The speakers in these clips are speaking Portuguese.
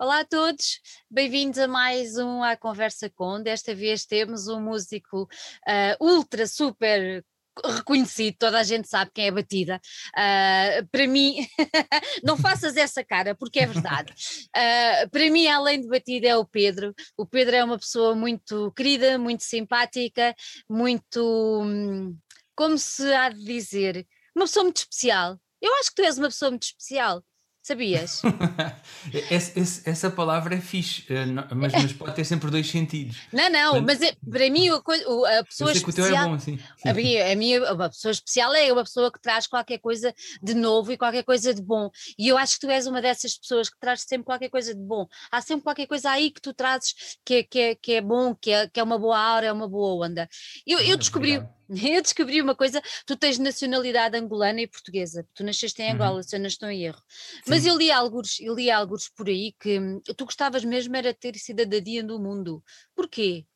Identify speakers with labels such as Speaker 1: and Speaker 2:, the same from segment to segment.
Speaker 1: Olá a todos, bem-vindos a mais um A Conversa Com. Desta vez temos um músico uh, ultra, super reconhecido, toda a gente sabe quem é batida. Uh, para mim, não faças essa cara, porque é verdade. Uh, para mim, além de batida, é o Pedro. O Pedro é uma pessoa muito querida, muito simpática, muito. Hum, como se há de dizer? Uma pessoa muito especial. Eu acho que tu és uma pessoa muito especial. Sabias?
Speaker 2: essa, essa, palavra é fixe, eh, mas, mas, pode ter sempre dois sentidos.
Speaker 1: Não, não, mas é, para mim a, a pessoa especial.
Speaker 2: O teu é bom.
Speaker 1: A minha, a minha uma pessoa especial é uma pessoa que traz qualquer coisa de novo e qualquer coisa de bom. E eu acho que tu és uma dessas pessoas que traz sempre qualquer coisa de bom. Há sempre qualquer coisa aí que tu trazes que é, que é, que é bom, que é, que é uma boa aura, é uma boa onda. Eu, eu descobri. Obrigado Eu descobri uma coisa, tu tens nacionalidade angolana e portuguesa, tu nasceste em Angola, uhum. se eu não estou em erro. Sim. Mas eu li, alguns, eu li alguns por aí que hum, tu gostavas mesmo era ter cidadania do mundo. Porquê?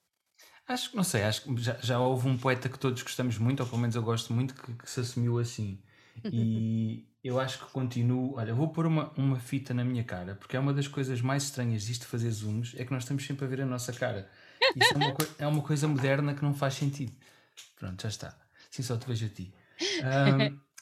Speaker 2: Acho que, não sei, acho que já, já houve um poeta que todos gostamos muito, ou pelo menos eu gosto muito, que, que se assumiu assim. E eu acho que continuo. Olha, vou pôr uma, uma fita na minha cara, porque é uma das coisas mais estranhas disto fazer zooms, é que nós estamos sempre a ver a nossa cara. Isso é uma, é uma coisa moderna que não faz sentido. Pronto, já está. Sim, só te vejo a ti.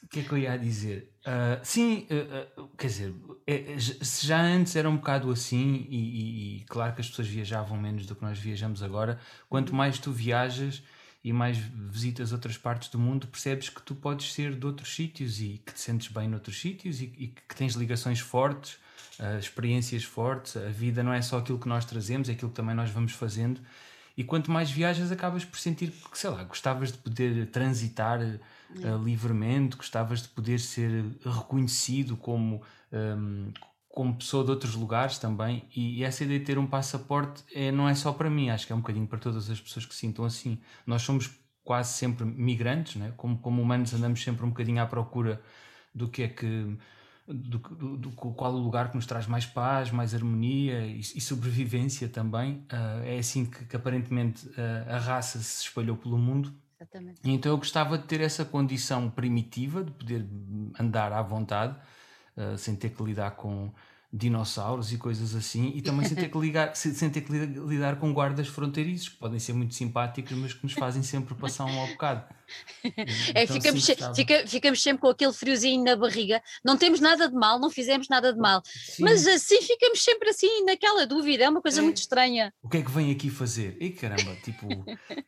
Speaker 2: O que é que eu ia dizer? Uh, sim, uh, uh, quer dizer, é, se já antes era um bocado assim, e, e, e, claro que as pessoas viajavam menos do que nós viajamos agora, quanto uhum. mais tu viajas e mais visitas outras partes do mundo, percebes que tu podes ser de outros sítios e que te sentes bem noutros sítios e, e que tens ligações fortes, experiências fortes. A vida não é só aquilo que nós trazemos, é aquilo que também nós vamos fazendo. E quanto mais viajas, acabas por sentir que, sei lá, gostavas de poder transitar uh, livremente, gostavas de poder ser reconhecido como, um, como pessoa de outros lugares também. E, e, essa ideia de ter um passaporte é, não é só para mim, acho que é um bocadinho para todas as pessoas que se sintam assim. Nós somos quase sempre migrantes, né? como, como humanos andamos sempre um bocadinho à procura do que é que do, do, do, qual o lugar que nos traz mais paz, mais harmonia e, e sobrevivência também. Uh, é assim que, que aparentemente uh, a raça se espalhou pelo mundo. Exatamente. Então eu gostava de ter essa condição primitiva, de poder andar à vontade, uh, sem ter que lidar com dinossauros e coisas assim, e também sem ter que, ligar, sem ter que lidar com guardas fronteiriços, que podem ser muito simpáticos, mas que nos fazem sempre passar um ao bocado.
Speaker 1: É, então, ficamos, se, fica, ficamos sempre com aquele friozinho na barriga, não temos nada de mal, não fizemos nada de mal, Sim. mas assim ficamos sempre assim naquela dúvida, é uma coisa é. muito estranha.
Speaker 2: O que é que vem aqui fazer? E caramba, tipo,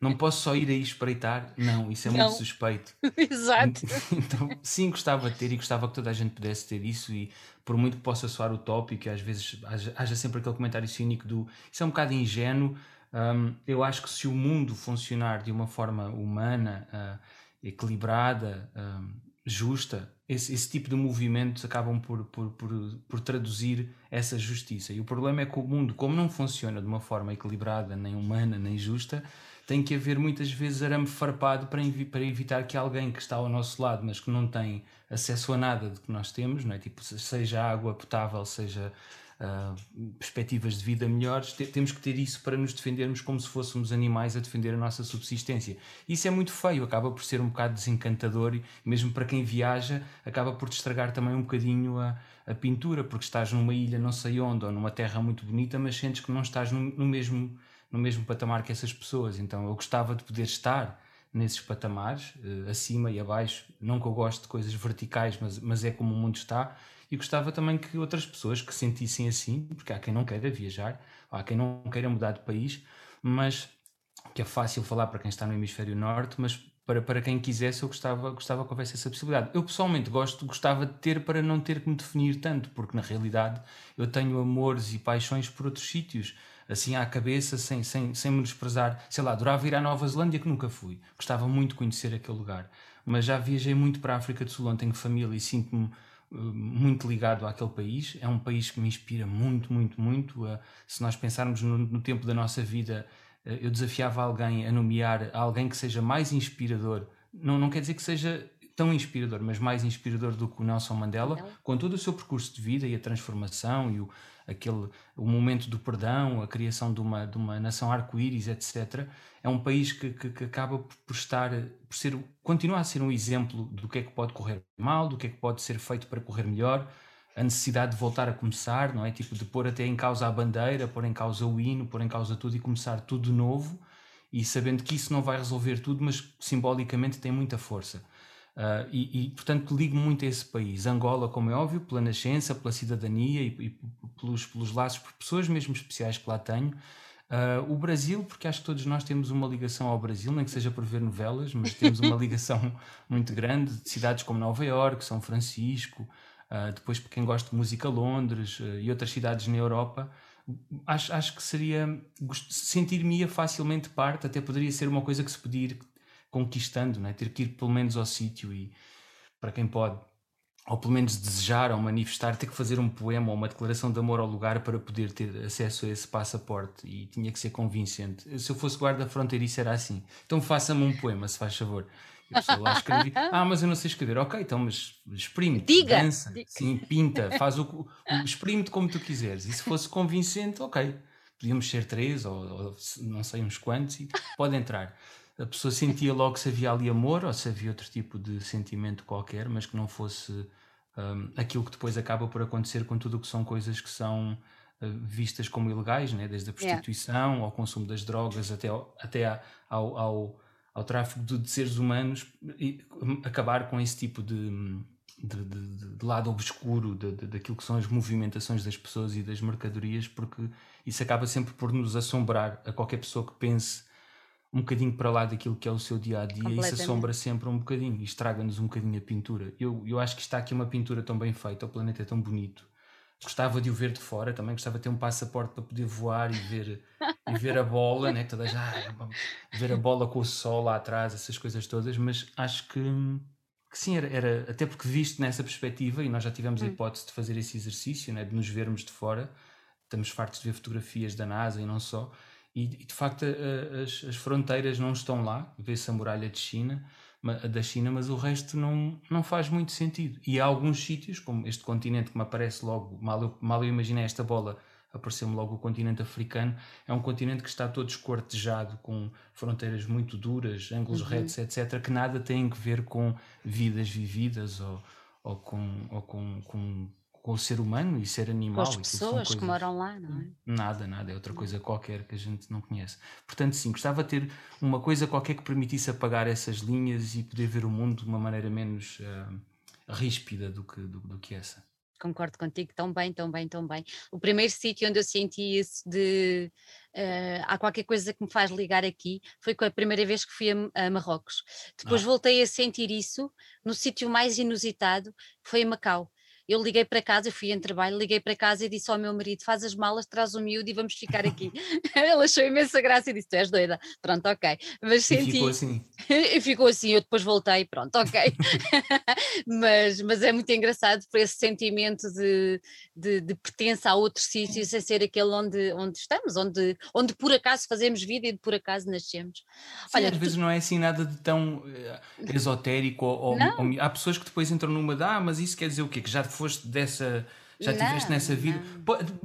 Speaker 2: não posso só ir aí espreitar? Não, isso é não. muito suspeito.
Speaker 1: Exato.
Speaker 2: Então, sim, gostava de ter e gostava que toda a gente pudesse ter isso e por muito que possa soar utópico, e às vezes haja, haja sempre aquele comentário cínico do isso é um bocado ingênuo, um, eu acho que se o mundo funcionar de uma forma humana, uh, equilibrada, um, justa, esse, esse, tipo de movimentos acabam por, por, por, por, traduzir essa justiça. E o problema é que o mundo, como não funciona de uma forma equilibrada, nem humana, nem justa, tem que haver muitas vezes arame farpado para, para evitar que alguém que está ao nosso lado, mas que não tem acesso a nada de que nós temos, não é? tipo, seja água potável, seja uh, perspectivas de vida melhores, te, temos que ter isso para nos defendermos como se fôssemos animais a defender a nossa subsistência. Isso é muito feio, acaba por ser um bocado desencantador e mesmo para quem viaja, acaba por te estragar também um bocadinho a, a pintura, porque estás numa ilha não sei onde ou numa terra muito bonita, mas sentes que não estás no, no mesmo no mesmo patamar que essas pessoas. Então eu gostava de poder estar nesses patamares, uh, acima e abaixo. Não que eu goste de coisas verticais, mas, mas é como o mundo está. E gostava também que outras pessoas que sentissem assim, porque há quem não queira viajar, há quem não queira mudar de país, mas que é fácil falar para quem está no hemisfério norte, mas para, para quem quisesse eu gostava, gostava que houvesse essa possibilidade. Eu pessoalmente gosto, gostava de ter para não ter que me definir tanto, porque na realidade eu tenho amores e paixões por outros sítios assim à cabeça, sem, sem, sem menosprezar. Sei lá, adorava ir à Nova Zelândia, que nunca fui. Gostava muito de conhecer aquele lugar. Mas já viajei muito para a África do Sul, onde tenho família e sinto-me muito ligado àquele país. É um país que me inspira muito, muito, muito. Uh, se nós pensarmos no, no, tempo da nossa vida, uh, eu desafiava alguém a nomear alguém que seja mais inspirador. Não, não quer dizer que seja tão inspirador, mas mais inspirador do que o Nelson Mandela, Mandela, com todo o seu percurso de vida e a transformação e o, aquele, o momento do perdão, a criação de uma, de uma nação arco-íris, etc. É um país que, que, que, acaba por estar, por ser, continua a ser um exemplo do que é que pode correr mal, do que é que pode ser feito para correr melhor. a necessidade de voltar a começar, não é? Tipo, de pôr até em causa a bandeira, pôr em causa o hino, pôr em causa tudo e começar tudo de novo, e sabendo que isso não vai resolver tudo, mas simbolicamente tem muita força. Uh, e, e, portanto, ligo muito a esse país. Angola, como é óbvio, pela nascença, pela cidadania e, e pelos, pelos laços, por pessoas mesmo especiais que lá tenho. Uh, o Brasil, porque acho que todos nós temos uma ligação ao Brasil, nem que seja por ver novelas, mas temos uma ligação muito grande de cidades como Nova Iorque, São Francisco, uh, depois para quem gosta de música, Londres e outras cidades na Europa. Acho, acho que seria. sentir-me facilmente parte, até poderia ser uma coisa que se podia ir conquistando, né? ter que ir pelo menos ao sítio e para quem pode ou pelo menos desejar ou manifestar, ter que fazer um poema ou uma declaração de amor ao lugar para poder ter acesso a esse passaporte e tinha que ser convincente. Se eu fosse guarda fronteiriço era assim. Então faça-me um poema, se faz favor. E a pessoa lá escrevi, ah, mas eu não sei escrever. Ok, então, mas exprime
Speaker 1: Diga.
Speaker 2: dança, Diga. sim, pinta, faz o, o exprime-te como tu quiseres. E se fosse convincente, ok, podíamos ser três ou, ou não sei uns quantos e pode entrar. A pessoa sentia logo se havia ali amor ou se havia outro tipo de sentimento qualquer, mas que não fosse um, aquilo que depois acaba por acontecer com tudo o que são coisas que são uh, vistas como ilegais, né? desde a prostituição yeah. ao consumo das drogas até, ao, até ao, ao, ao, tráfico de, de, seres humanos, e hum, acabar com esse tipo de, de, de, de lado obscuro daquilo que são as movimentações das pessoas e das mercadorias, porque isso acaba sempre por nos assombrar a qualquer pessoa que pense um bocadinho para lá daquilo que é o seu dia a dia e isso assombra sempre um bocadinho e estraga-nos um bocadinho a pintura. Eu, eu acho que está aqui uma pintura tão bem feita, o planeta é tão bonito. Gostava de o ver de fora, também gostava de ter um passaporte para poder voar e ver, e ver a bola, né? Todas, ah, ver a bola com o sol lá atrás, essas coisas todas, mas acho que, que sim, era, era, até porque visto nessa perspectiva, e nós já tivemos a hum. hipótese de fazer esse exercício, né? de nos vermos de fora, estamos fartos de ver fotografias da NASA e não só, e, de facto as, as, fronteiras não estão lá, vê-se a muralha de China, da China, mas o resto não, não faz muito sentido. E há alguns sítios, como este continente que me aparece logo, mal eu, mal eu imaginei esta bola, apareceu-me logo o continente africano, é um continente que está todo escortejado, com fronteiras muito duras, ângulos uhum. retos, etc., que nada têm a ver com vidas vividas ou, ou, com, ou com, com com o ser humano e ser animal. Com
Speaker 1: as pessoas que moram lá, não é?
Speaker 2: Nada, nada, é outra coisa qualquer que a gente não conhece. Portanto, sim, gostava de ter uma coisa qualquer que permitisse apagar essas linhas e poder ver o mundo de uma maneira menos uh, ríspida do que, do, do que essa
Speaker 1: concordo contigo, tão bem, tão bem, tão bem. O primeiro sítio onde eu senti isso de uh, há qualquer coisa que me faz ligar aqui foi com a primeira vez que fui a, a Marrocos. Depois ah. voltei a sentir isso no sítio mais inusitado, que foi em Macau. Eu liguei para casa, eu fui em trabalho, liguei para casa e disse ao meu marido: faz as malas, traz o miúdo e vamos ficar aqui. Ele achou imensa graça e disse: Tu és doida. Pronto, ok. Mas senti. E ficou assim. e ficou assim, eu depois voltei, pronto, ok. mas, mas é muito engraçado por esse sentimento de, de, de pertença a outro sítio sem ser aquele onde, onde estamos, onde, onde por acaso fazemos vida e de por acaso nascemos.
Speaker 2: Sim, Olha, às tu... vezes não é assim nada de tão uh, esotérico ou, ou, ou, há pessoas que depois entram numa de ah, mas isso quer dizer o quê? Que já foste dessa. Já não, tiveste nessa vida?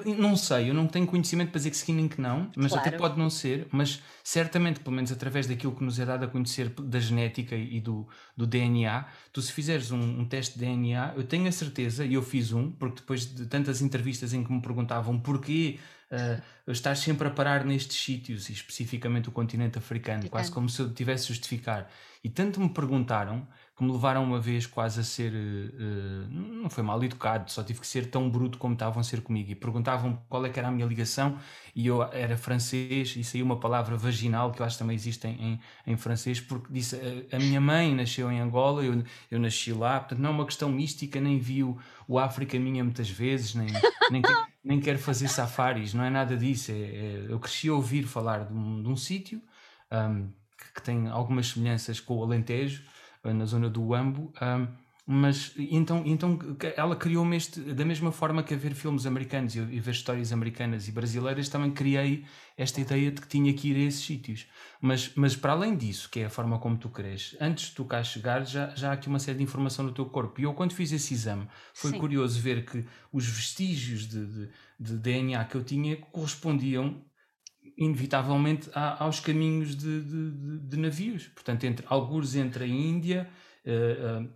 Speaker 2: Não. não sei, eu não tenho conhecimento para dizer que sim que não, mas claro. até pode não ser, mas certamente, pelo menos através daquilo que nos é dado a conhecer da genética e do, do DNA, tu se fizeres um, um teste de DNA, eu tenho a certeza, e eu fiz um, porque depois de tantas entrevistas em que me perguntavam porquê uh, estás sempre a parar nestes sítios, e especificamente o continente africano, africano, quase como se eu tivesse justificar. E tanto me perguntaram que me levaram uma vez quase a ser. Uh, não foi mal educado, só tive que ser tão bruto como estavam a ser comigo. E perguntavam qual é que era a minha ligação, e eu era francês, e saiu uma palavra vaginal, que eu acho que também existe em, em, francês, porque disse: a, a, minha mãe nasceu em Angola, eu, eu nasci lá, portanto não é uma questão mística, nem vi o, o África minha muitas vezes, nem, nem, nem quero fazer safaris, não é nada disso. É, é, eu cresci a ouvir falar de um, um sítio. Um, que, que tem algumas semelhanças com o Alentejo, eh, na zona do Uambo. Um, mas então, então ela criou-me este, da mesma forma que a ver filmes americanos e, ver histórias americanas e brasileiras, também criei esta ideia de que tinha que ir a esses sítios. Mas, mas para além disso, que é a forma como tu cresces, antes de tu cá chegar, já, já há aqui uma série de informação no teu corpo. E eu, quando fiz esse exame, foi Sim. curioso ver que os vestígios de, de, de DNA que eu tinha correspondiam inevitavelmente aos caminhos de, de, de, navios. Portanto, entre alguns entre a Índia, uh, uh,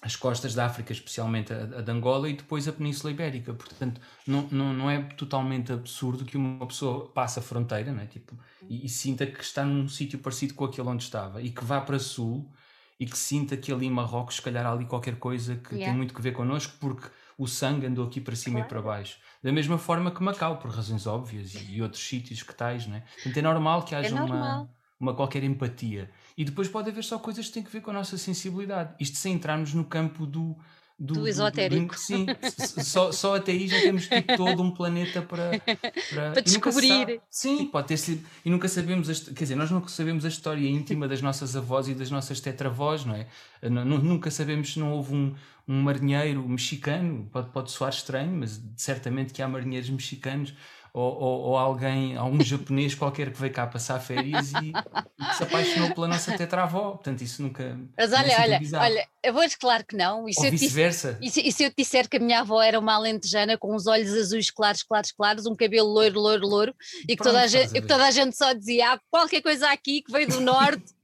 Speaker 2: as costas da África, especialmente a, a de Angola, e depois a Península Ibérica. Portanto, não, não, não é totalmente absurdo que uma pessoa passe a fronteira não é? tipo, e, e sinta que está num sítio parecido com aquele onde estava e que vá para sul e que sinta que ali em Marrocos, se calhar, há ali qualquer coisa que yeah. tem muito que ver connosco, porque o sangue andou aqui para cima claro. e para baixo. Da mesma forma que Macau, por razões óbvias, e, outros sítios que tais, não é? Portanto, é normal que é haja é normal. uma uma qualquer empatia. E depois pode haver só coisas que têm que ver com a nossa sensibilidade. Isto sem entrarmos no campo do.
Speaker 1: Do, do esotérico.
Speaker 2: Do, do, sim, só, só até aí já temos tipo, todo um planeta para,
Speaker 1: para, para descobrir.
Speaker 2: sim, pode ter sido. E nunca sabemos, a, quer dizer, nós nunca sabemos a história íntima das nossas avós e das nossas tetravós, não é? Nunca sabemos se não houve um, um marinheiro mexicano, pode, pode soar estranho, mas certamente que há marinheiros mexicanos ou, ou, ou, alguém, algum japonês qualquer que veio cá passar férias e, e se apaixonou pela nossa tetravó. Portanto, isso nunca.
Speaker 1: Mas olha, é olha, olha, eu vou claro que não.
Speaker 2: E ou vice-versa.
Speaker 1: E, e, se eu te disser que a minha avó era uma alentejana com os olhos azuis claros, claros, claros, um cabelo loiro, loiro, loiro, e que, Pronto, toda, a gente, que toda a gente só dizia ah, qualquer coisa aqui que veio do norte.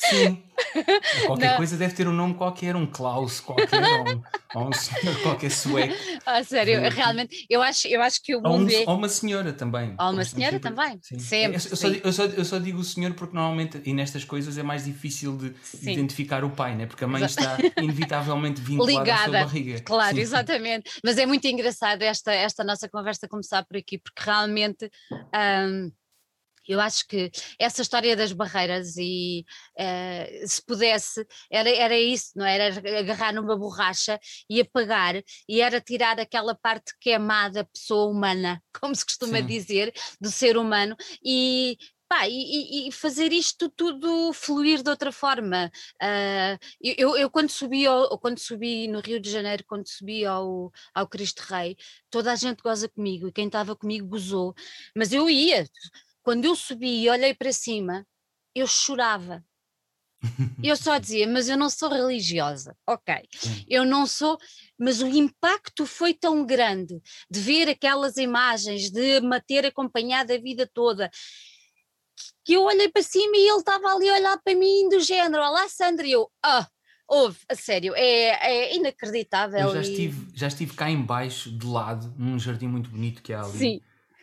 Speaker 2: Sim. Qualquer não. coisa deve ter um nome qualquer, um Klaus qualquer, ou um, ou um senhor qualquer sueco.
Speaker 1: Ah, sério, realmente, eu acho, eu acho que o mundo
Speaker 2: ou,
Speaker 1: um, é...
Speaker 2: ou uma senhora também.
Speaker 1: Ou uma senhora sempre, também, sim. sempre. Eu,
Speaker 2: eu, só, eu, só, eu só digo o senhor porque normalmente, e nestas coisas é mais difícil de, de identificar o pai, né? porque a mãe está inevitavelmente vinculada Ligada, à sua barriga.
Speaker 1: Claro, sim. exatamente. Mas é muito engraçado esta, esta nossa conversa começar por aqui, porque realmente... Um, eu acho que essa história das barreiras e uh, se pudesse, era, era isso, não é? era? agarrar numa borracha e apagar, e era tirar aquela parte que é amada pessoa humana, como se costuma Sim. dizer, do ser humano, e Pá, e, e, fazer isto tudo fluir de outra forma. Uh, eu, eu, quando subi ao, quando subi no Rio de Janeiro, quando subi ao, ao Cristo Rei, toda a gente goza comigo e quem estava comigo gozou, mas eu ia, quando eu subi e olhei para cima, eu chorava. Eu só dizia, mas eu não sou religiosa, ok, eu não sou, mas o impacto foi tão grande de ver aquelas imagens, de me ter acompanhado a vida toda, que eu olhei para cima e ele estava ali a olhar para mim do género, olá Sandra, e eu, ah, Houve, a sério, é, é inacreditável. Eu
Speaker 2: já, e... estive, já estive cá embaixo, de lado, num jardim muito bonito que há ali. Sim.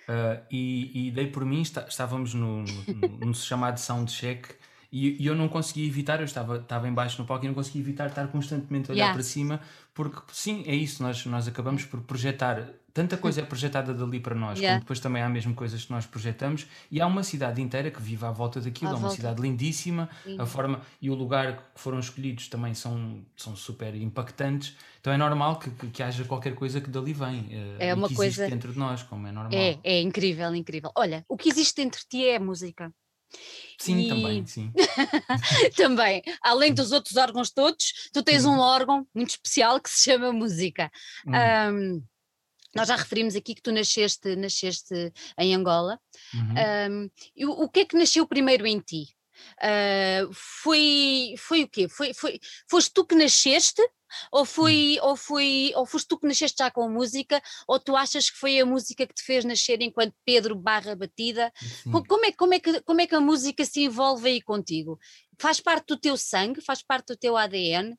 Speaker 2: Uh, e, e, dei por mim, está, estávamos no, no, no chamado soundcheck e, e eu não conseguia evitar, eu estava, estava embaixo no palco e não conseguia evitar estar constantemente a olhar yeah. para cima, porque sim, é isso, nós, nós acabamos por projetar, tanta coisa é projetada dali para nós, yeah. como depois também há mesmo coisas que nós projetamos, e há uma cidade inteira que vive à volta daquilo, à é uma volta. cidade lindíssima, sim. a forma e o lugar que foram escolhidos também são, são super impactantes, então é normal que, que, que haja qualquer coisa que dali vem, eh, é uma que coisa dentro de nós, como é normal.
Speaker 1: É, é incrível, incrível. Olha, o que existe dentro de ti é a música.
Speaker 2: Sim, e... também, sim.
Speaker 1: também, além dos outros órgãos todos, tu tens um órgão muito especial que se chama música. Hum. Um, nós já referimos aqui que tu nasceste, nasceste em Angola. Uhum. Um, o, o que é que nasceu primeiro em ti? Uh, foi, foi o quê? Foi, foi, foste tu que nasceste ou foi, hum. ou foi, ou foste tu que nasceste já com a música, ou tu achas que foi a música que te fez nascer enquanto Pedro barra batida? Como é, como, é que, como é que a música se envolve aí contigo? Faz parte do teu sangue? Faz parte do teu ADN?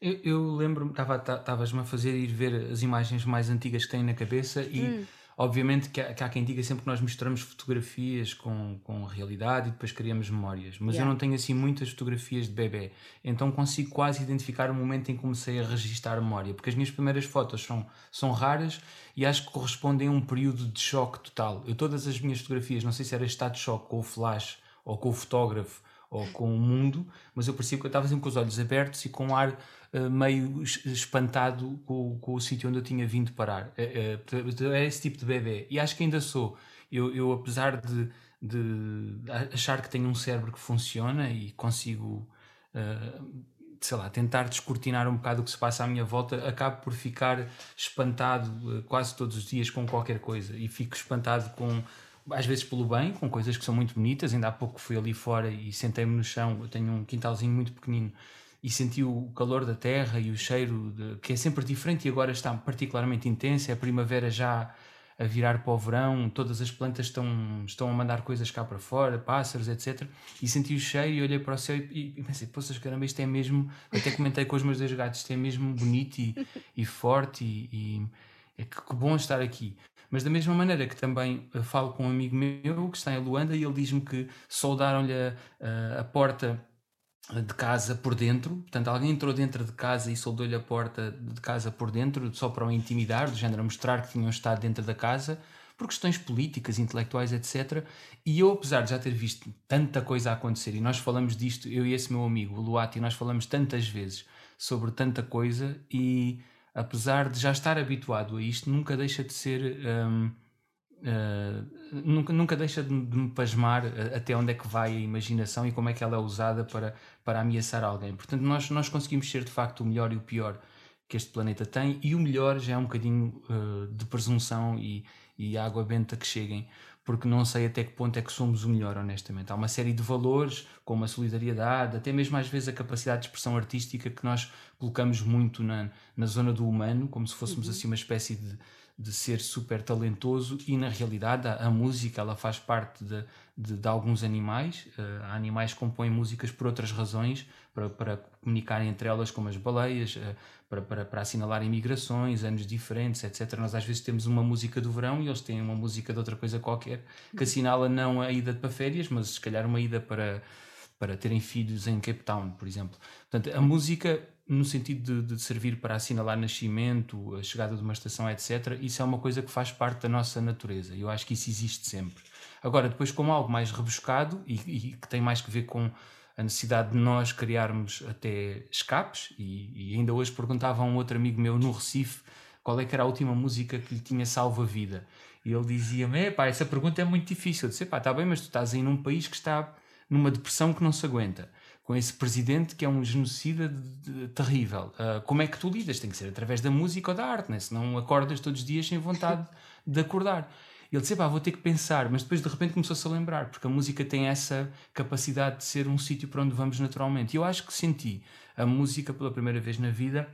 Speaker 2: Eu, eu lembro-me, estavas-me a fazer ir ver as imagens mais antigas que têm na cabeça e hum. Obviamente que há, que há, quem diga sempre que nós misturamos fotografias com, com realidade e depois criamos memórias, mas yeah. eu não tenho assim muitas fotografias de bebê, então consigo quase identificar o momento em que comecei a registar a memória, porque as minhas primeiras fotos são, são raras e acho que correspondem a um período de choque total. Eu todas as minhas fotografias, não sei se era estado de choque com o flash ou com o fotógrafo ou com o mundo, mas eu parecia que eu estava sempre com os olhos abertos e com um ar meio espantado com, com o sítio onde eu tinha vindo parar. Uh, uh, é esse tipo de bebê. E acho que ainda sou. Eu, eu apesar de, de achar que tenho um cérebro que funciona e consigo, sei lá, tentar descortinar um bocado o que se passa à minha volta, acabo por ficar espantado quase todos os dias com qualquer coisa. E fico espantado com às vezes pelo bem, com coisas que são muito bonitas. Ainda há pouco fui ali fora e sentei-me no chão. Eu tenho um quintalzinho muito pequenino e senti o calor da terra e o cheiro de, que é sempre diferente e agora está particularmente intenso. É a primavera já a virar para o verão, todas as plantas estão, estão a mandar coisas cá para fora, pássaros, etc. E senti o cheiro e olhei para o céu e, e pensei, poças, caramba, isto é mesmo. Até comentei com os meus dois gatos, isto é mesmo bonito e, e forte e, e é que, que bom estar aqui. Mas da mesma maneira que também eh, falo com um amigo meu que está em Luanda e ele diz-me que soldaram-lhe a, a, a porta de casa por dentro, portanto alguém entrou dentro de casa e soldou-lhe a porta de casa por dentro só para o intimidar, do género mostrar que tinham estado dentro da casa, por questões políticas, intelectuais, etc. E eu, apesar de já ter visto tanta coisa acontecer, e nós falamos disto, eu e esse meu amigo, o Luati, nós falamos tantas vezes sobre tanta coisa, e apesar de já estar habituado a isto, nunca deixa de ser... Um, Uh, nunca, nunca deixa de, de, me pasmar uh, até onde é que vai a imaginação e como é que ela é usada para, para ameaçar alguém. Portanto, nós, nós conseguimos ser de facto o melhor e o pior que este planeta tem, e o melhor já é um bocadinho uh, de presunção e, e água benta que cheguem, porque não sei até que ponto é que somos o melhor, honestamente. Há uma série de valores, como a solidariedade, até mesmo às vezes a capacidade de expressão artística que nós colocamos muito na, na zona do humano, como se fôssemos uhum. assim uma espécie de de ser super talentoso e na realidade a, a música ela faz parte de, de, de alguns animais. Uh, animais compõem músicas por outras razões para, para comunicarem entre elas como as baleias uh, para, para, para assinalarem migrações anos diferentes etc nós às vezes temos uma música do verão e eles têm uma música de outra coisa qualquer que assinala não a ida para férias mas se calhar uma ida para para terem filhos em Cape Town por exemplo. Portanto a música no sentido de, de, servir para assinalar nascimento, a chegada de uma estação, etc., isso é uma coisa que faz parte da nossa natureza. Eu acho que isso existe sempre. Agora, depois, como algo mais rebuscado e, e que tem mais que ver com a necessidade de nós criarmos até escapes, e, e, ainda hoje perguntava a um outro amigo meu no Recife qual é que era a última música que lhe tinha salvo a vida. E ele dizia-me: pá, essa pergunta é muito difícil. Eu disse: pá, está bem, mas tu estás aí num país que está numa depressão que não se aguenta com esse presidente que é um genocida de, de, terrível. Uh, como é que tu lidas? Tem que ser através da música ou da arte, né? senão acordas todos os dias sem vontade de acordar. Ele disse, pá, vou ter que pensar, mas depois de repente começou-se a lembrar, porque a música tem essa capacidade de ser um sítio para onde vamos naturalmente. E eu acho que senti a música pela primeira vez na vida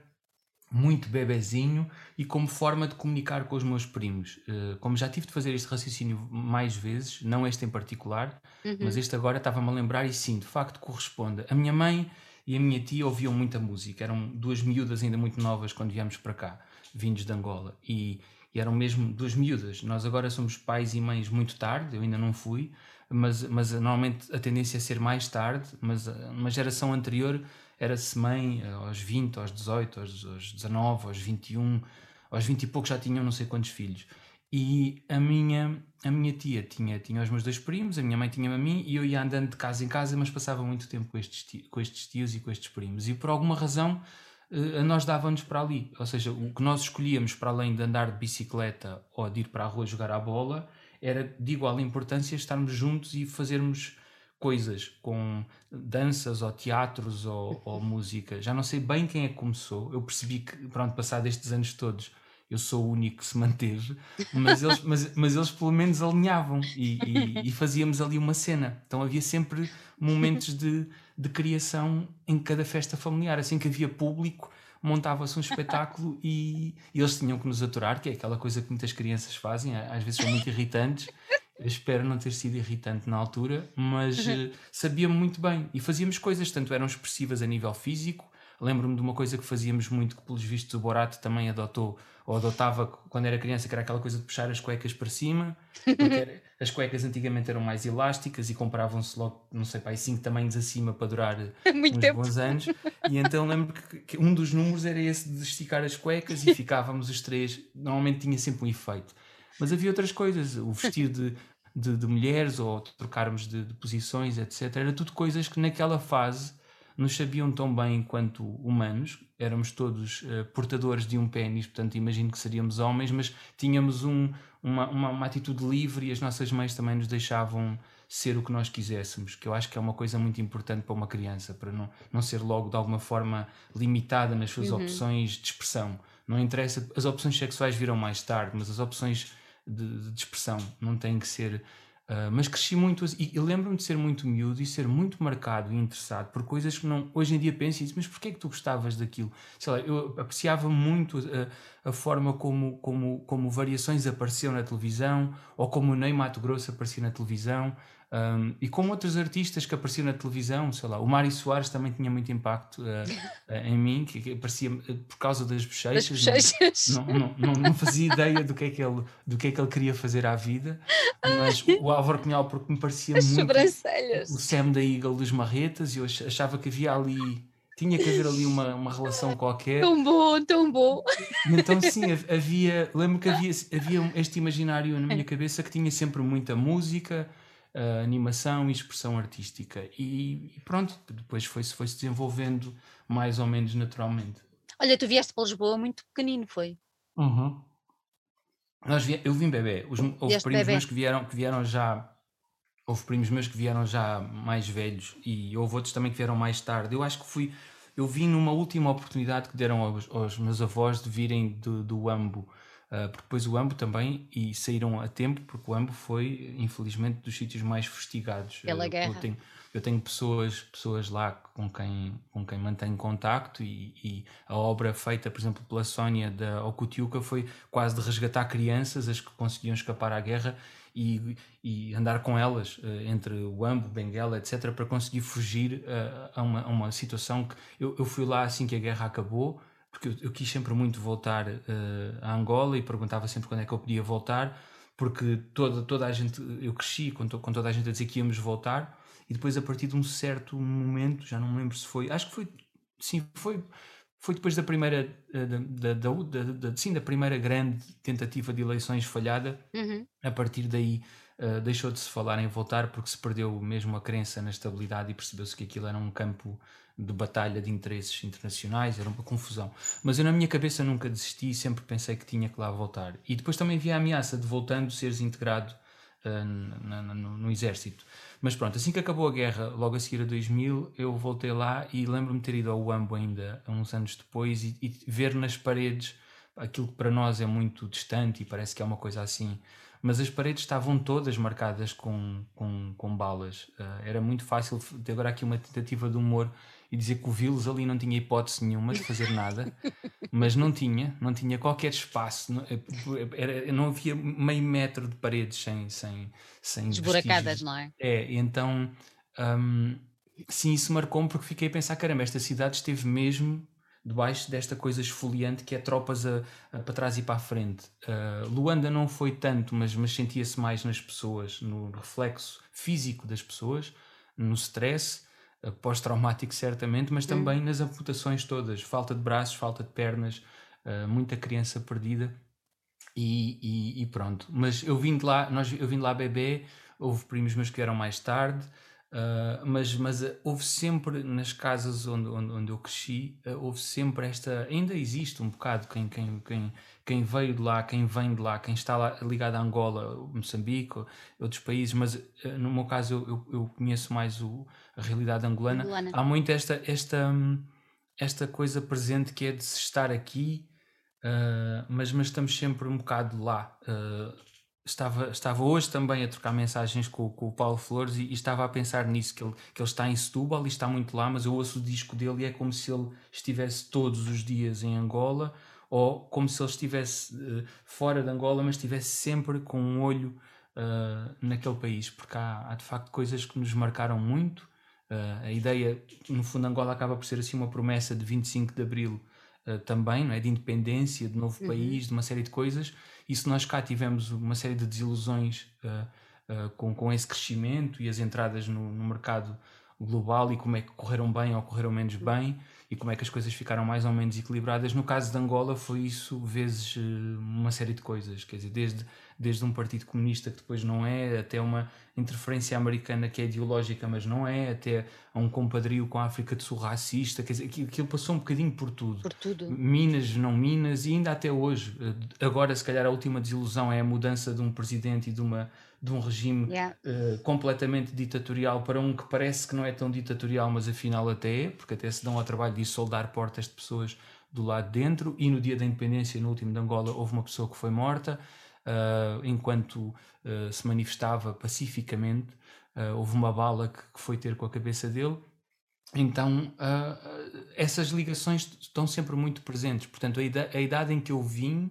Speaker 2: muito bebezinho e como forma de comunicar com os meus primos. Uh, como já tive de fazer este raciocínio mais vezes, não este em particular, uhum. mas este agora estava-me a lembrar e sim, de facto corresponde. A minha mãe e a minha tia ouviam muita música, eram duas miúdas ainda muito novas quando viemos para cá, vindos de Angola, e, e eram mesmo duas miúdas. Nós agora somos pais e mães muito tarde, eu ainda não fui, mas, mas normalmente a tendência é ser mais tarde, mas uma geração anterior era-se mãe eh, aos 20, aos 18, aos, aos 19, aos 21, aos 20 e pouco já tinham não sei quantos filhos. E a minha, a minha tia tinha, tinha os meus dois primos, a minha mãe tinha-me a mim, e eu ia andando de casa em casa, mas passava muito tempo com estes, tios, com estes tios e com estes primos. E por alguma razão eh, a nós dava-nos para ali. Ou seja, o que nós escolhíamos para além de andar de bicicleta ou de ir para a rua jogar à bola era de igual importância estarmos juntos e fazermos coisas com danças ou teatros ou, ou, música. Já não sei bem quem é que começou. Eu percebi que, pronto, passado estes anos todos, eu sou o único que se manteve, mas eles, mas, mas eles pelo menos alinhavam e, e, e, fazíamos ali uma cena. Então havia sempre momentos de, de criação em cada festa familiar. Assim que havia público, montava-se um espetáculo e, e, eles tinham que nos aturar, que é aquela coisa que muitas crianças fazem, às vezes são muito irritantes. Espero não ter sido irritante na altura, mas uh, sabia-me muito bem e fazíamos coisas, tanto eram expressivas a nível físico. Lembro-me de uma coisa que fazíamos muito, que pelos vistos o Borato também adotou, ou adotava quando era criança, que era aquela coisa de puxar as cuecas para cima. Era, as cuecas antigamente eram mais elásticas e compravam-se logo, não sei, pai, cinco tamanhos acima para durar muito uns tempo. bons anos. E então lembro que, que um dos números era esse de esticar as cuecas e ficávamos os três. Normalmente tinha sempre um efeito. Mas havia outras coisas, o vestir de, de, de mulheres ou trocarmos de, de, posições, etc. Era tudo coisas que naquela fase nos sabiam tão bem enquanto humanos. Éramos todos uh, portadores de um pênis, portanto imagino que seríamos homens, mas tínhamos um, uma, uma, uma atitude livre e as nossas mães também nos deixavam ser o que nós quiséssemos, que eu acho que é uma coisa muito importante para uma criança, para não, não ser logo de alguma forma limitada nas suas uhum. opções de expressão. Não interessa, as opções sexuais viram mais tarde, mas as opções de, de expressão, não têm que ser Uh, mas cresci muito e, e lembro-me de ser muito miúdo e ser muito marcado e interessado por coisas que não, hoje em dia penso e digo, mas porquê é que tu gostavas daquilo? Sei lá, eu apreciava muito a, a, forma como, como, como variações apareciam na televisão ou como o Ney Mato Grosso aparecia na televisão. Um, e como outros artistas que apareciam na televisão, sei lá, o Mário Soares também tinha muito impacto uh, uh, em mim, que, que aparecia uh, por causa das bochechas. Das bochechas. Não, não, não, não, fazia ideia do que, é que ele, do que é que ele queria fazer à vida, mas o Álvaro Cunhal, porque me parecia As muito o Sam da Eagle dos Marretas, e eu achava que havia ali tinha que haver ali uma, uma relação qualquer.
Speaker 1: Tão bom, tão bom.
Speaker 2: Então, sim, havia. Lembro que havia, havia este imaginário na minha cabeça que tinha sempre muita música, uh, animação e expressão artística. E, e pronto, depois foi-se foi -se desenvolvendo mais ou menos naturalmente.
Speaker 1: Olha, tu vieste para Lisboa muito pequenino, foi?
Speaker 2: Uhum. Nós vi, eu vim bebê. Os, houve primos bebê. meus que vieram, que vieram já. Houve primos meus que vieram já mais velhos e houve outros também que vieram mais tarde. Eu acho que fui. Eu vim numa última oportunidade que deram aos, aos meus avós de virem do, do Ambo porque depois o AMBO também, e saíram a tempo, porque o AMBO foi, infelizmente, dos sítios mais fustigados.
Speaker 1: Pela guerra.
Speaker 2: Eu tenho, eu tenho, pessoas, pessoas lá com quem, com quem mantenho contacto e, e a obra feita, por exemplo, pela Sónia da Okutiuka foi quase de resgatar crianças, as que conseguiam escapar à guerra e, e andar com elas uh, entre o Ambo, Benguela, etc., para conseguir fugir a, uma, a uma situação que eu, eu fui lá assim que a guerra acabou porque eu, eu quis sempre muito voltar uh, a Angola e perguntava sempre quando é que eu podia voltar, porque toda, toda a gente, eu cresci com, to, com toda a gente a dizer que íamos voltar, e depois a partir de um certo momento, já não me lembro se foi, acho que foi, sim, foi, foi depois da primeira, eh, da, da, da, da, sim, da primeira grande tentativa de eleições falhada,
Speaker 1: uhum.
Speaker 2: a partir daí uh, deixou de se falar em voltar porque se perdeu mesmo a crença na estabilidade e percebeu-se que aquilo era um campo de batalha de interesses internacionais, era uma confusão. Mas eu na minha cabeça nunca desisti e sempre pensei que tinha que lá voltar. E depois também vi a ameaça de voltando seres integrado uh, na, na, no, no, exército. Mas pronto, assim que acabou a guerra, logo a seguir a 2000, eu voltei lá e lembro-me ter ido ao UAMBO ainda, uns anos depois, e, e ver nas paredes aquilo que para nós é muito distante e parece que é uma coisa assim mas as paredes estavam todas marcadas com, com, com balas. Uh, era muito fácil ter agora aqui uma tentativa de humor e dizer que o Vilos ali não tinha hipótese nenhuma de fazer nada, mas não tinha, não tinha qualquer espaço, não, eh, era, não havia meio metro de paredes sem. sem, sem
Speaker 1: Esburacadas, não é?
Speaker 2: É, então. Um, sim, isso marcou-me porque fiquei a pensar: caramba, esta cidade esteve mesmo debaixo desta coisa esfoliante que é tropas a, a para trás e para a frente. Uh, Luanda não foi tanto, mas, mas sentia-se mais nas pessoas, no reflexo físico das pessoas, no stress pós-traumático certamente, mas também hum. nas amputações todas, falta de braços, falta de pernas, uh, muita criança perdida e, e, e, pronto. Mas eu vim de lá, nós, eu vim de lá bebê, houve primos meus que vieram mais tarde, uh, mas, mas uh, houve sempre nas casas onde, onde, onde eu cresci, houve sempre esta, ainda existe um bocado quem, quem, quem quem veio de lá, quem vem de lá, quem está lá ligado a Angola, Moçambique, outros países, mas uh, no meu caso eu, eu, eu conheço mais o, a realidade angolana. angolana. Há muito esta, esta, esta coisa presente que é de se estar aqui, uh, mas, mas estamos sempre um bocado lá. Estava, estava hoje também a trocar mensagens com, com o Paulo Flores e, e, estava a pensar nisso, que ele, que ele está em Setúbal e está muito lá, mas eu ouço o disco dele e é como se ele estivesse todos os dias em Angola ou como se ele estivesse uh, fora de Angola, mas estivesse sempre com um olho uh, naquele país, porque há, há, de facto coisas que nos marcaram muito. Uh, a ideia, no fundo, Angola acaba por ser assim uma promessa de 25 de Abril também, não é? de independência, de novo uhum. país, de uma série de coisas. E se nós cá tivemos uma série de desilusões com, com esse crescimento e as entradas no, no mercado global e como é que correram bem ou correram menos bem e como é que as coisas ficaram mais ou menos equilibradas. No caso de Angola foi isso vezes eh, uma série de coisas, quer dizer, desde, desde um partido comunista que depois não é, até uma interferência americana que é ideológica mas não é, até a um compadrio com a África do Sul racista, quer dizer, aquilo passou um bocadinho por tudo.
Speaker 1: Por tudo.
Speaker 2: Minas, não Minas e ainda até hoje. Eh, agora se calhar a última desilusão é a mudança de um presidente e de uma de um regime
Speaker 1: yeah.
Speaker 2: uh, completamente ditatorial para um que parece que não é tão ditatorial, mas afinal até é, porque até se dão ao trabalho de soldar portas de pessoas do lado de dentro. E no dia da independência, no último de Angola, houve uma pessoa que foi morta. uh, enquanto uh, se manifestava pacificamente, uh, houve uma bala que, que, foi ter com a cabeça dele. Então, essas ligações estão sempre muito presentes. Portanto, a idade, a idade em que eu vim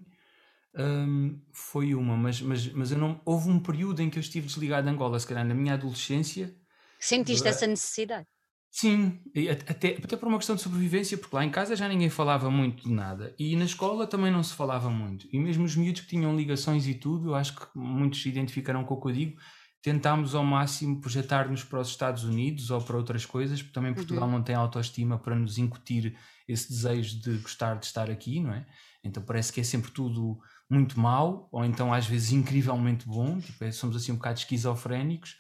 Speaker 2: um, foi uma, mas, mas, mas eu não, houve um período em que eu estive desligado de Angola, se calhar na minha adolescência.
Speaker 1: Sentiste essa necessidade?
Speaker 2: Sim, até, até por uma questão de sobrevivência, porque lá em casa já ninguém falava muito de nada e na escola também não se falava muito. E mesmo os miúdos que tinham ligações e tudo, eu acho que muitos se identificaram com o que eu digo, tentámos ao máximo projetar-nos para os Estados Unidos ou para outras coisas, porque também Portugal uhum. não tem autoestima para nos incutir esse desejo de gostar de estar aqui, não é? Então parece que é sempre tudo muito mau, ou então às vezes incrivelmente bom, tipo, é, somos assim um bocado esquizofrénicos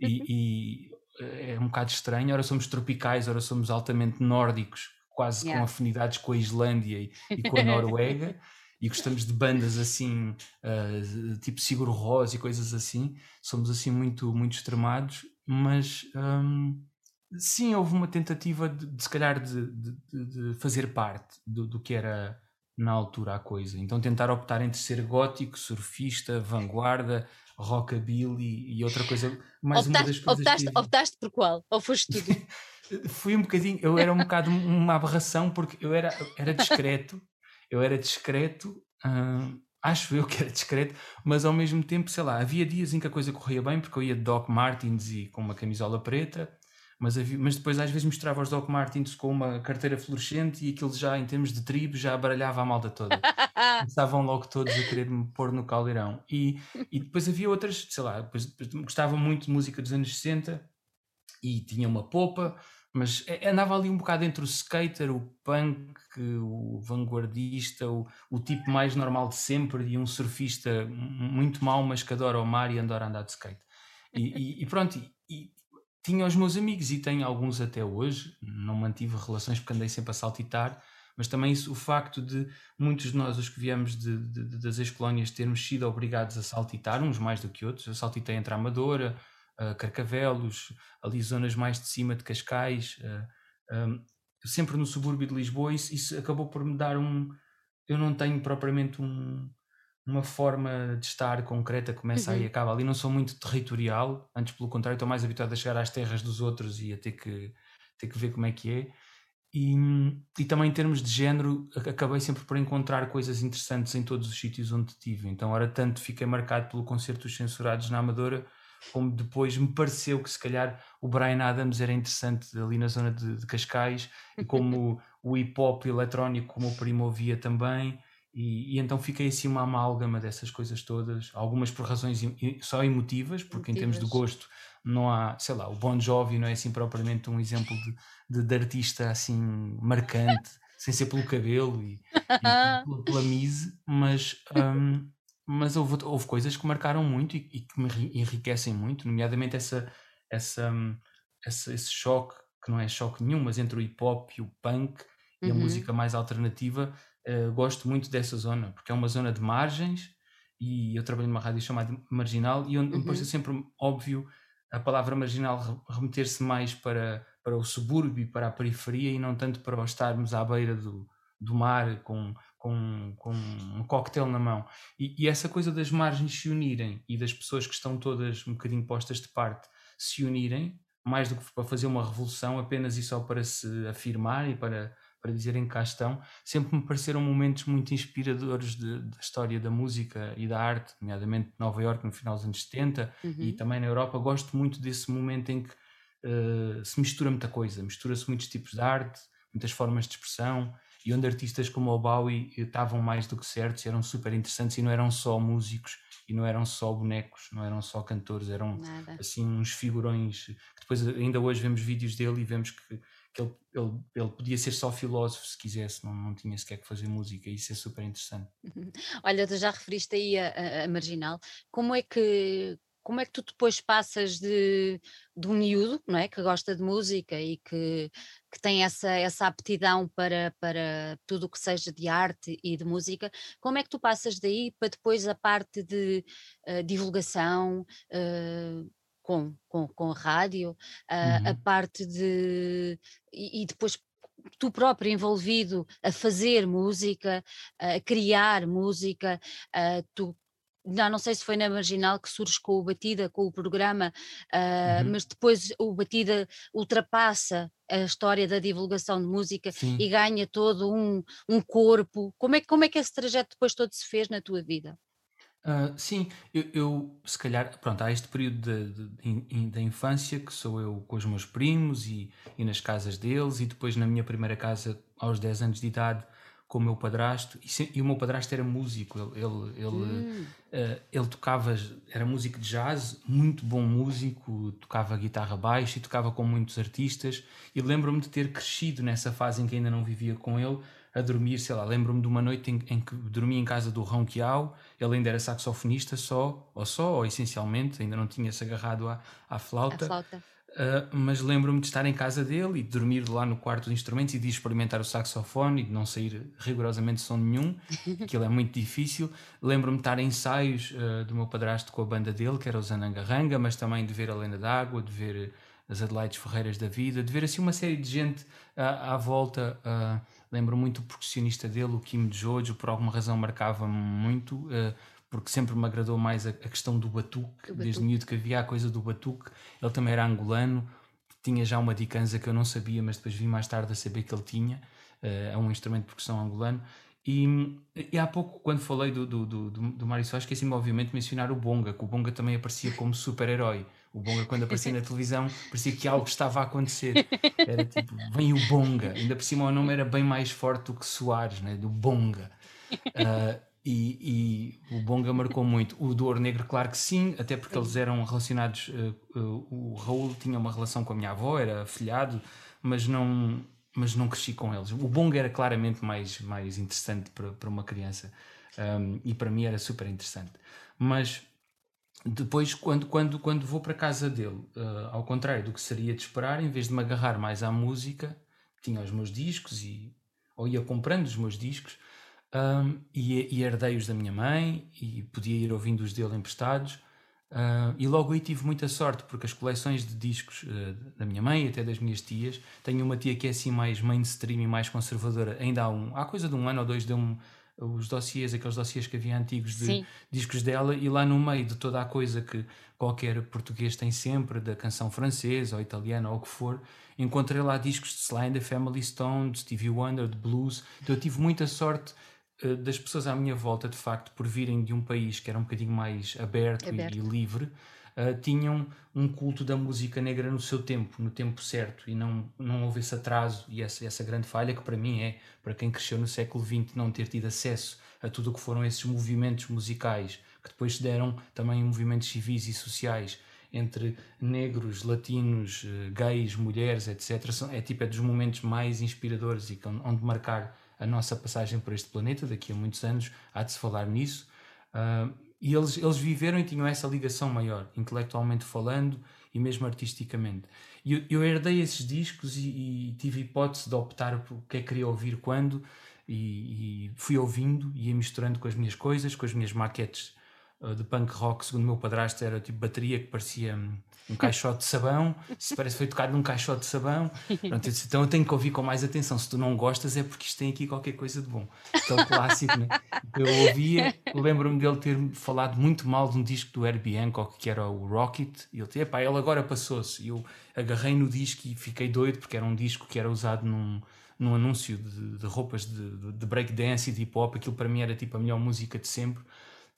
Speaker 2: e, e é um bocado estranho. Ora somos tropicais, ora somos altamente nórdicos, quase yeah. com afinidades com a Islândia e, e com a Noruega. e gostamos de bandas assim, uh, tipo Sigur Rós e coisas assim. Somos assim muito, muito extremados, mas um, sim, houve uma tentativa de, de se calhar de, de, de fazer parte do, do, que era na altura a coisa. Então tentar optar entre ser gótico, surfista, vanguarda, rockabilly e outra coisa. Mais
Speaker 1: optaste,
Speaker 2: uma das coisas
Speaker 1: optaste, que... optaste por qual? Ou foste tudo?
Speaker 2: Fui um bocadinho, eu era um bocado uma aberração porque eu era, era discreto, eu era discreto, hum, acho eu que era discreto, mas ao mesmo tempo, sei lá, havia dias em que a coisa corria bem porque eu ia de Doc Martins e com uma camisola preta, mas, havia, mas depois às vezes misturava os Doc Martins com uma carteira fluorescente e aquilo já em termos de tribo já baralhava a malda toda. Estavam logo todos a querer me pôr no caldeirão. E, e depois havia outras, sei lá, depois, depois gostava muito de música dos anos 60 e tinha uma popa, mas andava ali um bocado entre o skater, o punk, o vanguardista, o, o tipo mais normal de sempre e um surfista muito mau, mas que adora o mar e adora andar de skate. E, e, e pronto, e, tinha os meus amigos e tenho alguns até hoje, não mantive relações porque andei sempre a saltitar, mas também isso, o facto de muitos de nós, os que viemos de, de, das ex-colónias, termos sido obrigados a saltitar, uns mais do que outros. Eu saltitei entre a Amadora, Carcavelos, ali zonas mais de cima de Cascais, sempre no subúrbio de Lisboa. Isso, isso acabou por me dar um. Eu não tenho propriamente um, uma forma de estar concreta, começa uhum. aí e acaba ali. Não sou muito territorial, antes pelo contrário, estou mais habituado a chegar às terras dos outros e a ter que, ter que ver como é que é. E, e também em termos de género, acabei sempre por encontrar coisas interessantes em todos os sítios onde estive. Então, ora, tanto fiquei marcado pelo concerto dos Censurados na Amadora, como depois me pareceu que se calhar o Brian Adams era interessante ali na zona de, de Cascais, e como o hip hop eletrónico, como o primo ouvia também. E, e, então fiquei assim uma amálgama dessas coisas todas, algumas por razões só emotivas, porque emotivas. em termos de gosto não há, sei lá, o Bon Jovi não é assim propriamente um exemplo de, de, de artista assim marcante, sem ser pelo cabelo e, e pela mise, mas, um, mas houve, houve coisas que marcaram muito e, e, que me enriquecem muito, nomeadamente essa, essa, hum, essa, esse choque, que não é choque nenhum, mas entre o hip hop e o punk e uhum. a música mais alternativa uh, gosto muito dessa zona, porque é uma zona de margens e eu trabalho numa rádio chamada Marginal e onde uhum. me parece sempre óbvio a palavra marginal remeter-se mais para, para o subúrbio, para a periferia e não tanto para estarmos à beira do, do mar com, com, com um coquetel na mão. E, e, essa coisa das margens se unirem e das pessoas que estão todas um bocadinho postas de parte se unirem, mais do que para fazer uma revolução apenas e só para se afirmar e para para dizerem que cá estão, sempre me pareceram momentos muito inspiradores da história da música e da arte, nomeadamente Nova York no final dos anos 70 uhum. e também na Europa. Gosto muito desse momento em que uh, se mistura muita coisa, mistura-se muitos tipos de arte, muitas formas de expressão e onde artistas como o Bowie estavam mais do que certos, eram super interessantes e não eram só músicos e não eram só bonecos, não eram só cantores, eram Nada. assim uns figurões que depois ainda hoje vemos vídeos dele e vemos que que ele, ele, ele podia ser só filósofo se quisesse, não, não tinha sequer que fazer música, isso é super interessante.
Speaker 1: Olha, tu já referiste aí a, a, Marginal, como é que como é que tu depois passas de, de um miúdo, não é, que gosta de música e que, que tem essa, essa aptidão para, para tudo o que seja de arte e de música, como é que tu passas daí para depois a parte de uh, divulgação, uh, com, com, com a rádio, uh, a uhum. parte de. E, e, depois tu próprio envolvido a fazer música, a criar música, uh, tu já não sei se foi na Marginal que surge com o Batida, com o programa, uh, uhum. mas depois o Batida ultrapassa a história da divulgação de música Sim. e ganha todo um, um corpo. Como é, como é que esse trajeto depois todo se fez na tua vida?
Speaker 2: Uh, sim, eu, eu, se calhar, pronto, há este período da infância que sou eu com os meus primos e, e nas casas deles, e depois na minha primeira casa, aos 10 anos de idade, com o meu padrasto, e, e o meu padrasto era músico, ele, ele, ele, hum. uh, ele, tocava, era músico de jazz, muito bom músico, tocava guitarra baixa e tocava com muitos artistas, e lembro-me de ter crescido nessa fase em que ainda não vivia com ele, a dormir, sei lá, lembro-me de uma noite em, em, que dormi em casa do Rão Quiao, ele ainda era saxofonista só, ou só, ou essencialmente, ainda não tinha-se agarrado à, à flauta. flauta. Uh, mas lembro-me de estar em casa dele e de dormir lá no quarto de instrumentos e de experimentar o saxofone e de não sair rigorosamente som nenhum, aquilo é muito difícil. Lembro-me de estar em ensaios uh, do meu padrasto com a banda dele, que era o Zanangaranga, mas também de ver a Lena d'Água, de ver as Adelaides Ferreiras da vida, de ver assim uma série de gente uh, à volta. Lembro muito o percussionista dele, o Kim Jojo, por alguma razão marcava-me muito porque sempre me agradou mais a, a questão do batuque, desde miúdo que havia a coisa do batuque. Ele também era angolano, tinha já uma dicanza que eu não sabia, mas depois vi mais tarde a saber que ele tinha. Uh, é um instrumento de percussão angolano. E, e há pouco, quando falei do, do, do, do, do Mário Soares, esqueci-me obviamente de mencionar o Bonga, que o Bonga também aparecia como super-herói. O Bonga, quando aparecia na televisão, parecia que algo estava a acontecer. Era tipo, vem o Bonga. Ainda por cima o nome era bem mais forte do que Soares, né? do Bonga. Uh, e, e, o Bonga marcou muito. O do Ouro Negro, claro que sim, até porque eles eram relacionados. Uh, uh, o Raul tinha uma relação com a minha avó, era afilhado, mas não, mas não cresci com eles. O Bonga era claramente mais, mais interessante para, para uma criança um, e para mim era super interessante. Mas depois, quando, quando, quando vou para casa dele, uh, ao contrário do que seria de esperar, em vez de me agarrar mais à música, tinha os meus discos e, ou ia comprando os meus discos um, e, e herdei-os da minha mãe e podia ir ouvindo os dele emprestados. Uh, e logo aí tive muita sorte, porque as coleções de discos uh, da minha mãe e até das minhas tias, tenho uma tia que é assim mais mainstream e mais conservadora. Ainda há, um, há coisa de um ano ou dois deu-me os dossiês, aqueles dossiês que havia antigos de Sim. discos dela, e lá no meio de toda a coisa que qualquer português tem sempre, da canção francesa ou italiana ou o que for, encontrei lá discos de Sly and the Family Stone, de Stevie Wonder, de blues. Então eu tive muita sorte eh, das pessoas à minha volta, de facto, por virem de um país que era um bocadinho mais aberto, aberto. E, e, livre, uh, tinham um culto da música negra no seu tempo, no tempo certo, e não, não houve esse atraso e essa, essa grande falha que para mim é, para quem cresceu no século XX, não ter tido acesso a tudo o que foram esses movimentos musicais, que depois se deram também em movimentos civis e sociais, entre negros, latinos, eh, gays, mulheres, etc. É tipo é dos momentos mais inspiradores e onde marcar a nossa passagem por este planeta, daqui a muitos anos há de se falar nisso. Uh, e eles, eles viveram e tinham essa ligação maior, intelectualmente falando e mesmo artisticamente. E eu, eu herdei esses discos e, e, tive hipótese de optar por o que é que queria ouvir quando, e, e fui ouvindo e ia misturando com as minhas coisas, com as minhas maquetes de punk rock, segundo o meu padrasto, era tipo bateria que parecia hum, um caixote de sabão, se parece que foi tocado num caixote de sabão. Pronto, eu disse, então eu tenho que ouvir com mais atenção. Se tu não gostas, é porque isto tem aqui qualquer coisa de bom. Aquele clássico, né? Eu ouvia, lembro-me dele ter falado muito mal de um disco do Herbie Hancock que era o Rocket, e ele disse, ele agora passou-se. E eu agarrei no disco e fiquei doido, porque era um disco que era usado num, num anúncio de, de roupas de, de breakdance e de hip hop. Aquilo para mim era tipo a melhor música de sempre.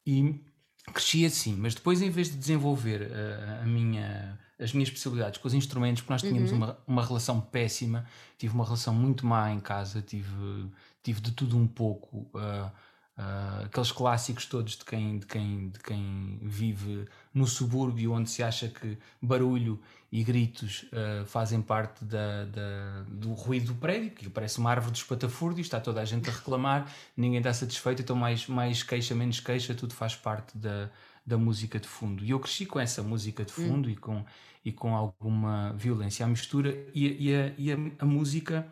Speaker 2: E cresci assim, mas depois em vez de desenvolver uh, a minha, as minhas especialidades com os instrumentos, porque nós tínhamos uhum. uma, uma relação péssima, tive uma relação muito má em casa, tive, tive de tudo um pouco. Uh, Uh, aqueles clássicos todos de quem, de, quem, de quem vive no subúrbio, onde se acha que barulho e gritos uh, fazem parte da, da, do ruído do prédio, que parece uma árvore de espatafúrdio, está toda a gente a reclamar, ninguém está satisfeito, então mais, mais queixa, menos queixa, tudo faz parte da, da música de fundo. E eu cresci com essa música de fundo hum. e, com, e com alguma violência à mistura, e, e, a, e a, a música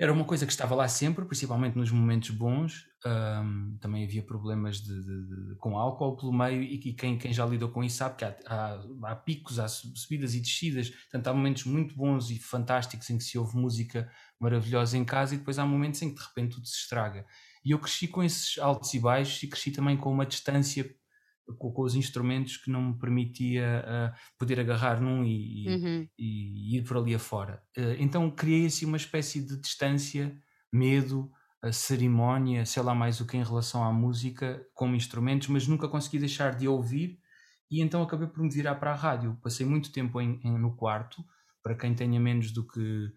Speaker 2: era uma coisa que estava lá sempre, principalmente nos momentos bons. Um, também havia problemas de, de, de, com álcool pelo meio, e, e quem, quem, já lidou com isso sabe que há, há, há, picos, há subidas e descidas. Portanto, há momentos muito bons e fantásticos em que se ouve música maravilhosa em casa, e depois há momentos em que de repente tudo se estraga. E eu cresci com esses altos e baixos, e cresci também com uma distância com, com, os instrumentos que não me permitia uh, poder agarrar num e, uhum. e, e, ir por ali afora. Uh, então criei assim uma espécie de distância, medo, a cerimónia, sei lá mais o que em relação à música como instrumentos, mas nunca consegui deixar de ouvir e então acabei por me virar para a rádio. Passei muito tempo em, em, no quarto, para quem tenha menos do que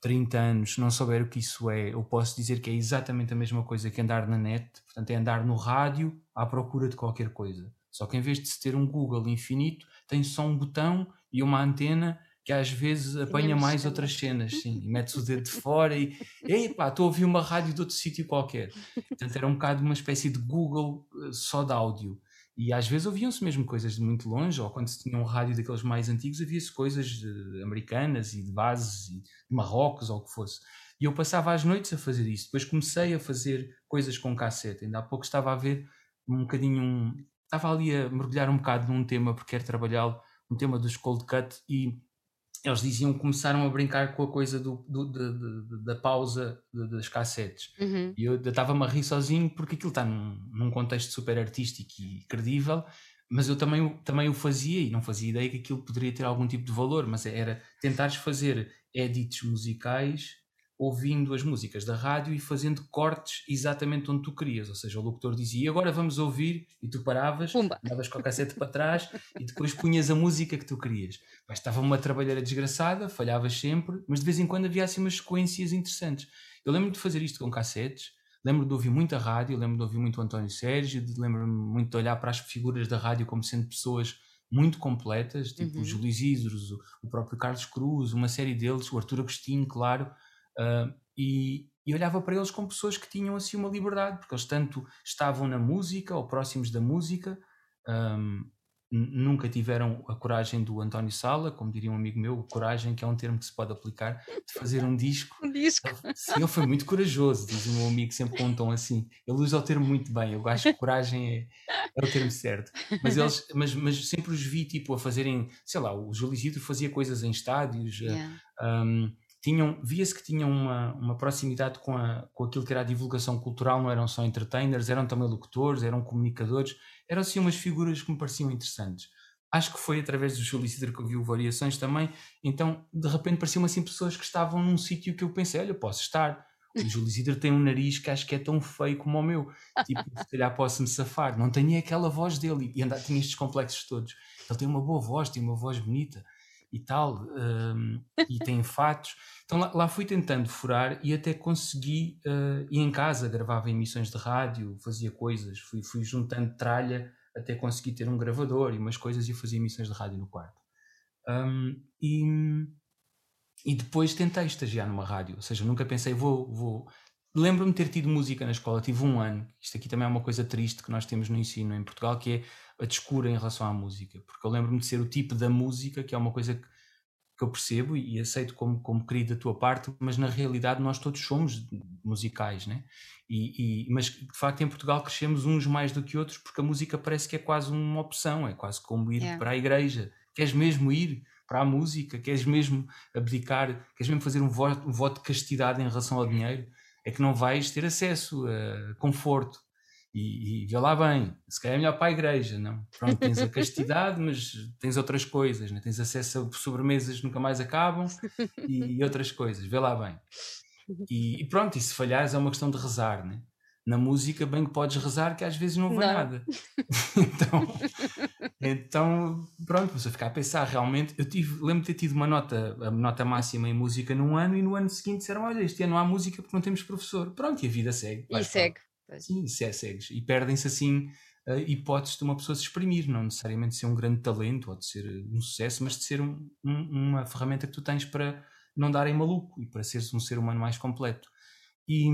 Speaker 2: 30 anos, não souber o que isso é, eu posso dizer que é exatamente a mesma coisa que andar na net, portanto é andar no rádio à procura de qualquer coisa. Só que em vez de se ter um Google infinito, tem só um botão e uma antena que às vezes apanha mais outras cenas, sim, e metes o dedo de fora e ei pá, estou a ouvir uma rádio de outro sítio qualquer. Portanto era um bocado uma espécie de Google eh, só de áudio. E às vezes ouviam-se mesmo coisas de muito longe, ou quando se tinha um rádio daqueles mais antigos, havia-se coisas americanas e de bases, e de Marrocos ou o que fosse. E eu passava as noites a fazer isso. Depois comecei a fazer coisas com cassete. Ainda há pouco estava a ver um bocadinho. Um, estava ali a mergulhar um bocado num tema, porque quero trabalhar um tema dos cold cut e eles diziam que começaram a brincar com a coisa do, do, de, da pausa das cassetes. Uhum. E eu estava-me a rir sozinho porque aquilo está num, num, contexto super artístico e credível, mas eu também, também o fazia e não fazia ideia que aquilo poderia ter algum tipo de valor, mas era tentares fazer edits musicais ouvindo as músicas da rádio e fazendo cortes exatamente onde tu querias. Ou seja, o locutor dizia, agora vamos ouvir, e tu paravas, davas com a cassete para trás e depois punhas a música que tu querias. Mas estava uma trabalheira desgraçada, falhavas sempre, mas de vez em quando havia assim umas sequências interessantes. Eu lembro de fazer isto com cassetes, lembro de ouvir muita rádio, lembro de ouvir muito o António Sérgio, lembro-me muito de olhar para as figuras da rádio como sendo pessoas muito completas, tipo uhum. o Júlio Isidros, o, o próprio Carlos Cruz, uma série deles, o Artur Agostinho, claro, Uh, e, e, olhava para eles como pessoas que tinham assim uma liberdade, porque eles tanto estavam na música ou próximos da música, um, nunca tiveram a coragem do António Sala, como diria um amigo meu, coragem que é um termo que se pode aplicar, de fazer um disco.
Speaker 1: Um disco.
Speaker 2: Ele foi muito corajoso, diz o meu amigo sempre com um tom assim. Ele usa o termo muito bem, eu acho que coragem é, é o termo certo. Mas, eles, mas, mas sempre os vi tipo a fazerem, sei lá, o Júlio Isidro fazia coisas em estádios, yeah. um, tinham, via-se que tinham uma, uma proximidade com, a, com aquilo que era a divulgação cultural, não eram só entertainers, eram também locutores, eram comunicadores, eram assim umas figuras que me pareciam interessantes. Acho que foi através do Júlio Isidro que eu vi Variações também, então de repente pareciam assim pessoas que estavam num sítio que eu pensei, olha, posso estar. O Júlio Isidro tem um nariz que acho que é tão feio como o meu, tipo, se calhar posso-me safar, não tenho aquela voz dele, e andar, tinha estes complexos todos. Ele tem uma boa voz, tem uma voz bonita e tal, um, e tem fatos. Então lá, lá, fui tentando furar e até consegui uh, ir em casa, gravava emissões de rádio, fazia coisas, fui, fui juntando tralha até conseguir ter um gravador e umas coisas e fazia emissões de rádio no quarto. Um, e, e depois tentei estagiar numa rádio, ou seja, nunca pensei, vou, vou. Lembro-me de ter tido música na escola, tive um ano. Isto aqui também é uma coisa triste que nós temos no ensino em Portugal, que é a descura em relação à música, porque eu lembro-me de ser o tipo da música, que é uma coisa que, que eu percebo e, e aceito como, como querido da tua parte, mas na realidade nós todos somos musicais, né? E, e, mas de facto em Portugal crescemos uns mais do que outros porque a música parece que é quase uma opção, é quase como ir yeah. para a igreja. Queres mesmo ir para a música? Queres mesmo abdicar? Queres mesmo fazer um voto, um voto de castidade em relação ao dinheiro? É que não vais ter acesso a conforto, e, e vê lá bem, se calhar é melhor para a igreja, não? Pronto, tens a castidade, mas tens outras coisas, né? tens acesso a sobremesas que nunca mais acabam e, e outras coisas, vê lá bem. E, e, pronto, e se falhares é uma questão de rezar, né? Na música, bem que podes rezar, que às vezes não vai nada. então, então, pronto, você ficar a pensar, realmente, eu tive, lembro de ter tido uma nota, a nota máxima em música num ano e no ano seguinte disseram, olha, este ano não há música porque não temos professor. Pronto, e a vida segue.
Speaker 1: E segue.
Speaker 2: Sim, se é cegues. E perdem-se assim uh, hipóteses de uma pessoa se exprimir, não necessariamente de ser um grande talento ou de ser um sucesso, mas de ser um, um, uma ferramenta que tu tens para não darem maluco e para seres um ser humano mais completo. E,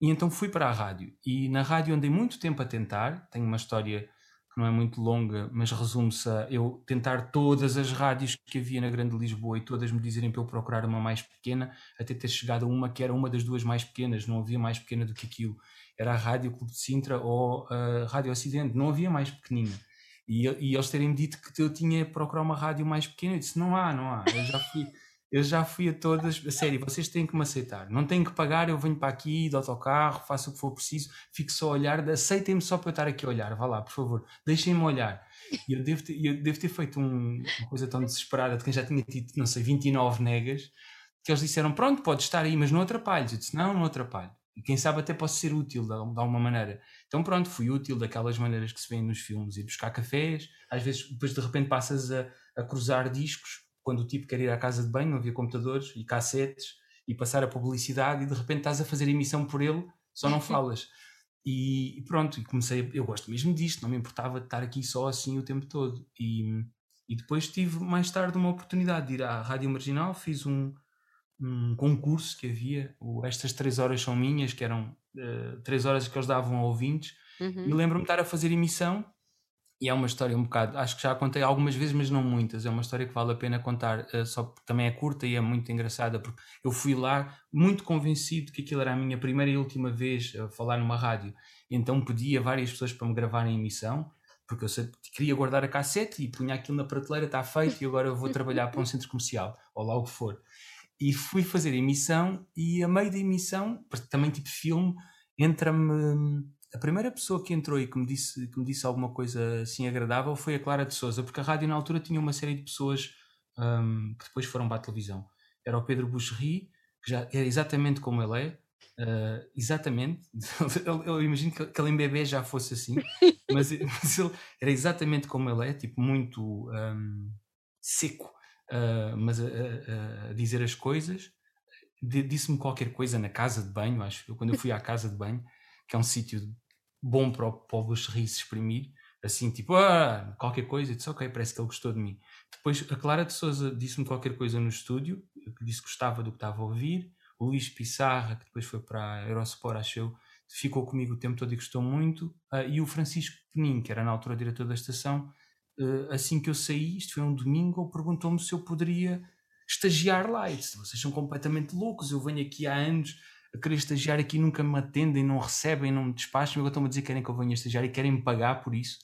Speaker 2: e então fui para a rádio. E na rádio andei muito tempo a tentar. Tenho uma história que não é muito longa, mas resume-se a eu tentar todas as rádios que havia na Grande Lisboa e todas me dizerem para eu procurar uma mais pequena, até ter chegado a uma que era uma das duas mais pequenas, não havia mais pequena do que aquilo era a Rádio Clube de Sintra ou a Rádio Ocidente, não havia mais pequenina. E, e eles terem dito que eu tinha procurar uma rádio mais pequena, eu disse: não há, não há. Eu já fui, Eu já fui a todas, a sério, vocês têm que me aceitar. Não têm que pagar, eu venho para aqui, de autocarro, faço o que for preciso, fico só a olhar, aceitem-me só para eu estar aqui a olhar. Vá lá, por favor, deixem-me olhar. E eu devo ter, eu devo ter feito um, uma coisa tão desesperada de quem já tinha tido, não sei, 29 negas, que eles disseram: Pronto, pode estar aí, mas não atrapalhes. Eu disse: Não, não atrapalho. E quem sabe até posso ser útil de, de alguma maneira. Então, pronto, fui útil daquelas maneiras que se vê nos filmes, ir buscar cafés, às vezes depois de repente passas a, a cruzar discos quando o tipo quer ir à casa de banho, não havia computadores e cassetes e passar a publicidade e de repente estás a fazer emissão por ele, só não falas. E, pronto, e comecei, eu gosto mesmo disto, não me importava de estar aqui só assim o tempo todo. E, e depois tive mais tarde uma oportunidade de ir à Rádio Marginal, fiz um, um concurso que havia, o Estas Três Horas São Minhas, que eram uh, três horas que eles davam a ouvintes, uhum. e lembro-me de estar a fazer emissão e é uma história um bocado, acho que já contei algumas vezes, mas não muitas. É uma história que vale a pena contar, uh, só porque também é curta e é muito engraçada, porque eu fui lá muito convencido que aquilo era a minha primeira e última vez a falar numa rádio. Então pedi a várias pessoas para me gravarem a emissão, porque eu queria guardar a cassete e punha aquilo na prateleira, está feito, e agora vou trabalhar para um centro comercial, ou lá o que for. E fui fazer a emissão, e a meio da emissão, também tipo filme, entra-me a primeira pessoa que entrou e que me disse, que me disse alguma coisa assim agradável foi a Clara de Souza, porque a rádio na altura tinha uma série de pessoas um, que depois foram para a televisão. Era o Pedro Buxerri, que já era exatamente como ele é, Uh, exatamente, eu, eu, imagino que, que ele em bebê já fosse assim, mas, mas, ele era exatamente como ele é, tipo muito um, seco, uh, mas a, a, a, dizer as coisas. Disse-me qualquer coisa na casa de banho, acho, quando eu fui à casa de banho, que é um sítio bom para o, para o se exprimir, assim tipo, ah, qualquer coisa, eu disse, ok, parece que ele gostou de mim. Depois a Clara de Souza disse-me qualquer coisa no estúdio, que disse que gostava do que estava a ouvir, o Luís Pissarra, que depois foi para a Eurosport, achou, ficou comigo o tempo todo e gostou muito, uh, e o Francisco Penin, que era na altura diretor da estação, uh, assim que eu saí, isto foi um domingo, perguntou-me se eu poderia estagiar lá, e disse, vocês são completamente loucos, eu venho aqui há anos a querer estagiar aqui nunca me atendem, não recebem, não me despacham, agora estão-me a dizer que querem que eu venha estagiar e querem me pagar por isso.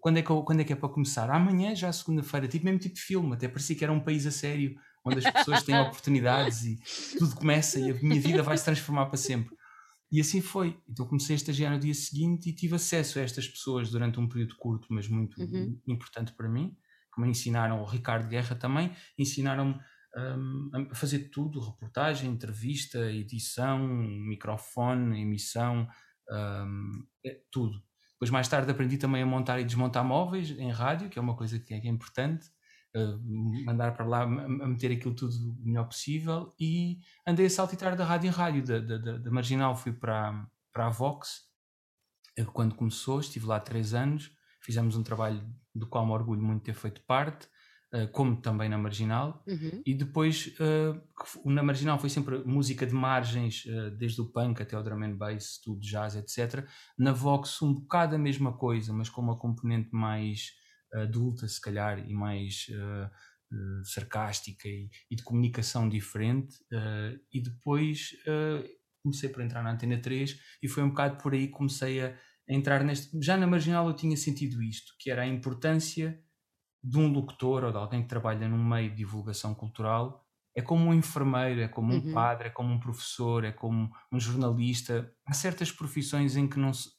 Speaker 2: Quando é que, eu, quando é, que é para começar? Amanhã, já segunda-feira, tipo mesmo tipo de filme, até parecia que era um país a sério, onde as pessoas têm oportunidades e tudo começa e a minha vida vai se transformar para sempre. E assim foi. Então comecei a estagiar no dia seguinte e tive acesso a estas pessoas durante um período curto, mas muito uhum. importante para mim, que me ensinaram, o Ricardo Guerra também, ensinaram-me um, a fazer tudo, reportagem, entrevista, edição, microfone, emissão, um, é, tudo. Depois mais tarde aprendi também a montar e desmontar móveis em rádio, que é uma coisa que é, que é importante, uh, mandar para lá, a meter aquilo tudo o melhor possível. E andei a saltitar da rádio em rádio, da, da, da Marginal fui para, para a Vox, quando começou, estive lá três anos, fizemos um trabalho do qual me orgulho muito ter feito parte, como também na Marginal, uhum. e depois uh, na Marginal foi sempre música de margens, uh, desde o punk até o drum and bass, tudo jazz, etc. Na Vox um bocado a mesma coisa, mas com uma componente mais adulta, se calhar, e mais sarcástica e, e, de comunicação diferente. e depois comecei por entrar na Antena 3 e foi um bocado por aí que comecei a entrar neste. Já na Marginal eu tinha sentido isto, que era a importância de um locutor ou de alguém que trabalha num meio de divulgação cultural é como um enfermeiro, é como um uhum. padre, é como um professor, é como um jornalista. Há certas profissões em que não se,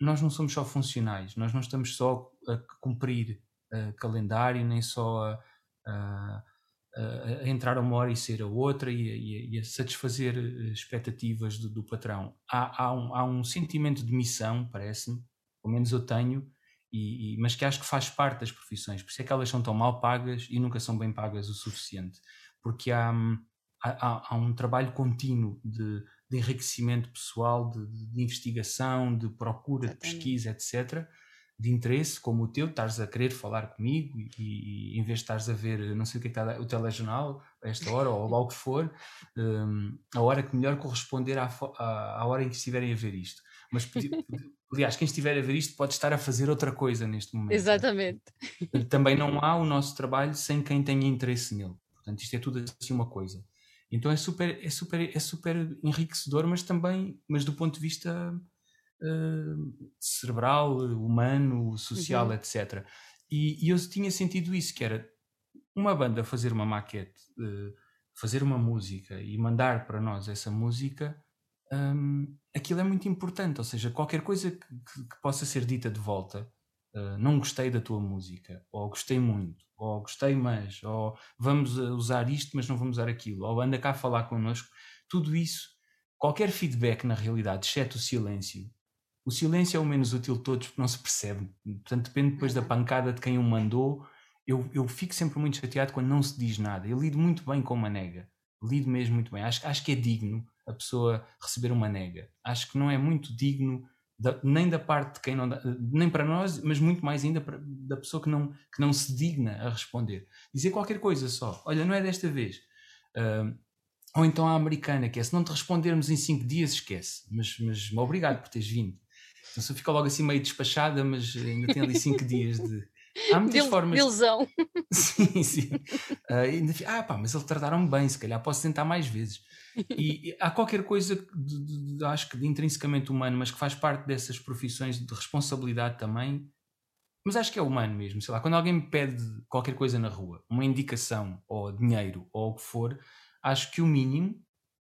Speaker 2: nós não somos só funcionais, nós não estamos só a cumprir uh, calendário, nem só a, a, a, entrar a uma hora e ser a outra e a, e a satisfazer eh, expectativas do, do patrão. Há, há, um, há um sentimento de missão, parece-me, pelo menos eu tenho, e, e, mas que acho que faz parte das profissões, por isso é que elas são tão mal pagas e nunca são bem pagas o suficiente, porque há, há, há um trabalho contínuo de, de enriquecimento pessoal, de, de, investigação, de procura, de pesquisa, etc., de interesse, como o teu, estás a querer falar comigo e, e, em vez de estás a ver, não sei o que é que está o telejornal, a esta hora, ou lá o que for, um, a hora que melhor corresponder à, à, à hora em que estiverem a ver isto. Mas Aliás, quem estiver a ver isto pode estar a fazer outra coisa neste momento.
Speaker 1: Exatamente.
Speaker 2: Também não há o nosso trabalho sem quem tenha interesse nele. Portanto, isto é tudo assim uma coisa. Então é super, é super, é super enriquecedor, mas também, mas do ponto de vista uh, cerebral, humano, social, uhum. etc. E, e, eu tinha sentido isso, que era uma banda fazer uma maquete uh, fazer uma música e mandar para nós essa música, um, aquilo é muito importante. Ou seja, qualquer coisa que, que, que possa ser dita de volta, uh, não gostei da tua música, ou gostei muito, ou gostei mais, ou vamos usar isto, mas não vamos usar aquilo, ou anda cá a falar connosco, tudo isso, qualquer feedback na realidade, exceto o silêncio. O silêncio é o menos útil de todos porque não se percebe. Portanto, depende depois da pancada de quem o mandou. Eu, eu fico sempre muito chateado quando não se diz nada. Eu lido muito bem com uma nega. Lido mesmo muito bem. Acho, acho que é digno a pessoa receber uma nega. Acho que não é muito digno da, nem da parte de quem não dá, nem para nós, mas muito mais ainda para, da pessoa que não, que não se digna a responder. Dizer qualquer coisa só, olha, não é desta vez. Uh, ou então a americana, que é se não te respondermos em cinco dias, esquece. Mas, mas obrigado por teres vindo. Então se fica logo assim meio despachada, mas ainda tem ali cinco dias de.
Speaker 1: Há muitas Dil, formas. Ilusão.
Speaker 2: Sim, sim. Uh. Ah, pá, mas eles trataram bem, se calhar posso tentar mais vezes. E, e há qualquer coisa, de, de, de, acho que de intrinsecamente humano, mas que faz parte dessas profissões de responsabilidade também. Mas acho que é humano mesmo. Sei lá, quando alguém me pede qualquer coisa na rua, uma indicação, ou dinheiro, ou o que for, acho que o mínimo,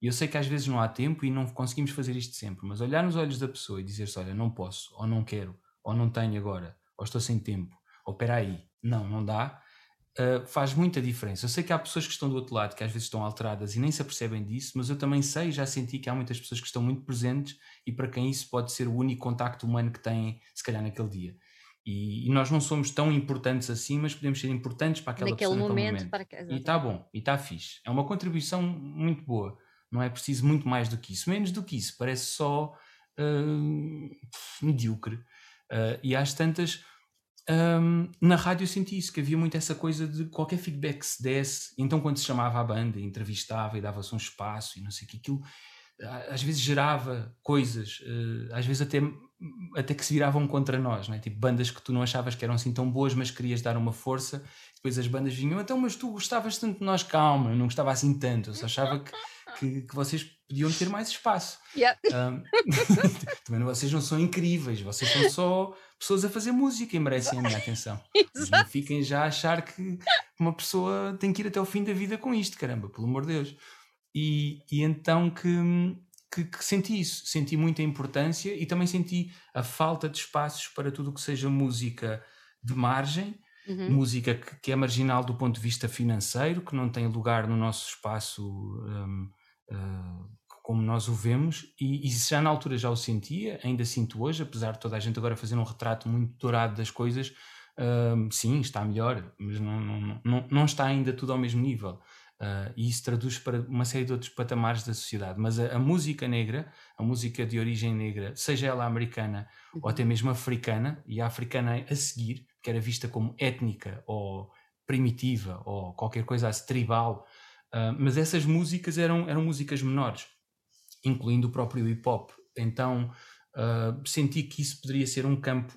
Speaker 2: e eu sei que às vezes não há tempo e não conseguimos fazer isto sempre, mas olhar nos olhos da pessoa e dizer-se: olha, não posso, ou não quero, ou não tenho agora, ou estou sem tempo, ou espera aí, não, não dá uh, faz muita diferença. Eu sei que há pessoas que estão do outro lado que às vezes estão alteradas e nem se apercebem disso, mas eu também sei, já senti que há muitas pessoas que estão muito presentes e para quem isso pode ser o único contacto humano que têm, se calhar, naquele dia. E, e nós não somos tão importantes assim, mas podemos ser importantes para aquela
Speaker 1: naquele
Speaker 2: pessoa
Speaker 1: momento,
Speaker 2: momento.
Speaker 1: Para que...
Speaker 2: E está bom, e está fixe. É uma contribuição muito boa. Não é preciso muito mais do que isso. Menos do que isso. Parece só uh, medíocre. Uh, e às tantas um, na rádio eu senti isso, que havia muito essa coisa de qualquer feedback que se desse, então quando se chamava a banda, entrevistava e dava-se um espaço e não sei o que, aquilo às vezes gerava coisas, uh, às vezes até, até que se viravam contra nós, é? tipo bandas que tu não achavas que eram assim tão boas, mas querias dar uma força, depois as bandas vinham, então mas tu gostavas tanto de nós, calma, eu não gostava assim tanto, eu só achava que que, que vocês podiam ter mais espaço.
Speaker 1: Yeah.
Speaker 2: Um, também vocês não são incríveis, vocês são só pessoas a fazer música e merecem a minha atenção. Não fiquem já a achar que uma pessoa tem que ir até o fim da vida com isto, caramba, pelo amor de Deus. E, e então que, que, que, senti isso, senti muita importância e também senti a falta de espaços para tudo o que seja música de margem. Uhum. Música que, que, é marginal do ponto de vista financeiro, que não tem lugar no nosso espaço um, uh, como nós o vemos, e, e, já na altura já o sentia, ainda sinto hoje, apesar de toda a gente agora fazer um retrato muito dourado das coisas, uh, sim, está melhor, mas não, não, não, não, está ainda tudo ao mesmo nível. Uh, e isso traduz para uma série de outros patamares da sociedade. Mas a, a música negra, a música de origem negra, seja ela americana uhum. ou até mesmo africana, e a africana a seguir, que era vista como étnica ou primitiva ou qualquer coisa assim, tribal, Uh, mas essas músicas eram, eram músicas menores, incluindo o próprio hip hop. Então uh, senti que isso poderia ser um campo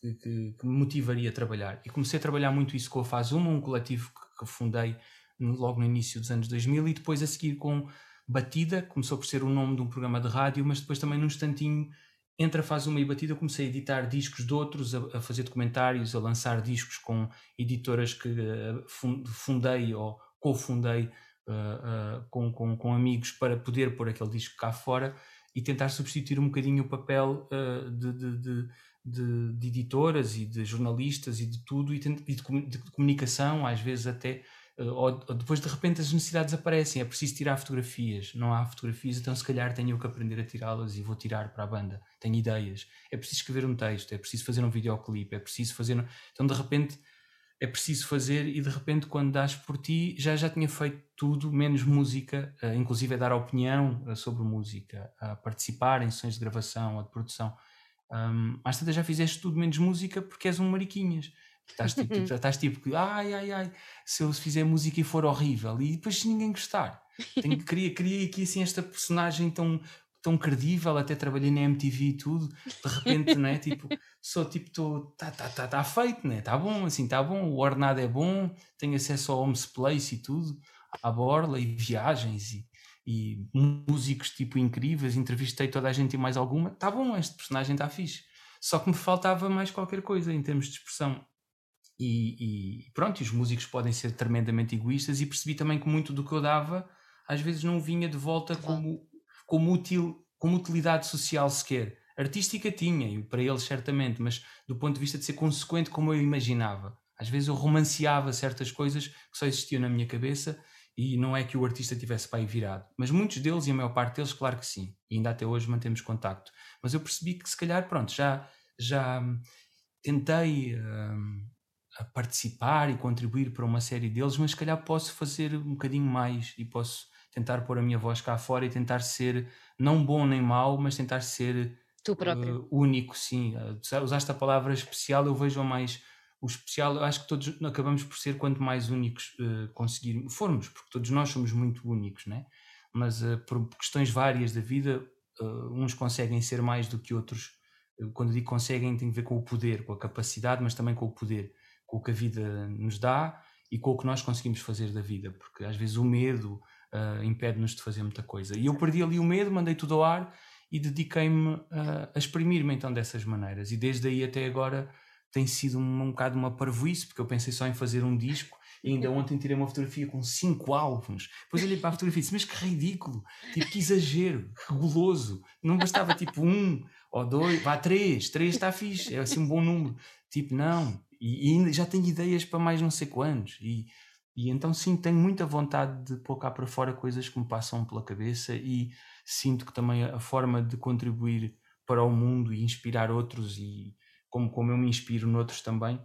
Speaker 2: que, que, que, me motivaria a trabalhar. E comecei a trabalhar muito isso com a Faz Uma, um coletivo que, que fundei no, logo no início dos anos 2000, e depois a seguir com Batida, começou por ser o nome de um programa de rádio, mas depois também num instantinho entre a fase uma e batida comecei a editar discos de outros, a, a, fazer documentários, a lançar discos com editoras que uh, fundei ou cofundei uh, com, com, com, amigos para poder pôr aquele disco cá fora e tentar substituir um bocadinho o papel uh, de, de, de, de, editoras e de jornalistas e de tudo e de, comunicação, às vezes até ou, depois de repente as necessidades aparecem, é preciso tirar fotografias, não há fotografias, então se calhar tenho que aprender a tirá-las e vou tirar para a banda. Tenho ideias, é preciso escrever um texto, é preciso fazer um videoclipe, é preciso fazer. Então de repente é preciso fazer e de repente quando das por ti já já tinha feito tudo menos música, uh, inclusive a dar opinião uh, sobre música, a participar em sessões de gravação ou de produção. Um, às tantas já fizeste tudo menos música porque és um mariquinhas. Estás tipo, tipo, estás tipo ai ai ai, se eu fizer música e for horrível e depois se ninguém gostar. Tenho, queria, queria aqui assim esta personagem tão tão credível, até trabalhei na MTV e tudo, de repente, não é? Tipo, sou tipo, estou, tá, tá, tá, tá feito, né? Tá bom, assim, tá bom, o ordenado é bom, tenho acesso ao Homes Place e tudo, à borla e viagens e, e músicos tipo incríveis, entrevistei toda a gente e mais alguma, tá bom, este personagem está fixe. Só que me faltava mais qualquer coisa em termos de expressão. e, e, pronto, e os músicos podem ser tremendamente egoístas e percebi também que muito do que eu dava às vezes não vinha de volta como, como, útil, como utilidade social sequer. Artística tinha, e para eles certamente, mas do ponto de vista de ser consequente como eu imaginava. Às vezes eu romanceava certas coisas que só existiam na minha cabeça e não é que o artista tivesse para aí virado. Mas muitos deles, e a maior parte deles, claro que sim. E ainda até hoje mantemos contacto. Mas eu percebi que se calhar, pronto, já, já tentei uh, participar e contribuir para uma série deles, mas se calhar posso fazer um bocadinho mais e posso tentar pôr a minha voz cá fora e tentar ser não bom nem mau, mas tentar ser
Speaker 1: tu próprio.
Speaker 2: Uh, único, sim. Uh, usaste a palavra especial, eu vejo mais o especial, eu acho que todos acabamos por ser quanto mais únicos uh, conseguirmos, formos, porque todos nós somos muito únicos, né? mas uh, por questões várias da vida, uns conseguem ser mais do que outros. Quando digo conseguem, tem a ver com o poder, com a capacidade, mas também com o poder, com o que a vida nos dá e com o que nós conseguimos fazer da vida, porque às vezes o medo impede-nos de fazer muita coisa. E eu perdi ali o medo, mandei tudo ao ar e dediquei-me a exprimir-me então dessas maneiras. E desde aí até agora tem sido um, um bocado uma parvoíce, porque eu pensei só em fazer um disco e ainda ontem tirei uma fotografia com cinco álbuns. Depois olhei para a fotografia e disse: Mas que ridículo, tipo que exagero, que goloso. Não bastava tipo um ou dois, vá três, três está fixe, é assim um bom número. Tipo, não. E, e ainda já tenho ideias para mais não sei quantos. E, e então sim, tenho muita vontade de pôr cá para fora coisas que me passam pela cabeça e sinto que também a forma de contribuir para o mundo e inspirar outros e como, como eu me inspiro noutros também,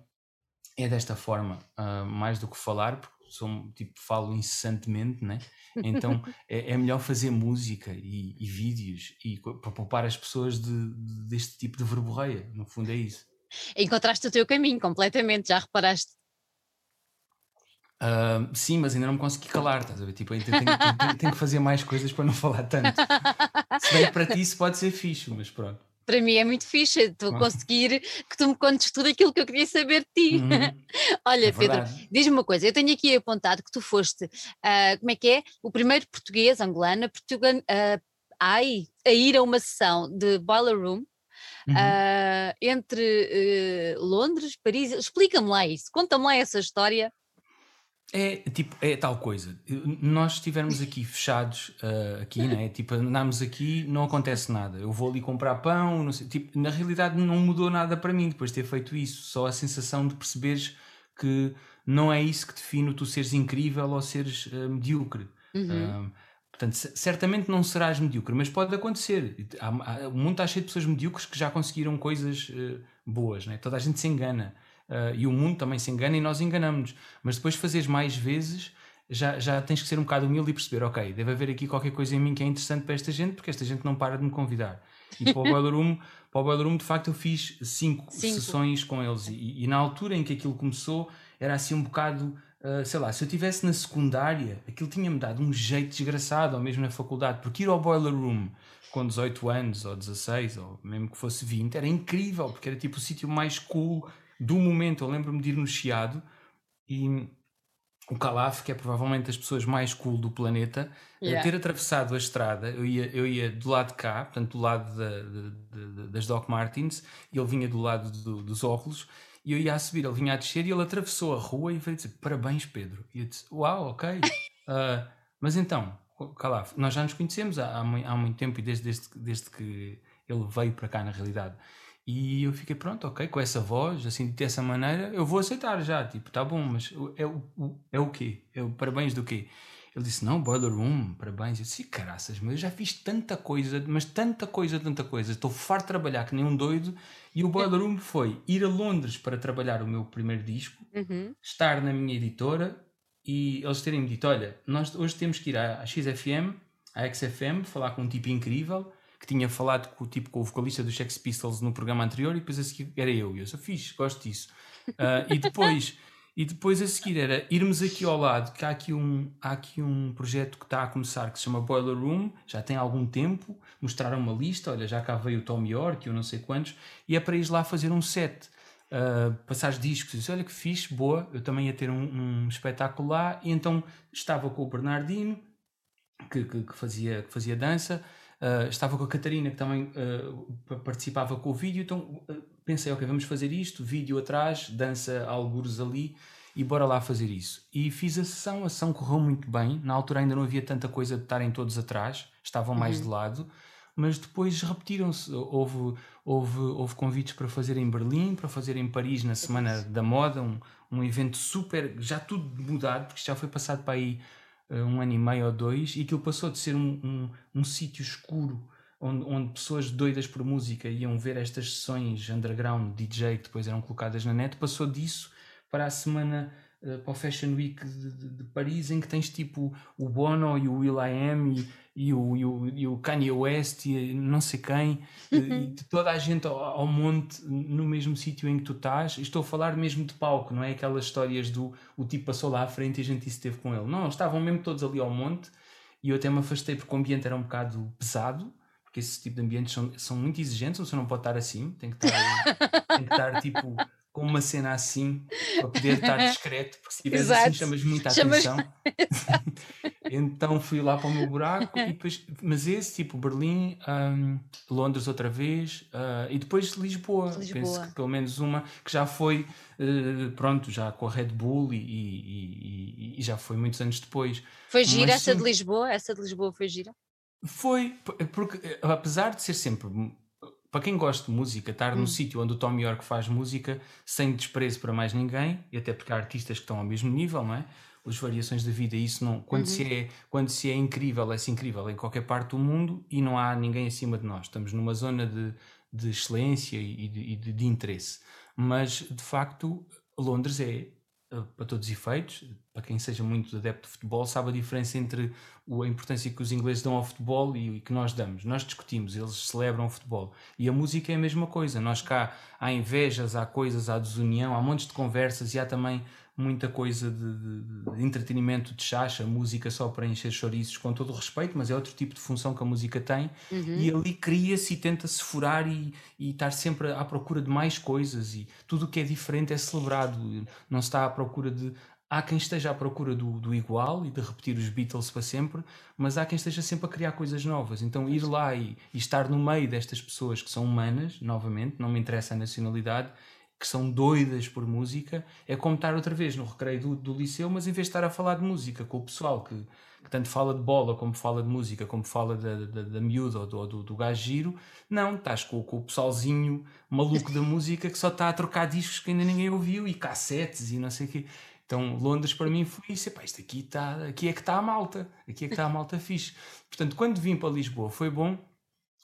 Speaker 2: é desta forma, uh, mais do que falar, porque sou, tipo, falo incessantemente, né? então é, é, melhor fazer música e, e vídeos e, para poupar as pessoas de, de, deste tipo de verborreia, no fundo é isso.
Speaker 1: Encontraste o teu caminho completamente, já reparaste?
Speaker 2: Uh, sim, mas ainda não me consegui calar, estás a ver? Tipo, tenho, tenho, tenho, tenho, que fazer mais coisas para não falar tanto. Se bem que para ti isso pode ser fixe, mas pronto
Speaker 1: para mim é muito fixe, estou a conseguir que tu me contes tudo aquilo que eu queria saber de ti. Uhum. Olha, é Pedro, diz-me uma coisa, eu tenho aqui apontado que tu foste, uh, como é que é? O primeiro português, angolano, uh, ai, a ir a uma sessão de Boiler Room, Uhum. Uh, entre uh, Londres, Paris, explica-me lá isso, conta-me lá essa história.
Speaker 2: É tipo, é tal coisa. Nós estivermos aqui fechados, uh, aqui, né? Tipo, andamos aqui, não acontece nada. Eu vou ali comprar pão, não sei, tipo, na realidade não mudou nada para mim depois de ter feito isso. Só a sensação de perceberes que não é isso que define tu seres incrível ou seres uh, medíocre. Uhum. Uh, portanto, certamente não serás medíocre, mas pode acontecer. Há, há, o mundo está cheio de pessoas medíocres que já conseguiram coisas boas, né? Toda a gente se engana. Uh, e o mundo também se engana e nós enganamos-nos. Mas depois de fazeres mais vezes, já, já tens que ser um bocado humilde e perceber: ok, deve haver aqui qualquer coisa em mim que é interessante para esta gente, porque esta gente não para de me convidar. E para o Boiler Room, para o Boiler Room de facto, eu fiz cinco, cinco. sessões com eles. E, e, na altura em que aquilo começou, era assim um bocado. Uh, sei lá, se eu estivesse na secundária, aquilo tinha-me dado um jeito desgraçado, ou mesmo na faculdade, porque ir ao Boiler Room com 18 anos, ou 16, ou mesmo que fosse 20, era incrível, porque era tipo o sítio mais cool do momento, eu lembro-me de ir no Chiado e o Calaf, que é provavelmente das pessoas mais cool do planeta, yeah. ter atravessado a estrada, eu ia, eu ia do lado de cá, portanto do lado da, de, de, das Doc Martins, e ele vinha do lado do, dos óculos, e eu ia a subir, ele vinha a descer, e ele atravessou a rua e veio dizer, parabéns Pedro, e eu disse, uau, ok, uh, mas então, Calaf, nós já nos conhecemos há, há, muito tempo, e desde, desde, desde que ele veio para cá na realidade, e eu fiquei, pronto, ok, com essa voz, assim, dessa maneira, eu vou aceitar já, tipo, tá bom, mas é o, é o quê? É o parabéns do quê? Ele disse, não, Boiler Room, parabéns. Eu disse, caraças, mas eu já fiz tanta coisa, mas tanta coisa, tanta coisa. Estou farto de trabalhar que nem um doido. E o Boiler Room foi ir a Londres para trabalhar o meu primeiro disco, uhum. estar na minha editora e eles terem-me dito, olha, nós hoje temos que ir à XFM, à XFM, falar com um tipo incrível que tinha falado com, tipo, com o vocalista dos Sex Pistols no programa anterior e depois a seguir era eu. E eu sou fixe, gosto disso. Uh, e depois. E depois a seguir era irmos aqui ao lado, que há aqui um, há aqui um projeto que está a começar que se chama Boiler Room, já tem algum tempo, mostraram uma lista, olha, já cá veio o Tom York, eu não sei quantos, e é para ir lá fazer um set, uh, passar discos. Eu disse, olha que fixe, boa, eu também ia ter um, um espetáculo lá, e então estava com o Bernardino, que, que, que fazia, que fazia dança, Uh, estava com a Catarina, que também uh, participava com o vídeo, então uh, pensei, ok, vamos fazer isto, vídeo atrás, dança algures ali e bora lá fazer isso. E fiz a sessão, a sessão correu muito bem. Na altura ainda não havia tanta coisa de estarem todos atrás, estavam mais uhum. de lado, mas depois repetiram-se. Houve, houve, houve convites para fazer em Berlim, para fazer em Paris na Semana da Moda, um, um evento super, já tudo mudado, porque já foi passado para aí um ano e meio ou dois, e aquilo passou de ser um, um, um sítio escuro. Onde, onde, pessoas doidas por música iam ver estas sessões underground DJ que depois eram colocadas na net, passou disso para a semana uh, para o Fashion Week de, de, de, Paris, em que tens tipo o Bono e o Will.i.am e, e, o, e, o, e o Kanye West e não sei quem, uhum. e toda a gente ao, ao monte no mesmo sítio em que tu estás. Estou a falar mesmo de palco, não é aquelas histórias do o tipo passou lá à frente e a gente esteve com ele. Não, estavam mesmo todos ali ao monte e eu até me afastei porque o ambiente era um bocado pesado porque esse tipo de ambientes são, são muito exigentes, você não pode estar assim, tem que estar, tem que estar tipo com uma cena assim para poder estar discreto, porque se estiveres assim chamas muita atenção. então fui lá para o meu buraco, e depois, mas esse tipo Berlim, um, Londres outra vez, uh, e depois Lisboa. Lisboa. Penso que pelo menos uma que já foi, uh, pronto, já com a Red Bull e, e, e, e já foi muitos anos depois.
Speaker 1: Foi gira mas, essa sim, de Lisboa? Essa de Lisboa foi gira?
Speaker 2: Foi, porque apesar de ser sempre para quem gosta de música, estar hum. no sítio onde o Tom York faz música sem desprezo para mais ninguém, e até porque há artistas que estão ao mesmo nível, não é? As variações da vida, isso não. Quando, uhum. se é, quando se é incrível, é-se incrível em qualquer parte do mundo e não há ninguém acima de nós. Estamos numa zona de, de excelência e de, de, de interesse. Mas, de facto, Londres é para todos os efeitos, para quem seja muito adepto de futebol, sabe a diferença entre a importância que os ingleses dão ao futebol e, que nós damos. Nós discutimos, eles celebram o futebol. E a música é a mesma coisa. Nós cá há invejas, há coisas, há desunião, há montes de conversas e há também muita coisa de, de, de, entretenimento de chacha, música só para encher chouriços, com todo o respeito, mas é outro tipo de função que a música tem. Uhum. E ali cria-se e tenta-se furar e, e estar sempre à procura de mais coisas. E tudo o que é diferente é celebrado. Não se está à procura de. Há quem esteja à procura do, do igual e de repetir os Beatles para sempre, mas há quem esteja sempre a criar coisas novas. Então, ir lá e, e estar no meio destas pessoas que são humanas, novamente, não me interessa a nacionalidade, que são doidas por música, é como estar outra vez no recreio do, do liceu, mas em vez de estar a falar de música com o pessoal que, que tanto fala de bola, como fala de música, como fala da, da, da miúda ou do, do, do gajo giro, não, estás com, com o pessoalzinho maluco da música que só está a trocar discos que ainda ninguém ouviu e cassetes e não sei o quê. Então, Londres para mim foi isso. Epá, isto aqui, está, aqui é que está a malta. Aqui é que está a malta fixe. Portanto, quando vim para Lisboa foi bom,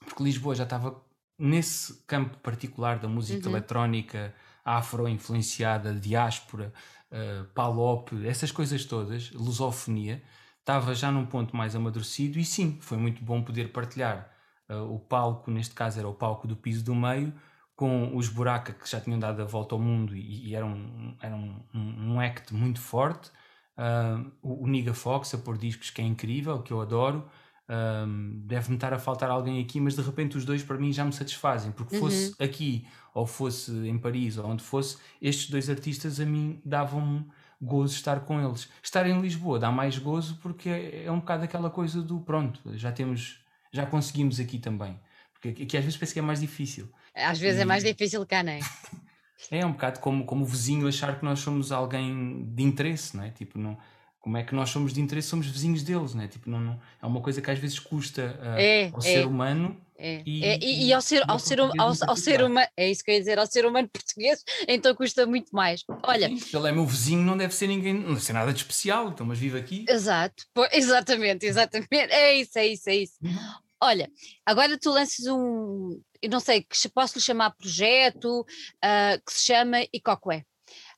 Speaker 2: porque Lisboa já estava nesse campo particular da música uhum. eletrónica, afro-influenciada, diáspora, uh, palop, essas coisas todas, lusofonia, estava já num ponto mais amadurecido e sim, foi muito bom poder partilhar uh, o palco, neste caso era o palco do piso do meio, com os Buraca que já tinham dado a volta ao mundo e, e era, um, era um, um, um act muito forte, uh, o, o Niga Fox a pôr discos que é incrível, que eu adoro, um, deve-me estar a faltar alguém aqui, mas de repente os dois para mim já me satisfazem, porque uhum. fosse aqui ou fosse em Paris ou onde fosse, estes dois artistas a mim davam gozo estar com eles. Estar em Lisboa dá mais gozo porque é, é um bocado aquela coisa do pronto, já temos, já conseguimos aqui também. Porque aqui às vezes penso que é mais difícil.
Speaker 1: Às vezes é e... é mais difícil cá, não é?
Speaker 2: É um bocado como, como o vizinho achar que nós somos alguém de interesse, não é? Tipo, não como é que nós somos de interesse, somos vizinhos deles, né? Tipo, não, não é uma coisa que às vezes custa uh,
Speaker 1: é,
Speaker 2: ao é, ser humano.
Speaker 1: É, e, é, e, e, ao ser, ao ser, ao, ao ser humano, é isso que eu ia dizer, ao ser humano português, então custa muito mais. Olha,
Speaker 2: Sim, ele é meu vizinho, não deve ser ninguém, não deve ser nada de especial, então, mas vive aqui.
Speaker 1: Exato, pô, exatamente, exatamente, é isso, é isso, é isso. Uhum. Olha, agora tu lanças um, eu não sei, que posso lhe chamar projeto, uh, que se chama Icocué.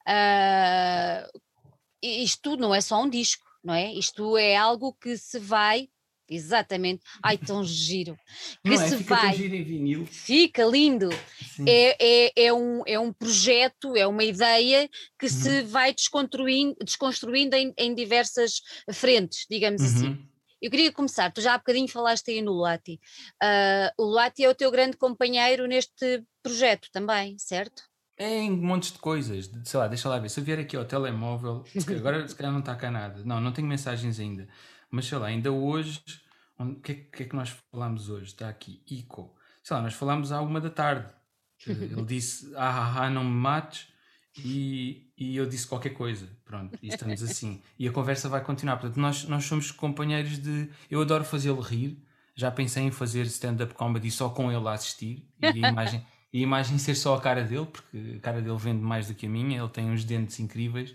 Speaker 1: Uh, isto não é só um disco, não é? Isto é algo que se vai Exatamente. Ai, tão giro.
Speaker 2: Que não é? se fica vai. giro em vinil.
Speaker 1: Fica lindo. É, é, é, um, é um projeto, é uma ideia que uhum. se vai desconstruindo, desconstruindo em, em diversas frentes, digamos assim. uhum. assim. Eu queria começar, tu já há bocadinho falaste aí no Luati. Uh, o Luati é o teu grande companheiro neste projeto também, certo?
Speaker 2: É em montes de coisas, sei lá, deixa lá ver. Se eu vier aqui ao telemóvel, agora se calhar não está cá nada. Não, não tenho mensagens ainda. Mas sei lá, ainda hoje, o que, é, que, é que nós falámos hoje? Está aqui, ICO. Sei lá, nós falámos à uma da tarde. Ele disse, ah, ah, ah, não me mates, e, e eu disse qualquer coisa. Pronto, e estamos assim. E a conversa vai continuar. Portanto, nós, nós somos companheiros de. Eu adoro fazê-lo rir. Já pensei em fazer stand-up comedy só com ele a assistir e a imagem, e a imagem ser só a cara dele, porque a cara dele vende mais do que a minha. Ele tem uns dentes incríveis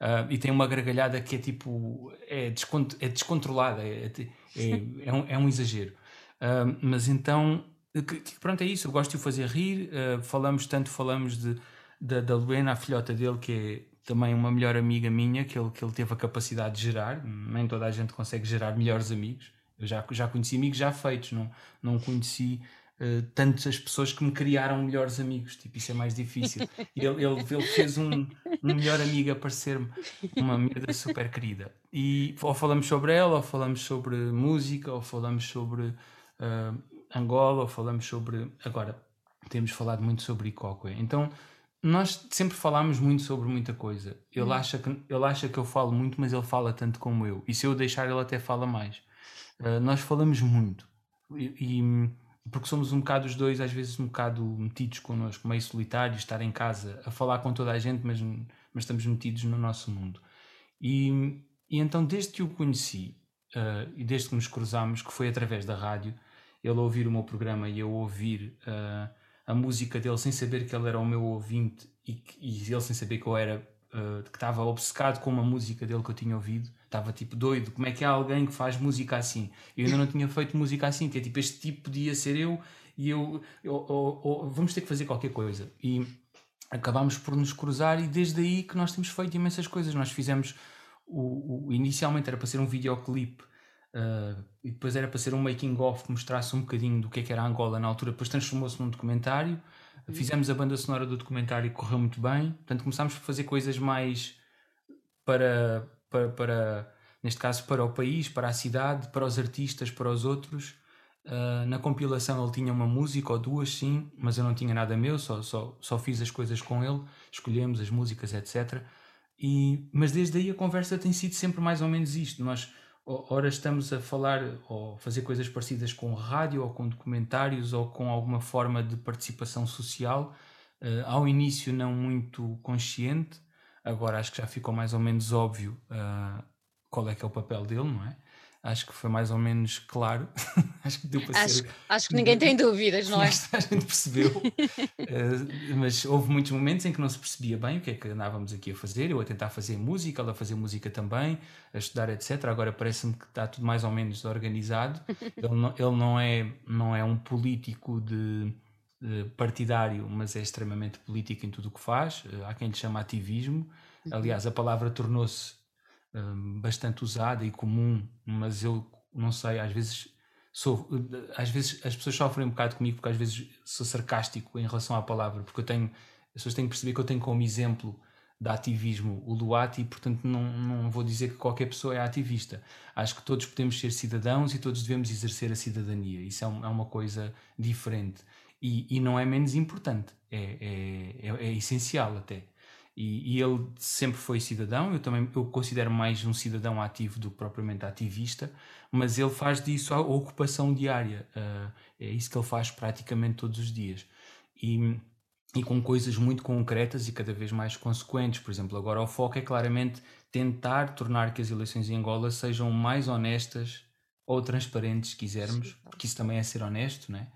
Speaker 2: uh, e tem uma gargalhada que é tipo. é, descont é descontrolada, é, é, é, um, é um exagero. Uh, mas então, pronto, é isso. Eu gosto de o fazer rir. Uh, falamos tanto, falamos de da, da Luena, a filhota dele, que é também uma melhor amiga minha, que ele, que ele teve a capacidade de gerar. Nem toda a gente consegue gerar melhores amigos. Eu já, já conheci amigos já feitos, não, não conheci uh, tantas pessoas que me criaram melhores amigos. Tipo, isso é mais difícil. Ele, ele, ele fez um, um melhor amigo aparecer-me, uma amiga super querida. E ou falamos sobre ela, ou falamos sobre música, ou falamos sobre uh, Angola, ou falamos sobre. Agora, temos falado muito sobre Icóque. Então nós sempre falámos muito sobre muita coisa. Ele, uhum. acha que, ele acha que eu falo muito, mas ele fala tanto como eu. E se eu deixar, ele até fala mais. Uh, nós falamos muito. E, e, porque somos um bocado os dois, às vezes, um bocado metidos connosco, meio solitários, estar em casa a falar com toda a gente, mas, mas estamos metidos no nosso mundo. E, e então, desde que o conheci uh, e desde que nos cruzámos, que foi através da rádio, ele ouvir o meu programa e eu ouvir. Uh, a música dele sem saber que ele era o meu ouvinte e, e ele sem saber que eu era uh, que estava obcecado com uma música dele que eu tinha ouvido estava tipo doido, como é que há alguém que faz música assim eu ainda não tinha feito música assim, que é tipo este tipo podia ser eu e eu, eu, eu, eu, vamos ter que fazer qualquer coisa e acabámos por nos cruzar e desde aí que nós temos feito imensas coisas, nós fizemos o, o inicialmente era para ser um videoclipe Uh, e depois era para ser um making-of que mostrasse um bocadinho do que, é que era Angola na altura, depois transformou-se num documentário. Fizemos a banda sonora do documentário e correu muito bem. Portanto, começámos a fazer coisas mais para, para, para, neste caso, para o país, para a cidade, para os artistas, para os outros. Uh, na compilação ele tinha uma música ou duas, sim, mas eu não tinha nada meu, só, só, só fiz as coisas com ele, escolhemos as músicas, etc. E, mas desde aí a conversa tem sido sempre mais ou menos isto. Nós ora estamos a falar ou fazer coisas parecidas com rádio ou com documentários ou com alguma forma de participação social, uh, ao início não muito consciente, agora acho que já ficou mais ou menos óbvio uh, qual é que é o papel dele, não é? acho que foi mais ou menos claro.
Speaker 1: acho que deu para acho, ser. Acho que ninguém tem dúvidas, não é?
Speaker 2: A gente percebeu. uh, mas houve muitos momentos em que não se percebia bem o que é que andávamos aqui a fazer. Eu a tentar fazer música, ela a fazer música também, a estudar, etc. Agora parece-me que está tudo mais ou menos organizado. ele, não, ele não, é, não é um político de. Partidário, mas é extremamente político em tudo o que faz. Uh, há quem lhe chama ativismo. Uhum. Aliás, a palavra tornou-se Hum, bastante usada e comum, mas eu não sei, às vezes sou, às vezes as pessoas sofrem um bocado comigo porque às vezes sou sarcástico em relação à palavra, porque eu tenho, as pessoas têm que perceber que eu tenho como exemplo de ativismo o Luati e portanto não, não vou dizer que qualquer pessoa é ativista. Acho que todos podemos ser cidadãos e todos devemos exercer a cidadania. Isso é, um, é uma coisa diferente e, e, não é menos importante, é, é, é, é essencial até. E, e, ele sempre foi cidadão, eu também eu considero mais um cidadão ativo do que propriamente ativista, mas ele faz disso a ocupação diária, uh, é isso que ele faz praticamente todos os dias. E, e com coisas muito concretas e cada vez mais consequentes. Por exemplo, agora o foco é claramente tentar tornar que as eleições em Angola sejam mais honestas ou transparentes, se quisermos, porque isso também é ser honesto, não é?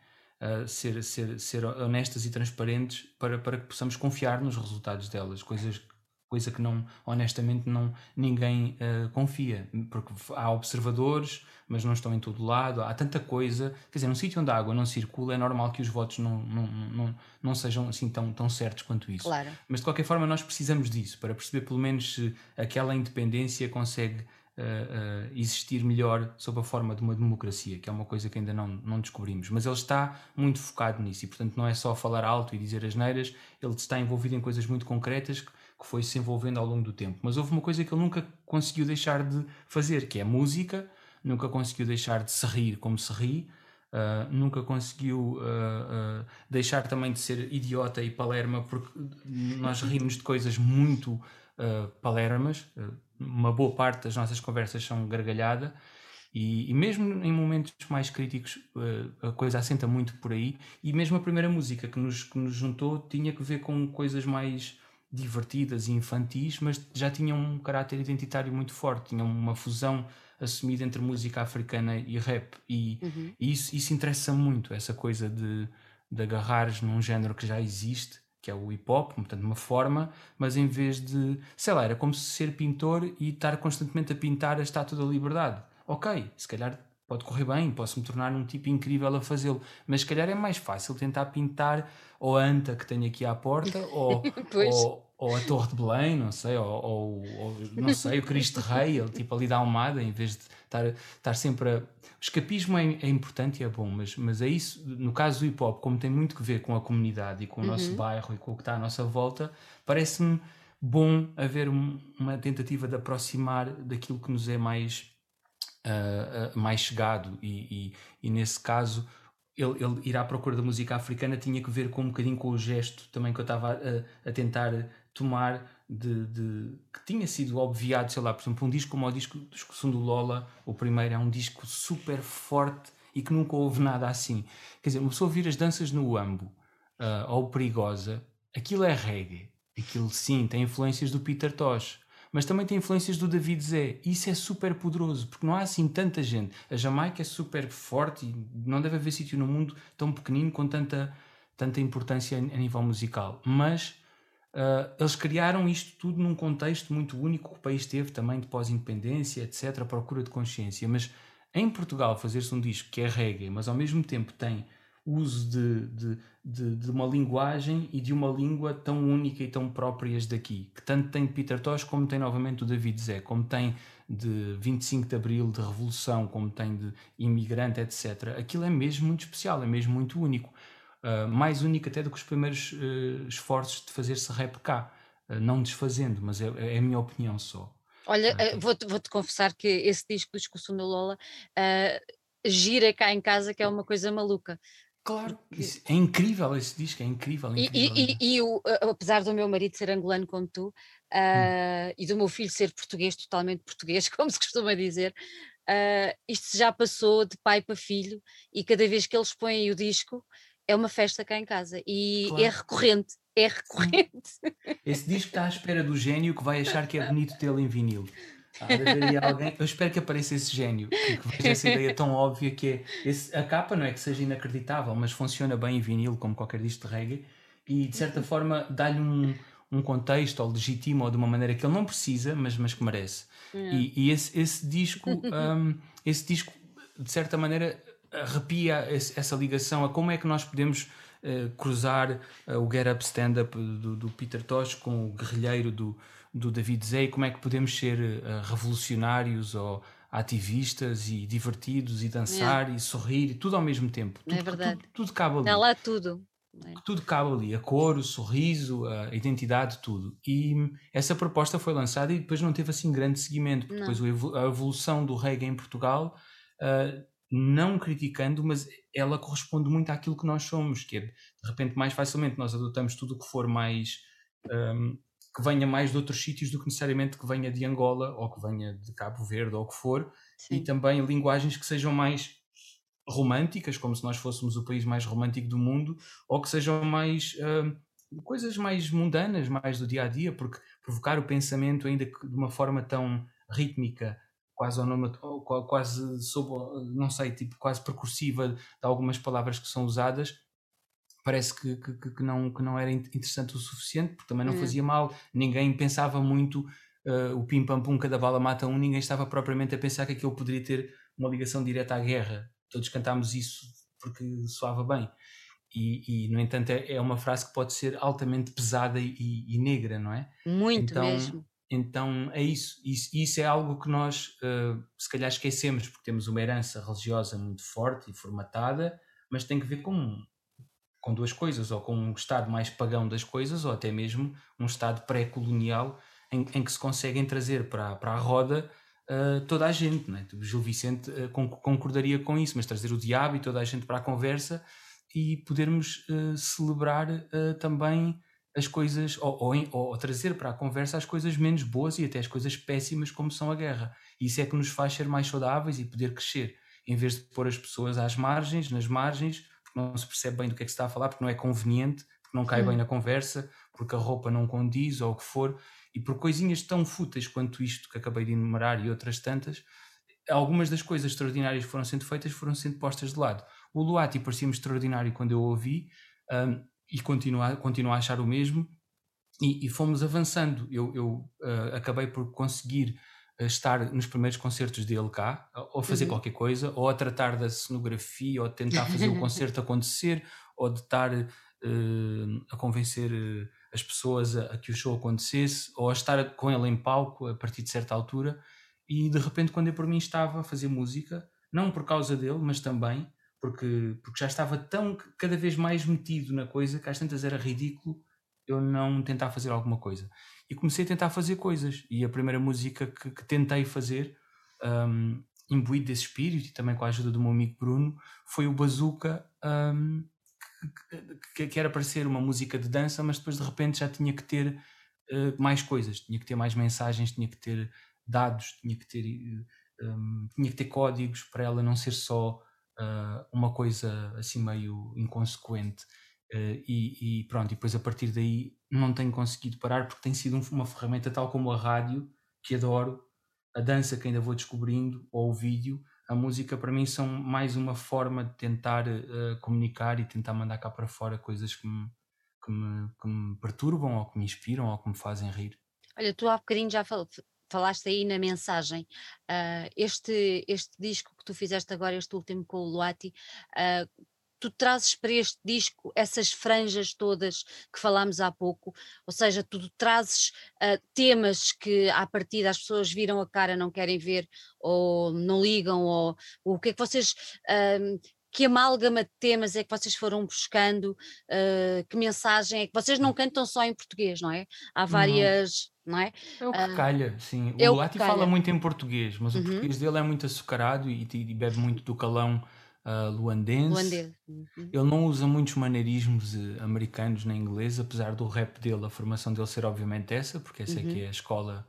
Speaker 2: Uh, ser, ser, ser honestas e transparentes para, para que possamos confiar nos resultados delas, coisas coisa que não honestamente não ninguém uh, confia porque há observadores mas não estão em todo lado há tanta coisa quer dizer num sítio onde a água não circula é normal que os votos não, não, não, não sejam assim tão, tão certos quanto isso
Speaker 1: claro.
Speaker 2: mas de qualquer forma nós precisamos disso para perceber pelo menos se aquela independência consegue uh, existir melhor sob a forma de uma democracia, que é uma coisa que ainda não, não descobrimos. Mas ele está muito focado nisso e, portanto, não é só falar alto e dizer as neiras, ele está envolvido em coisas muito concretas que, que foi se envolvendo ao longo do tempo. Mas houve uma coisa que ele nunca conseguiu deixar de fazer, que é música, nunca conseguiu deixar de se rir como se ri. Uh, nunca conseguiu uh, uh, deixar também de ser idiota e palerma, porque nós rimos de coisas muito palermas, uma boa parte das nossas conversas são gargalhada E, e, mesmo em momentos mais críticos, uh, a coisa assenta muito por aí. E mesmo a primeira música que nos, que nos juntou tinha que ver com coisas mais divertidas e infantis, mas já tinham um caráter identitário muito forte, tinham uma fusão assumida entre música africana e rap. E, uhum. e isso, isso interessa muito, essa coisa de, de agarrares num género que já existe que é o hip hop, portanto, uma forma, mas em vez de, sei lá, era como se ser pintor e estar constantemente a pintar a estátua da liberdade. Ok, se calhar pode correr bem, posso me tornar um tipo incrível a fazê-lo, mas se calhar é mais fácil tentar pintar ou a anta que tenho aqui à porta, ou, ou, ou a Torre de Belém, não sei, ou, ou, ou não sei, o Cristo Rei, ele tipo ali da Almada, em vez de estar, estar sempre a. O escapismo é, é, importante e é bom, mas, mas é isso, no caso do hip hop, como tem muito que ver com a comunidade e com o uhum. nosso bairro e com o que está à nossa volta, parece-me bom haver um, uma tentativa de aproximar daquilo que nos é mais, uh, uh, mais chegado e, e, e nesse caso ele, ele, ir à procura da música africana tinha que ver com um bocadinho com o gesto também que eu estava a, a tentar tomar de, de, que tinha sido obviado, sei lá, por exemplo, um disco como o disco Discussão do Lola, o primeiro é um disco super forte e que nunca houve nada assim. Quer dizer, uma pessoa ouvir as danças no Ambo uh, ou Perigosa, aquilo é reggae. Aquilo sim tem influências do Peter Tosh, mas também tem influências do David Zé. Isso é super poderoso, porque não há assim tanta gente. A Jamaica é super forte e não deve haver sítio no mundo tão pequenino com tanta, tanta importância a nível musical. Mas Uh, eles criaram isto tudo num contexto muito único que o país teve também de pós-independência, etc., procura de consciência. Mas em Portugal fazer-se um disco que é reggae, mas ao mesmo tempo tem uso de, de, de, de, uma linguagem e de uma língua tão única e tão próprias daqui, que tanto tem Peter Tosh como tem novamente o David Zé, como tem de 25 de Abril, de Revolução, como tem de Imigrante, etc. Aquilo é mesmo muito especial, é mesmo muito único. Ah, mais único até do que os primeiros uh, esforços de fazer-se rap cá. Uh, não desfazendo, mas é, é, a minha opinião só.
Speaker 1: Olha, vou-te vou -te confessar que esse disco do Discussão da Lola gira cá em casa, que é uma coisa maluca.
Speaker 2: Claro, é incrível esse disco, é incrível. É incrível
Speaker 1: e, e, e, o, apesar do meu marido ser angolano como tu, uh, e do meu filho ser português, totalmente português, como se costuma dizer, uh, isto já passou de pai para filho, e cada vez que eles põem o disco, é uma festa cá em casa e é claro. é recorrente. É recorrente.
Speaker 2: Esse disco está à espera do gênio que vai achar que é bonito tê-lo em vinil. alguém, eu espero que apareça esse gênio, que, veja essa ideia tão óbvia que é. Esse, a capa não é que seja inacreditável, mas funciona bem em vinil, como qualquer disco de reggae, e de certa forma dá-lhe um, um contexto ou legitima ou de uma maneira que ele não precisa, mas, mas que merece. E, e, esse, esse disco, um, esse disco, de certa maneira, arrepia essa ligação a como é que nós podemos uh, cruzar uh, o Get Up Stand Up do, do, Peter Tosh com o guerrilheiro do, do David Zay, como é que podemos ser uh, revolucionários ou ativistas e divertidos e dançar é. e sorrir, tudo ao mesmo tempo.
Speaker 1: Tudo, é verdade.
Speaker 2: Tudo, tudo cabe ali.
Speaker 1: Está lá tudo.
Speaker 2: É. Tudo cabe ali, a cor, o sorriso, a identidade, tudo. E essa proposta foi lançada e depois não teve assim grande seguimento, porque depois a evolução do reggae em Portugal uh, não criticando, mas ela corresponde muito àquilo que nós somos, que é, de repente mais facilmente nós adotamos tudo o que for mais um, que venha mais de outros sítios do que necessariamente que venha de Angola ou que venha de Cabo Verde ou o que for, Sim. e também linguagens que sejam mais românticas, como se nós fôssemos o país mais romântico do mundo, ou que sejam mais um, coisas mais mundanas, mais do dia a dia, porque provocar o pensamento ainda que de uma forma tão rítmica quase quase sob, não sei, tipo quase percursiva de algumas palavras que são usadas, parece que, que, que, não, que não era interessante o suficiente, porque também não hum. fazia mal, ninguém pensava muito uh, o pim pam pum, cada bala mata um, ninguém estava propriamente a pensar que aquilo poderia ter uma ligação direta à guerra. Todos cantámos isso porque soava bem. E, e no entanto, é, é, uma frase que pode ser altamente pesada e, e negra, não é?
Speaker 1: Muito então, mesmo
Speaker 2: então é isso. isso. Isso é algo que nós uh, se calhar esquecemos, porque temos uma herança religiosa muito forte e formatada, mas tem que ver com, com duas coisas, ou com um estado mais pagão das coisas, ou até mesmo um estado pré-colonial em, em, que se conseguem trazer para, para a roda uh, toda a gente. Né? O Gil Vicente uh, concordaria com isso, mas trazer o diabo e toda a gente para a conversa e podermos celebrar também as coisas, ou, ou, ou, trazer para a conversa as coisas menos boas e até as coisas péssimas, como são a guerra. Isso é que nos faz ser mais saudáveis e poder crescer, em vez de pôr as pessoas às margens, nas margens, porque não se percebe bem do que é que se está a falar, porque não é conveniente, porque não cai hum. bem na conversa, porque a roupa não condiz ou o que for, e por coisinhas tão fúteis quanto isto que acabei de enumerar e outras tantas, algumas das coisas extraordinárias que foram sendo feitas foram sendo postas de lado. O Luati parecia-me extraordinário quando eu o ouvi um, e continuo a, continuo a achar o mesmo, e, e fomos avançando. Eu, eu uh, acabei por conseguir uh, estar nos primeiros concertos dele cá, ou fazer uhum. qualquer coisa, ou a tratar da cenografia, ou tentar fazer o concerto acontecer, ou de estar uh, a convencer as pessoas a, a, que o show acontecesse, ou a estar com ele em palco a partir de certa altura. E de repente, quando eu por mim estava a fazer música, não por causa dele, mas também porque, porque já estava tão cada vez mais metido na coisa que às tantas era ridículo eu não tentar fazer alguma coisa. E comecei a tentar fazer coisas. E a primeira música que, que tentei fazer, um, imbuído desse espírito e também com a ajuda do meu amigo Bruno, foi o Bazooka, um, que, que, era para ser uma música de dança, mas depois de repente já tinha que ter uh, mais coisas, tinha que ter mais mensagens, tinha que ter dados, tinha que ter, um, tinha que ter códigos para ela não ser só uh, uma coisa assim meio inconsequente. Uh, e, e, pronto, e depois a partir daí não tenho conseguido parar porque tem sido uma ferramenta tal como a rádio, que adoro, a dança que ainda vou descobrindo, ou o vídeo, a música para mim são mais uma forma de tentar uh, comunicar e tentar mandar cá para fora coisas que me, que me, que me perturbam ou que me inspiram ou que me fazem rir.
Speaker 1: Olha, tu há bocadinho já fal falaste aí na mensagem. Uh, este, este disco que tu fizeste agora, este último com o Luati, uh, tu trazes para este disco essas franjas todas que falámos há pouco, ou seja, tu trazes uh, temas que à partida as pessoas viram a cara, não querem ver, ou não ligam, ou, ou o que é que vocês. Uh, que amálgama de temas é que vocês foram buscando? Uh, que mensagem é que vocês não cantam só em português, não é? Há várias. Não. não é?
Speaker 2: É o que uh, calha, sim. É o Lati fala muito em português, mas uhum. o português dele é muito açucarado e, e bebe muito do calão uh, luandense. Uhum. Ele não usa muitos maneirismos uh, americanos nem inglês, apesar do rap dele, a formação dele ser obviamente essa, porque essa uhum. é que é a escola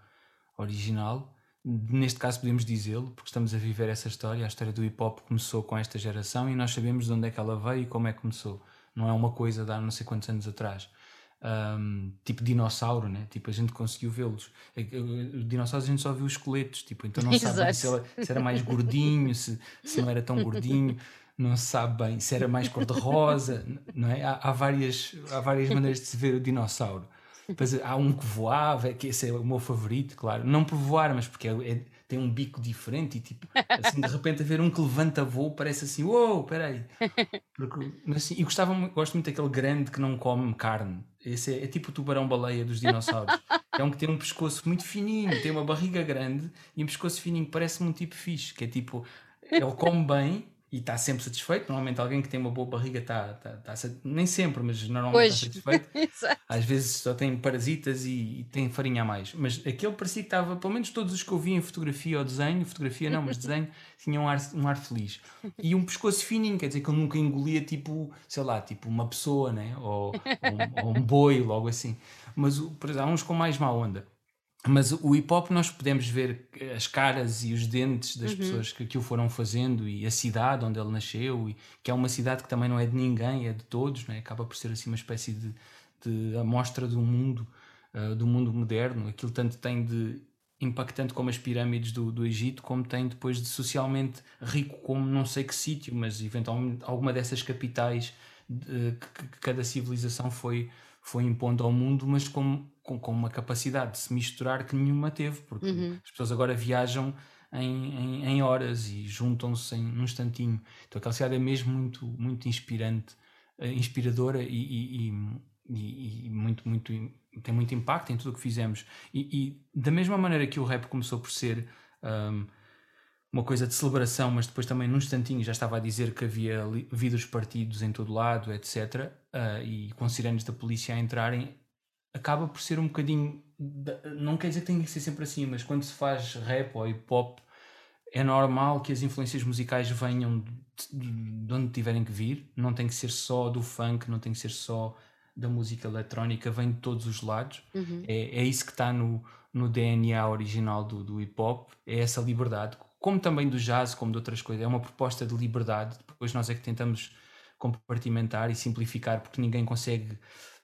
Speaker 2: original. Neste caso podemos dizê-lo, porque estamos a viver essa história. A história do hip hop começou com esta geração e nós sabemos de onde é que ela veio e como é que começou. Não é uma coisa de há não sei quantos anos atrás. Um, tipo dinossauro, né? Tipo, a gente conseguiu vê-los. É dinossauros a gente só viu os esqueletos, tipo, então não sabe se, ela, se, era mais gordinho, se, se não era tão gordinho, não se sabe bem se era mais cor-de-rosa, não é? Há, há, várias, há várias maneiras de se ver o dinossauro. Depois há um que voava, que esse é o meu favorito, claro. Não por voar, mas porque é, é, tem um bico diferente e tipo, assim, de repente a ver um que levanta voo parece assim, uou, wow, peraí. Porque, assim, e gostava, gosto muito daquele grande que não come carne. Esse é, é tipo o tubarão-baleia dos dinossauros. é um que tem um pescoço muito fininho, tem uma barriga grande e um pescoço fininho, parece-me um tipo fixe, que é tipo, ele come bem e está sempre satisfeito. Normalmente alguém que tem uma boa barriga está, está, está nem sempre, mas normalmente está satisfeito. Às vezes só tem parasitas e, e, tem farinha a mais. Mas aquele parecia que estava, pelo menos todos os que eu vi em fotografia ou desenho, fotografia não, mas desenho, tinham um ar, um ar feliz. E um pescoço fininho, quer dizer que eu nunca engolia tipo, sei lá, tipo uma pessoa, né? ou, ou, um, ou um boi, logo assim. Mas por exemplo, há uns com mais má onda. Mas o hip hop nós podemos ver as caras e os dentes das uhum. pessoas que, que o foram fazendo e a cidade onde ele nasceu, e, que é uma cidade que também não é de ninguém, é de todos, né? acaba por ser assim uma espécie de, de amostra do mundo, uh, do mundo moderno. Aquilo tanto tem de impactante como as pirâmides do, do Egito, como tem depois de socialmente rico como não sei que sítio, mas eventualmente alguma dessas capitais de, que, que cada civilização foi, foi impondo ao mundo, mas como com, com uma capacidade de se misturar que nenhuma teve, porque uhum. as pessoas agora viajam em, em, em horas e juntam-se num instantinho. Então aquela cidade é mesmo muito, muito inspirante, uh, inspiradora e, e, e, e, muito, muito, tem muito impacto em tudo o que fizemos. E, da mesma maneira que o rap começou por ser um, uma coisa de celebração, mas depois também num instantinho já estava a dizer que havia vidros partidos em todo lado, etc. Uh, e com sirenes da polícia a entrarem, acaba por ser um bocadinho. Não quer dizer que tenha que ser sempre assim, mas quando se faz rap ou hip hop, é normal que as influências musicais venham de, de onde tiverem que vir, não tem que ser só do funk, não tem que ser só da música eletrónica vem de todos os lados.
Speaker 1: Uhum.
Speaker 2: É, é isso que está no, no DNA original do, do hip hop, é essa liberdade, como também do jazz, como de outras coisas. É uma proposta de liberdade. Depois nós é que tentamos compartimentar e simplificar porque ninguém consegue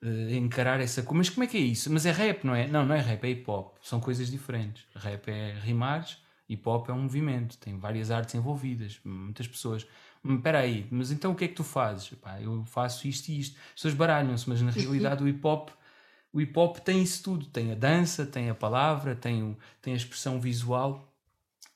Speaker 2: uh, encarar essa coisa. Mas como é que é isso? Mas é rap, não é? Não, não é rap, é hip hop. São coisas diferentes. Rap é rimares, hip hop é um movimento, tem várias artes envolvidas, muitas pessoas. Hum, espera aí, mas então o que é que tu fazes? Pá, eu faço isto e isto. As pessoas baralham-se, mas na realidade o hip hop o hip hop tem isso tudo, tem a dança, tem a palavra, tem, o, tem a expressão visual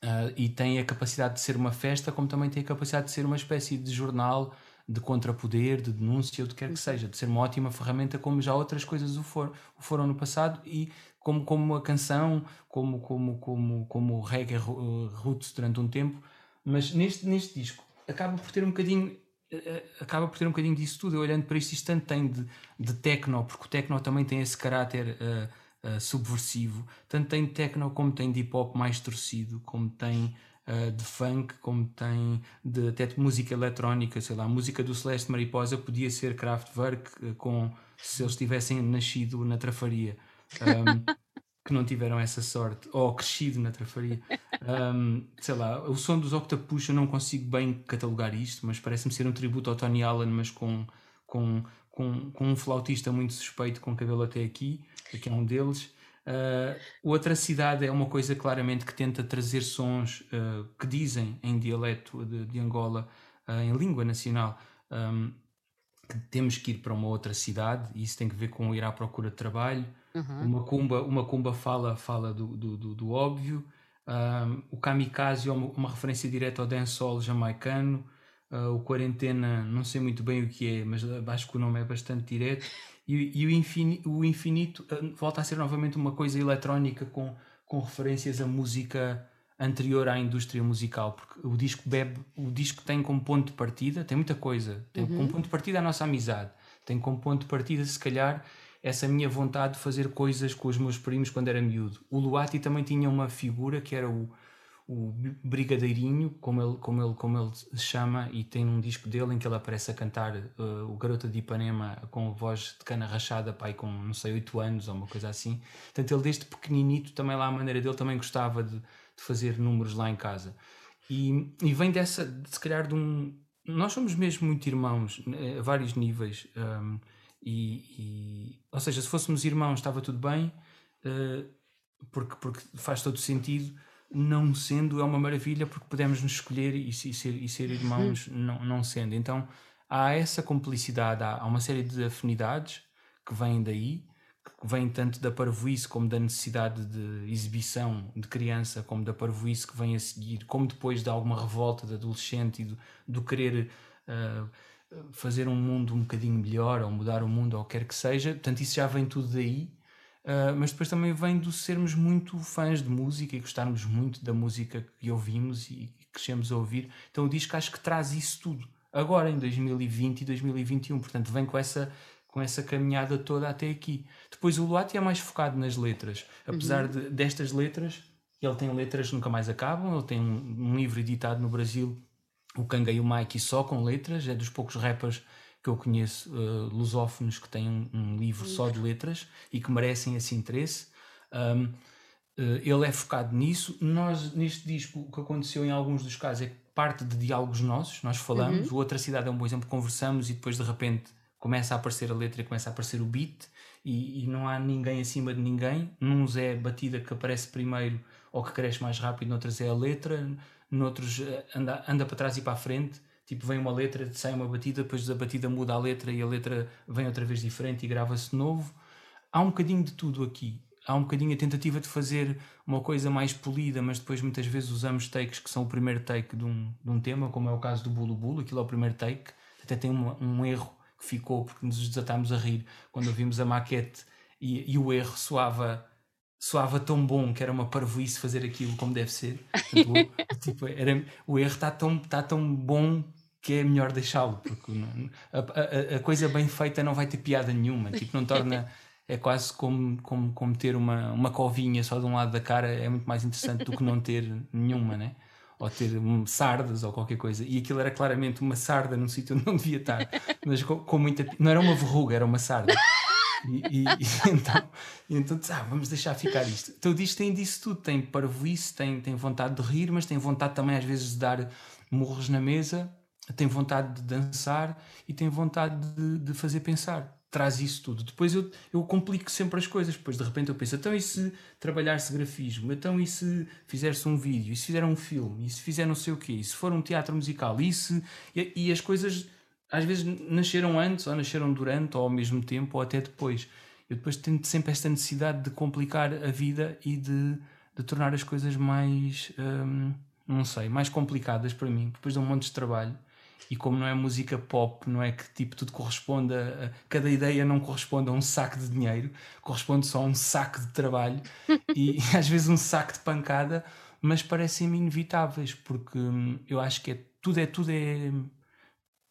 Speaker 2: uh, e tem a capacidade de ser uma festa, como também tem a capacidade de ser uma espécie de jornal de contrapoder, de denúncia, ou de quer que seja, de ser uma ótima ferramenta, como já outras coisas o, for, o foram no passado e como, como a canção, como, como, como, como o reggae roots durante um tempo, mas neste, neste disco acaba por ter um bocadinho eh, acaba por ter um bocadinho disso tudo. Eu olhando para isto, isto tanto tem de, de techno, porque o techno também tem esse caráter uh, uh, subversivo, tanto tem de techno como tem de hip hop mais torcido, como tem uh, de funk, como tem de até de música eletrónica, sei lá, a música do Celeste Mariposa podia ser Kraftwerk com se eles tivessem nascido na Trafaria. Um, que não tiveram essa sorte, ou crescido na trafaria. Um, sei lá, o som dos Octopus eu não consigo bem catalogar isto, mas parece-me ser um tributo ao Tony Allen, mas com, com, com, com um flautista muito suspeito com cabelo até aqui, que é um deles. Uh, outra cidade é uma coisa claramente que tenta trazer sons uh, que dizem em dialeto de, de Angola, uh, em língua nacional, um, que temos que ir para uma outra cidade, e isso tem que ver com ir à procura de trabalho. Uhum. Uma, cumba, uma cumba fala, fala do, do, do, do óbvio. Um, o Kamikaze é uma, uma, referência direta ao dancehall jamaicano. O Quarentena, não sei muito bem o que é, mas acho que o nome é bastante direto. E, e o, infinito, o infinito uh, volta a ser novamente uma coisa eletrónica com, com referências à música anterior à indústria musical, porque o disco bebe, o disco tem como ponto de partida, tem muita coisa, tem uhum. como ponto de partida a nossa amizade, tem como ponto de partida, se calhar, essa minha vontade de fazer coisas com os meus primos quando era miúdo. O Luati também tinha uma figura que era o, o Brigadeirinho, como ele, como, ele, como ele se chama, e tem um disco dele em que ele aparece a cantar uh, o Garota de Ipanema com voz de cana rachada, pai, com não sei, 8 anos ou uma coisa assim. Portanto, ele desde pequeninito, também lá a maneira dele, também gostava de, de fazer números lá em casa. E, e vem dessa, de, se calhar, de um. Nós somos mesmo muito irmãos, né, a vários níveis. Um, e, e, ou seja, se fôssemos irmãos estava tudo bem, uh, porque, porque faz todo sentido. Não sendo é uma maravilha porque podemos nos escolher e, e ser, e ser irmãos não, não sendo. Então há essa complicidade, há, há uma série de afinidades que vêm daí, que vêm tanto da parvoíce como da necessidade de exibição de criança, como da parvoíce que vem a seguir, como depois de alguma revolta de adolescente e do, do querer. Uh, fazer um mundo um bocadinho melhor ou mudar o mundo ou quer que seja, portanto isso já vem tudo daí. Uh, mas depois também vem do sermos muito fãs de música e gostarmos muito da música que ouvimos e crescemos a ouvir. Então o disco acho que traz isso tudo agora em 2020 e 2021, portanto vem com essa com essa caminhada toda até aqui. Depois o Luati é mais focado nas letras, apesar uhum. de, destas letras, ele tem letras que nunca mais acabam, ele tem um, um livro editado no Brasil o Kanga e o Mike só com letras, é dos poucos rappers que eu conheço uh, lusófonos que têm um, um livro só de letras e que merecem esse interesse. Um, uh, eh, ele é focado nisso. Nós, neste disco, o que aconteceu em alguns dos casos é que parte de diálogos nossos, nós falamos, uhum. outra cidade é um bom exemplo, conversamos e depois de repente começa a aparecer a letra e começa a aparecer o beat e, e não há ninguém acima de ninguém. Nuns é a batida que aparece primeiro ou que cresce mais rápido, noutras é a letra noutros eh, anda, anda para trás e para a frente. Tipo, vem uma letra, sai uma batida, depois a batida muda a letra e a letra vem outra vez diferente e grava-se novo. Há um bocadinho de tudo aqui. Há um bocadinho a tentativa de fazer uma coisa mais polida, mas depois muitas vezes usamos takes que são o primeiro take de um, de um tema, como é o caso do Bulu Bulu, aquilo é o primeiro take. Até tem um, um erro que ficou porque nos desatámos a rir quando ouvimos a maquete e, e o erro soava soava tão bom que era uma parvoíce fazer aquilo como deve ser. Portanto, o, tipo, era, o erro está tão, tá tão bom que é melhor deixá-lo, porque a, a, a, coisa bem feita não vai ter piada nenhuma. Tipo, não torna. É quase como, como, como ter uma, uma covinha só de um lado da cara, é muito mais interessante do que não ter nenhuma, né? ou ter um, sardas ou qualquer coisa. E aquilo era claramente uma sarda num sítio onde não devia estar, mas com, com muita. Não era uma verruga, era uma sarda. E, e, e então, e então ah, vamos deixar ficar isto. Então diz tem disso tudo, tem parvoíce, tem, tem vontade de rir, mas tem vontade também às vezes de dar murros na mesa, tem vontade de dançar e tem vontade de, de fazer pensar. Traz isso tudo. Depois eu, eu complico sempre as coisas. Depois de repente eu penso, então e se trabalhar-se grafismo? Então e se fizer-se um vídeo? E se fizer um filme? E se fizer não sei o quê? E se for um teatro musical? E, se, e, e as coisas às vezes nasceram antes, ou nasceram durante, ou ao mesmo tempo, ou até depois. Eu depois tenho sempre esta necessidade de complicar a vida e de, de tornar as coisas mais, hum, não sei, mais complicadas para mim, depois de um monte de trabalho. E como não é música pop, não é que tipo tudo corresponde a, a cada ideia não corresponde a um saco de dinheiro, corresponde só a um saco de trabalho e às vezes um saco de pancada, mas parecem-me inevitáveis, porque hum, eu acho que é, tudo é tudo é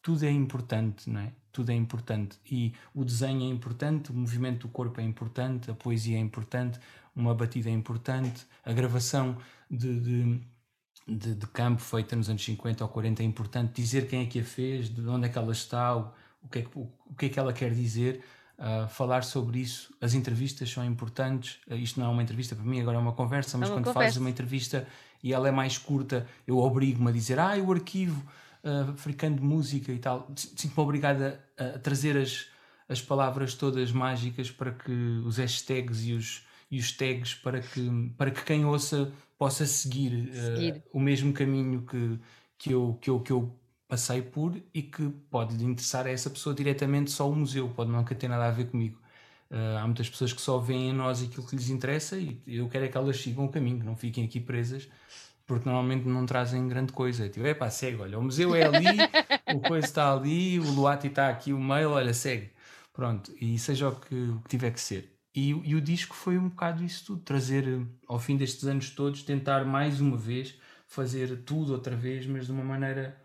Speaker 2: tudo é importante, não é? Tudo é importante. E o desenho é importante, o movimento do corpo é importante, a poesia é importante, uma batida é importante, a gravação de, de, de, de campo feita nos anos 50 ou 40 é importante, dizer quem é que a fez, de onde é que ela está, o, o, que, é que, o, o que é que ela quer dizer. Uh, falar sobre isso, as entrevistas são importantes. Uh, isto não é uma entrevista para mim, agora é uma conversa, mas é uma quando conversa. fazes uma entrevista e ela é mais curta, eu obrigo-me a dizer: Ah, o arquivo uh, africano de música e tal, sinto-me obrigada a, a, trazer as, as palavras todas mágicas para que os hashtags e os, e os tags para que, para que quem ouça possa seguir, uh, seguir. o mesmo caminho que, que, eu, que, eu, que eu passei por e que pode lhe interessar a essa pessoa diretamente só o museu, pode nunca ter nada a ver comigo. Uh, há muitas pessoas que só veem em nós aquilo que lhes interessa e eu quero é que elas sigam o caminho, que não fiquem aqui presas porque normalmente não trazem grande coisa. Tipo, é pá, segue, olha, o museu é ali, o coisa está ali, o Luati está aqui, o mail, olha, segue. Pronto, e seja o que, o que tiver que ser. E, e, o disco foi um bocado isso tudo, trazer ao fim destes anos todos, tentar mais uma vez fazer tudo outra vez, mas de uma maneira,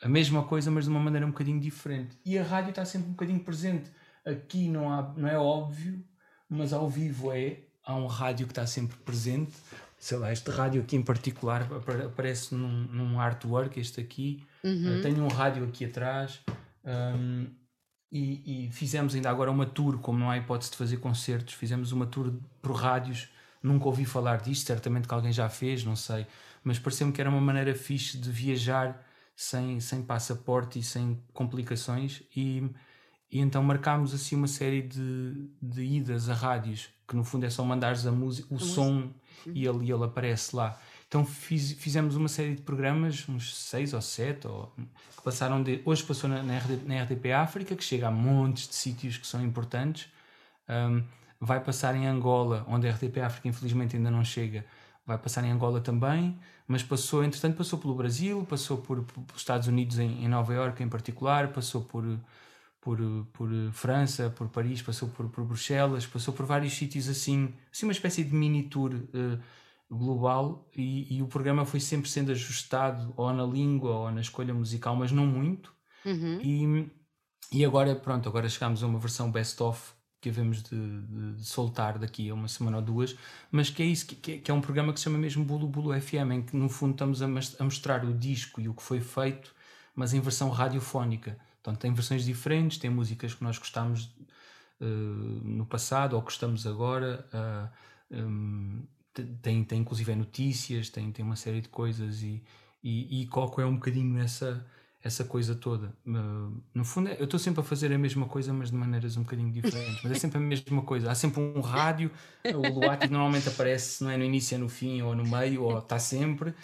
Speaker 2: a mesma coisa, mas de uma maneira um bocadinho diferente. E a rádio está sempre um bocadinho presente. Aqui não, há, não é óbvio, mas ao vivo é. Há um rádio que está sempre presente, sei lá, este rádio aqui em particular aparece num, num artwork, este aqui. Uhum. Uh, tenho um rádio aqui atrás. Um, e, e, fizemos ainda agora uma tour, como não há hipótese de fazer concertos, fizemos uma tour por rádios. Nunca ouvi falar disto, certamente que alguém já fez, não sei. Mas pareceu-me que era uma maneira fixe de viajar sem, sem passaporte e sem complicações. E, e então marcámos assim uma série de, de idas a rádios, que no fundo é só mandares a música, o a som. Música e ele, ele aparece lá. Então fiz, fizemos uma série de programas, uns seis ou sete, ou, que passaram de. Hoje passou na, na, RD, na RDP África, que chega a montes de sítios que são importantes. Um, vai passar em Angola, onde a RDP África infelizmente ainda não chega. Vai passar em Angola também, mas passou, entretanto, passou pelo Brasil, passou por, por Estados Unidos, em, em Nova Iorque em particular, passou por, por, por França, por Paris, passou por, por Bruxelas, passou por vários sítios assim, assim uma espécie de mini tour uh, global e, e, o programa foi sempre sendo ajustado ou na língua ou na escolha musical, mas não muito. Uhum. E, e agora, pronto, agora chegamos a uma versão best-of que havemos de, de, de, soltar daqui a uma semana ou duas, mas que é isso, que, é, que é um programa que se chama mesmo Bulu Bulu FM, em que no fundo estamos a, a mostrar o disco e o que foi feito, mas em versão radiofónica. Portanto, tem versões diferentes, tem músicas que nós gostamos uh, no passado ou gostamos agora, uh, eh, um, tem, tem inclusive notícias, tem, tem uma série de coisas e, e, e Coco é um bocadinho essa, essa coisa toda. Uh, no fundo, eu estou sempre a fazer a mesma coisa, mas de maneiras um bocadinho diferentes. Mas é sempre a mesma coisa. Há sempre um rádio, o Luati normalmente aparece, não é no início, é no fim, ou no meio, ou está sempre.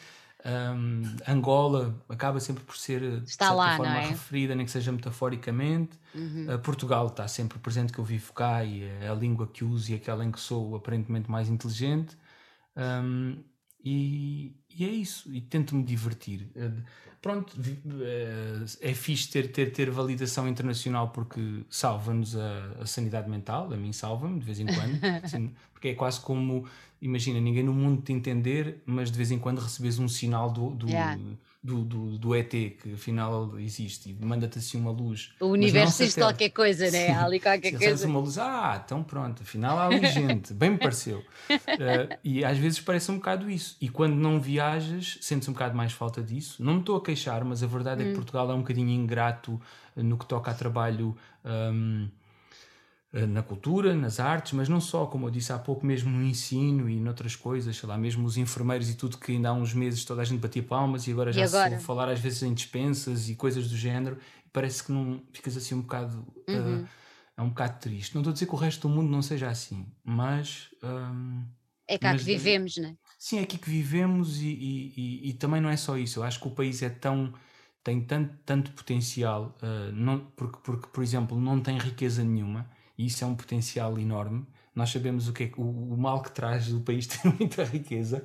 Speaker 2: Um, Angola acaba sempre por ser de está certa lá, forma é? referida, nem que seja metaforicamente. Uhum. Uh, Portugal está sempre presente, que eu vivo cá e é a língua que uso e aquela em que sou aparentemente mais inteligente. Um, e, e, é isso, e tento-me divertir. Uh, pronto, uh, é fixe ter, ter, ter validação internacional porque salva-nos a, a, sanidade mental, a mim salva-me de vez em quando, assim, porque é quase como imagina, ninguém no mundo te entender, mas de vez em quando recebes um sinal do, do, yeah. Do, do, do, ET, que afinal existe, e manda-te assim uma luz.
Speaker 1: O universo existe qualquer coisa, né? Há ali qualquer coisa.
Speaker 2: uma luz, ah, então pronto, afinal há ali gente, bem me pareceu. Uh, e às vezes parece um bocado isso. E quando não vi viajas, sentes um bocado mais falta disso. Não me estou a queixar, mas a verdade hum. é que hum. Portugal é um bocadinho ingrato eh, no que toca a trabalho um, eh, na cultura, nas artes, mas não só, como eu disse há pouco, mesmo no ensino e noutras coisas, sei lá, mesmo os enfermeiros e tudo, que ainda há uns meses toda a gente batia palmas e agora já e agora? se falar às vezes em dispensas e coisas do género, parece que não ficas assim um bocado. Uhum. Uh, é um bocado triste. Não estou a dizer que o resto do mundo não seja assim, mas. Um,
Speaker 1: é cá mas, que vivemos, não é?
Speaker 2: Sim, é aqui que vivemos e, e, e, e, também não é só isso. Eu acho que o país é tão. tem tanto, tanto potencial, uh, não, porque, porque, por exemplo, não tem riqueza nenhuma e isso é um potencial enorme. Nós sabemos o que é, o, o mal que traz do país ter muita riqueza.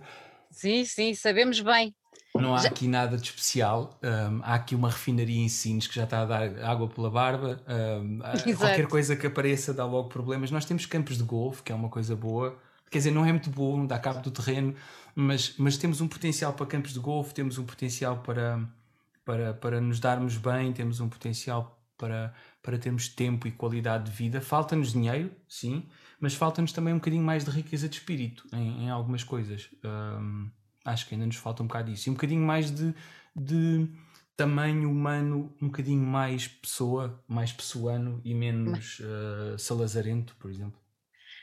Speaker 1: Sim, sim, sabemos bem.
Speaker 2: Não há já... aqui nada de especial. Um, há aqui uma refinaria em Sines que já está a dar água pela barba. Um, qualquer coisa que apareça dá logo problemas. Nós temos campos de golfe, que é uma coisa boa. Quer dizer, não é muito bom, dá cabo do terreno, mas, mas temos um potencial para campos de golfe, temos um potencial para, para, para nos darmos bem, temos um potencial para, para termos tempo e qualidade de vida. Falta-nos dinheiro, sim, mas falta-nos também um bocadinho mais de riqueza de espírito em, em algumas coisas. Um, Acho que ainda nos falta um bocado disso. E um bocadinho mais de, de tamanho humano, um bocadinho mais pessoa, mais pessoano e menos uh, salazarento, por exemplo.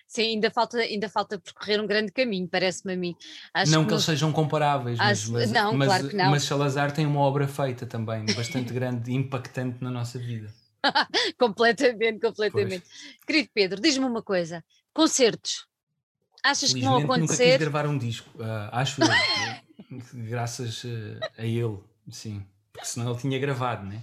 Speaker 1: Sim, ainda falta, ainda falta percorrer um grande caminho, parece-me a mim.
Speaker 2: Acho não que, que eles sejam comparáveis, Acho... mas, não, mas, claro que não. mas Salazar tem uma obra feita também, bastante grande e impactante na nossa vida.
Speaker 1: completamente, completamente. Pois. Querido Pedro, diz-me uma coisa: concertos, Achas que não acontecer? nunca quis
Speaker 2: gravar um disco, uh, acho eu, graças uh, a ele, sim, porque senão ele tinha gravado, né?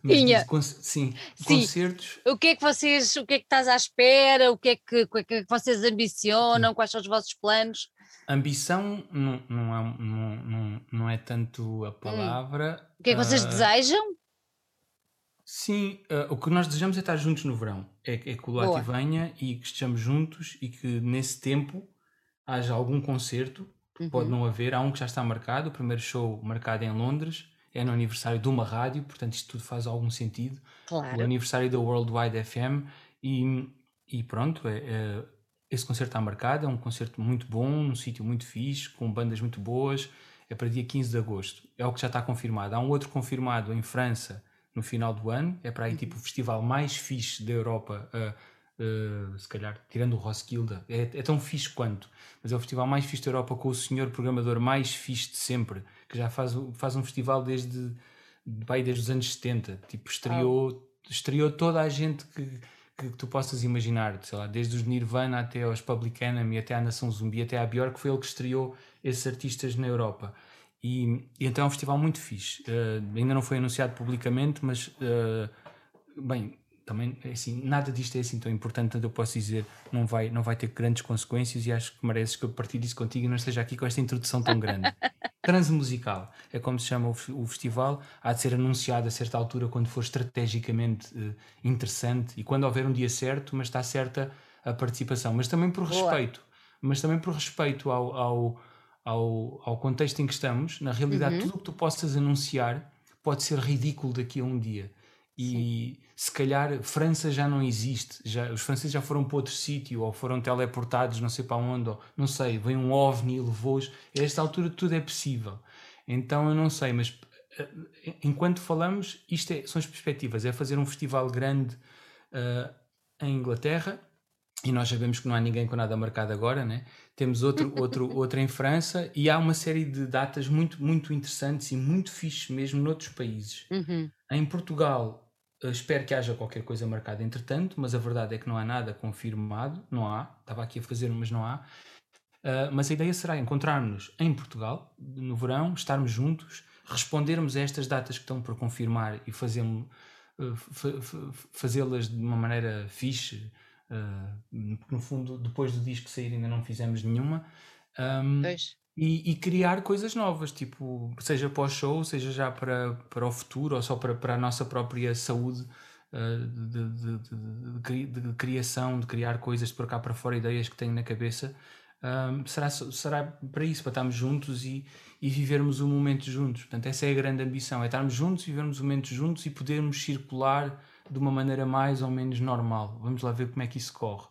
Speaker 1: Mas tinha.
Speaker 2: sim, sim, concertos.
Speaker 1: O que é que vocês, o que é que estás à espera? O que é que, o que, é que vocês ambicionam? Sim. Quais são os vossos planos?
Speaker 2: Ambição não, não, é, não, não, é tanto a hum. palavra.
Speaker 1: Hum. O que é que vocês uh, desejam?
Speaker 2: Sim, uh, o que nós desejamos é estar juntos no verão. É, é que o Lati venha e que estejamos juntos e que nesse tempo haja algum concerto. Uhum. Pode não haver. Há um que já está marcado, o primeiro show marcado em Londres. É no aniversário de uma rádio, portanto isto tudo faz algum sentido. Claro. O aniversário da Worldwide FM. E, e pronto, é, é, esse concerto está marcado. É um concerto muito bom, num sítio muito fixe, com bandas muito boas. É para dia 15 de agosto. É o que já está confirmado. Há um outro confirmado em França no final do ano. É para aí tipo o festival mais fixe da Europa, uh, se calhar, tirando o Roskilde. É, é, tão fixe quanto, mas é o festival mais fixe da Europa com o senhor programador mais fixe de sempre, que já faz, faz um festival desde, vai desde os anos 70. Tipo, estreou, estreou toda a gente que, que tu possas imaginar, sei lá, desde os Nirvana até aos Public Enemy, até à Nação Zumbi, até à Björk, foi ele que estreou esses artistas na Europa. E, e, então é um festival muito fixe. Uh, ainda não foi anunciado publicamente, mas uh, bem, também é assim, nada disto é assim tão importante, tanto eu posso dizer, não vai, não vai ter grandes consequências e acho que mereces que eu partilhe isso contigo e não esteja aqui com esta introdução tão grande. Transmusical é como se chama o, o, festival, há de ser anunciado a certa altura quando for estrategicamente uh, interessante e quando houver um dia certo, mas está certa a participação, mas também por Boa. respeito, mas também por respeito ao, ao ao, ao contexto em que estamos, na realidade, uhum. tudo o que tu possas anunciar pode ser ridículo daqui a um dia. E Sim. se calhar França já não existe, já, os franceses já foram para outro sítio ou foram teleportados não sei para onde, ou, não sei, vem um ovni e levou-os. A esta altura tudo é possível. Então eu não sei, mas eh, enquanto falamos, isto é, são as perspectivas: é fazer um festival grande uh, em Inglaterra, e nós sabemos que não há ninguém com nada marcado agora, né? Temos outro, outro, outro em França e há uma série de datas muito, muito interessantes e muito fixes mesmo noutros países. Uhum. Em Portugal, eh, espero que haja qualquer coisa marcada entretanto, mas a verdade é que não há nada confirmado, não há. Estava aqui a fazer, mas não há. Uh, mas a ideia será encontrarmos em Portugal, no verão, estarmos juntos, respondermos a estas datas que estão por confirmar e fazê-las de uma maneira fixe, Uh, no fundo, depois do disco sair, ainda não fizemos nenhuma. Um, e, e, criar coisas novas, tipo, seja para o show, seja já para, para o futuro ou só para, para a nossa própria saúde uh, de, de, de, de, criação, de criar coisas de por cá para fora, ideias que tenho na cabeça. Um, será, será para isso, para estarmos juntos e, e vivermos o momento juntos. Portanto, essa é a grande ambição: é estarmos juntos, vivermos o momento juntos e podermos circular de uma maneira mais ou menos normal. Vamos lá ver como é que isso corre.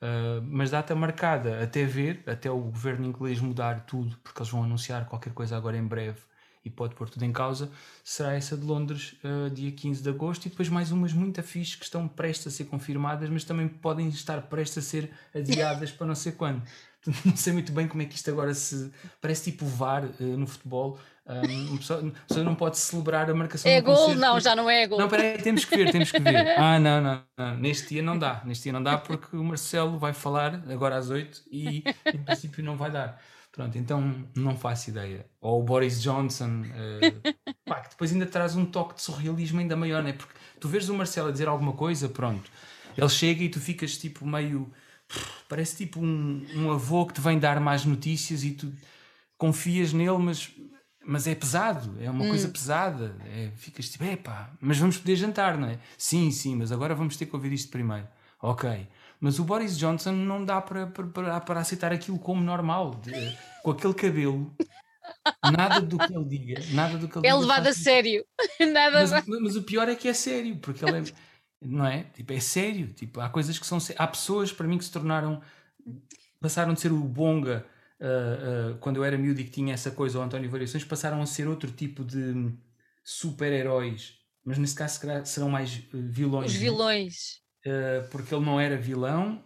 Speaker 2: Uh, mas data marcada até ver, até o governo inglês mudar tudo, porque eles vão anunciar qualquer coisa agora em breve e pode pôr tudo em causa, será essa de Londres, uh, dia 15 de agosto, e depois mais umas muito afixes que estão prestes a ser confirmadas, mas também podem estar prestes a ser adiadas para não sei quando. Não sei muito bem como é que isto agora se. Parece tipo VAR uh, no futebol. Um, a, pessoa, não pode celebrar a marcação
Speaker 1: É gol? Não, já não é gol.
Speaker 2: Não, peraí, temos que ver, temos que ver. Ah, não, não, não, neste dia não dá. Neste dia não dá porque o Marcelo vai falar agora às 8 e em princípio não vai dar. Pronto, então não faço ideia. Ou o Boris Johnson, uh, pá, que depois ainda traz um toque de surrealismo ainda maior, né? Porque tu vês o Marcelo a dizer alguma coisa, pronto, ele chega e tu ficas tipo meio. Parece tipo um, um avô que te vem dar mais notícias e tu confias nele, mas mas é pesado, é uma hum. coisa pesada. É, ficas tipo, epá, mas vamos poder jantar, não é? Sim, sim, mas agora vamos ter que ouvir isto primeiro. Ok. Mas o Boris Johnson não dá para, para, para aceitar aquilo como normal. De, com aquele cabelo, nada do que ele diga, nada do que ele
Speaker 1: é diga. Levado a sério. nada
Speaker 2: mas, mas, o pior é que é sério, porque ele é. Não é? Tipo, é sério. Tipo, há coisas que são. Há pessoas para mim que se tornaram. Passaram de ser o bonga uh, uh, quando eu era miúdo e que tinha essa coisa, o António Variações, passaram a ser outro tipo de super-heróis. Mas nesse caso serão mais uh, vilões.
Speaker 1: Os é? vilões.
Speaker 2: Uh, porque ele não era vilão.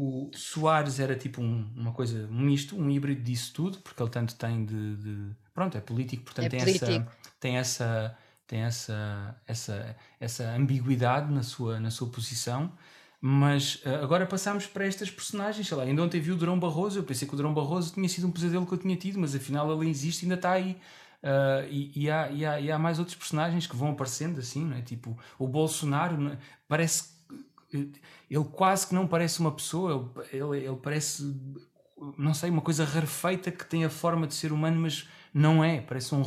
Speaker 2: O Soares era tipo um, uma coisa, um misto, um híbrido disso tudo, porque ele tanto tem de. de pronto, é político, portanto é tem, político. Essa, tem essa tem essa essa essa ambiguidade na sua na sua posição. Mas uh, agora passamos para estas personagens, sei lá, ainda ontem vi o Durão Barroso, eu pensei que o Durão Barroso tinha sido um pesadelo que eu tinha tido, mas afinal ele existe ainda está aí. Uh, e, e, há, e, há, e, há, mais outros personagens que vão aparecendo assim, não é? Tipo, o Bolsonaro é? parece. Ele quase que não parece uma pessoa, ele, ele, parece, não sei, uma coisa rarefeita que tem a forma de ser humano, mas não é. Parece um,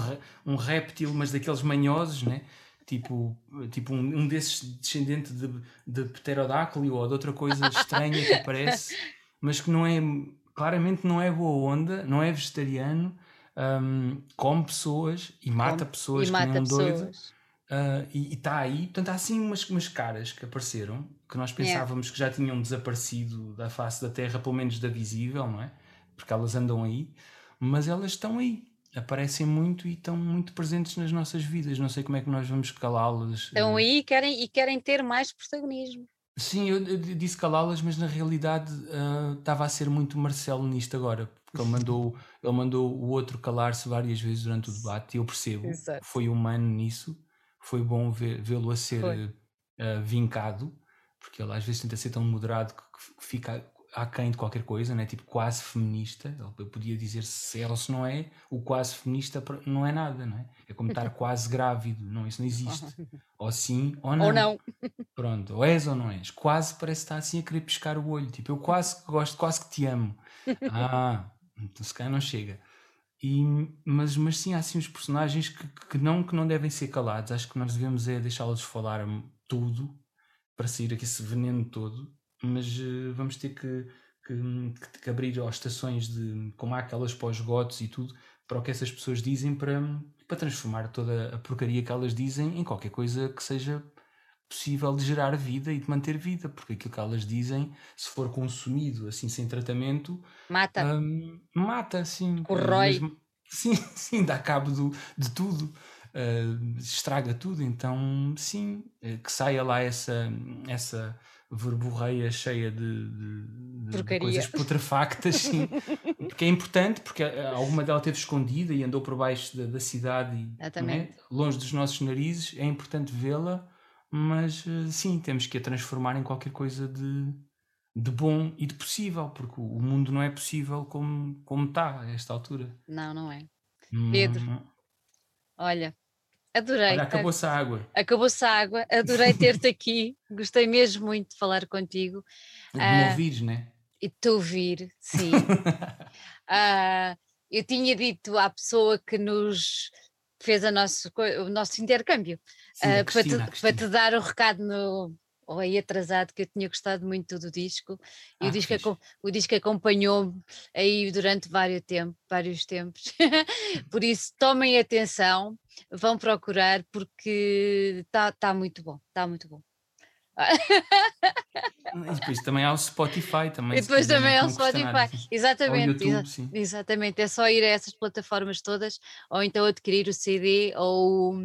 Speaker 2: um réptil, mas daqueles manhosos, né? Tipo, tipo um, um desses descendente de, de pterodáctilo ou de outra coisa estranha que aparece, mas que não é, claramente não é boa onda, não é vegetariano um, come pessoas e mata pessoas e mata que nem um doido. Uh, e está aí, portanto, há assim umas, umas caras que apareceram que nós pensávamos yeah. que já tinham desaparecido da face da Terra, pelo menos da visível, não é? Porque elas andam aí, mas elas estão aí, aparecem muito e estão muito presentes nas nossas vidas. Não sei como é que nós vamos calá-las.
Speaker 1: Estão aí e querem, e querem ter mais protagonismo.
Speaker 2: Sim, eu, eu disse calá-las, mas na realidade uh, estava a ser muito Marcelo nisto agora, porque ele mandou, ele mandou o outro calar-se várias vezes durante o debate, e eu percebo, Exato. foi humano nisso, foi bom vê-lo a ser uh, vincado, porque ele às vezes tenta ser tão moderado que, que fica aquém de qualquer coisa, né? tipo quase feminista. Ele podia dizer se é ou se não é, o quase feminista não é nada, não é? É como estar quase grávido, não, isso não existe. Ou sim ou não.
Speaker 1: Ou não.
Speaker 2: Pronto, ou és ou não és. Quase parece estar assim a querer piscar o olho, tipo eu quase que gosto, quase que te amo. Ah, então se calhar não chega. E, mas, mas sim, há assim os personagens que, que, não, que não devem ser calados. Acho que nós devemos é deixá-los falar tudo para sair aqui esse veneno todo mas uh, vamos ter que, que, que, abrir as estações de como há aquelas pós-gotos e tudo para o que essas pessoas dizem para, para transformar toda a porcaria que elas dizem em qualquer coisa que seja possível de gerar vida e de manter vida, porque aquilo que elas dizem, se for consumido assim sem tratamento,
Speaker 1: mata,
Speaker 2: um, mata, sim,
Speaker 1: corrói,
Speaker 2: sim, sim, dá cabo do, de tudo, uh, estraga tudo. Então, sim, eh, que saia lá essa, essa verborreia cheia de, de, de coisas putrefactas, sim. porque é importante, porque alguma dela teve escondida e andou por baixo da, da cidade, e, é? longe dos nossos narizes, é importante vê-la, mas eh, sim, temos que a transformar em qualquer coisa de, de bom e de possível, porque o mundo não é possível como, como está a esta altura.
Speaker 1: Não, não é. Hum, Pedro, olha, Adorei. Olha,
Speaker 2: acabou-se a água.
Speaker 1: Acabou-se a água. Adorei ter-te aqui. Gostei mesmo muito de falar contigo.
Speaker 2: De me uh, ouvires, né?
Speaker 1: E te ouvir, sim. uh, eu tinha dito à pessoa que nos fez a nosso, o nosso intercâmbio sim, uh, Cristina, para, te, para, te, dar o recado no, ou aí atrasado, que eu tinha gostado muito do disco, e ah, o, disco o disco acompanhou-me aí durante vários, tempo, vários tempos, por isso tomem atenção, vão procurar, porque está tá muito bom, está muito bom.
Speaker 2: E depois também há o Spotify também.
Speaker 1: E depois também há o Spotify. Exatamente.
Speaker 2: YouTube,
Speaker 1: exa. Exatamente. É só ir a essas plataformas todas ou então adquirir o CD ou,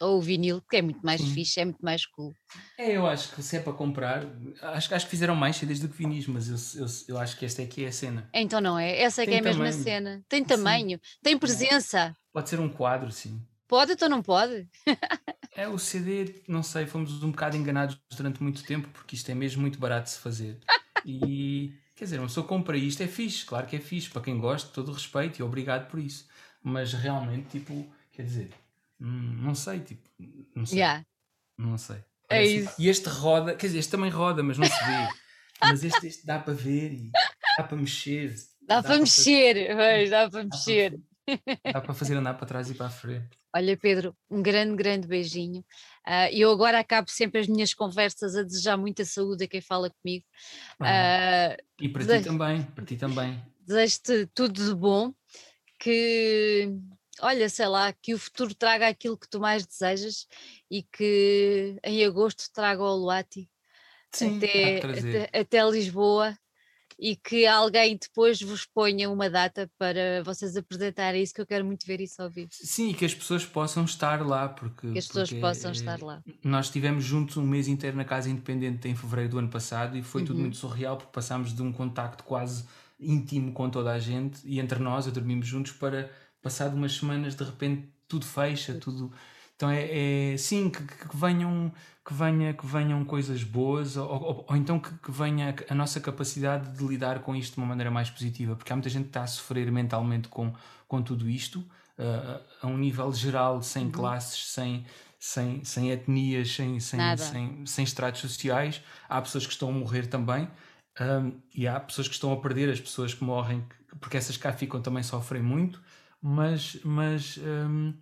Speaker 1: ou o vinil, que é muito mais
Speaker 2: Sim.
Speaker 1: fixe, é muito mais cool.
Speaker 2: É, eu acho que se é para comprar, acho, acho que fizeram mais CDs do que vinis, mas eu, eu, eu acho que esta é que é a cena.
Speaker 1: Então não é? Essa é que é a mesma cena. Tem
Speaker 2: Sim.
Speaker 1: tamanho, tem presença.
Speaker 2: Pode ser um quadro, sim.
Speaker 1: Pode ou não pode?
Speaker 2: É o CD, não sei, fomos um bocado enganados durante muito tempo, porque isto é mesmo muito barato de se fazer. E quer dizer, uma pessoa compra isto, é fixe, claro que é fixe, para quem gosta, todo o respeito e obrigado por isso. Mas realmente, tipo, quer dizer, hum, não sei, tipo, não sei.
Speaker 1: Já.
Speaker 2: Não sei.
Speaker 1: É isso.
Speaker 2: E este roda, quer dizer, este também roda, mas não se vê. mas este, este dá para ver e dá para mexer.
Speaker 1: Dá, para mexer, pois, dá para mexer.
Speaker 2: Dá para fazer andar para trás e para a frente.
Speaker 1: Olha, Pedro, um grande, grande beijinho. Ah, eu agora acabo sempre as minhas conversas a desejar muita saúde a quem fala comigo.
Speaker 2: Ah,
Speaker 1: Ah,
Speaker 2: e para
Speaker 1: desejo-
Speaker 2: ti também, para ti também.
Speaker 1: Desejo-te tudo de bom, que, olha, sei lá, que o futuro traga aquilo que tu mais desejas e que em agosto traga o Luati até, até, até Lisboa e que alguém depois vos ponha uma data para vocês apresentarem isso, que eu quero muito ver isso ao vivo.
Speaker 2: Sim, e que as pessoas possam estar lá, porque.
Speaker 1: Que as pessoas
Speaker 2: porque,
Speaker 1: possam
Speaker 2: eh,
Speaker 1: estar lá.
Speaker 2: Nós estivemos juntos um mês inteiro na Casa Independente em fevereiro do ano passado e foi tudo
Speaker 1: Uhum.
Speaker 2: muito surreal porque passámos de um contacto quase íntimo com toda a gente e entre nós a dormimos juntos para passado umas semanas de repente tudo fecha, tudo. Então é, é sim que, que- venham que venha que venham coisas boas ou, ou- ou então que, que venha a nossa capacidade de lidar com isto de uma maneira mais positiva porque há muita gente que está a sofrer mentalmente com com tudo isto uh, a um nível geral sem
Speaker 1: Uhum.
Speaker 2: classes sem sem, sem etnias, sem, sem,
Speaker 1: Nada.
Speaker 2: sem, sem estratos sociais. Há pessoas que estão a morrer também um, e há pessoas que estão a perder, as pessoas que morrem, que- porque essas cá ficam também sofrem muito, mas, mas, um,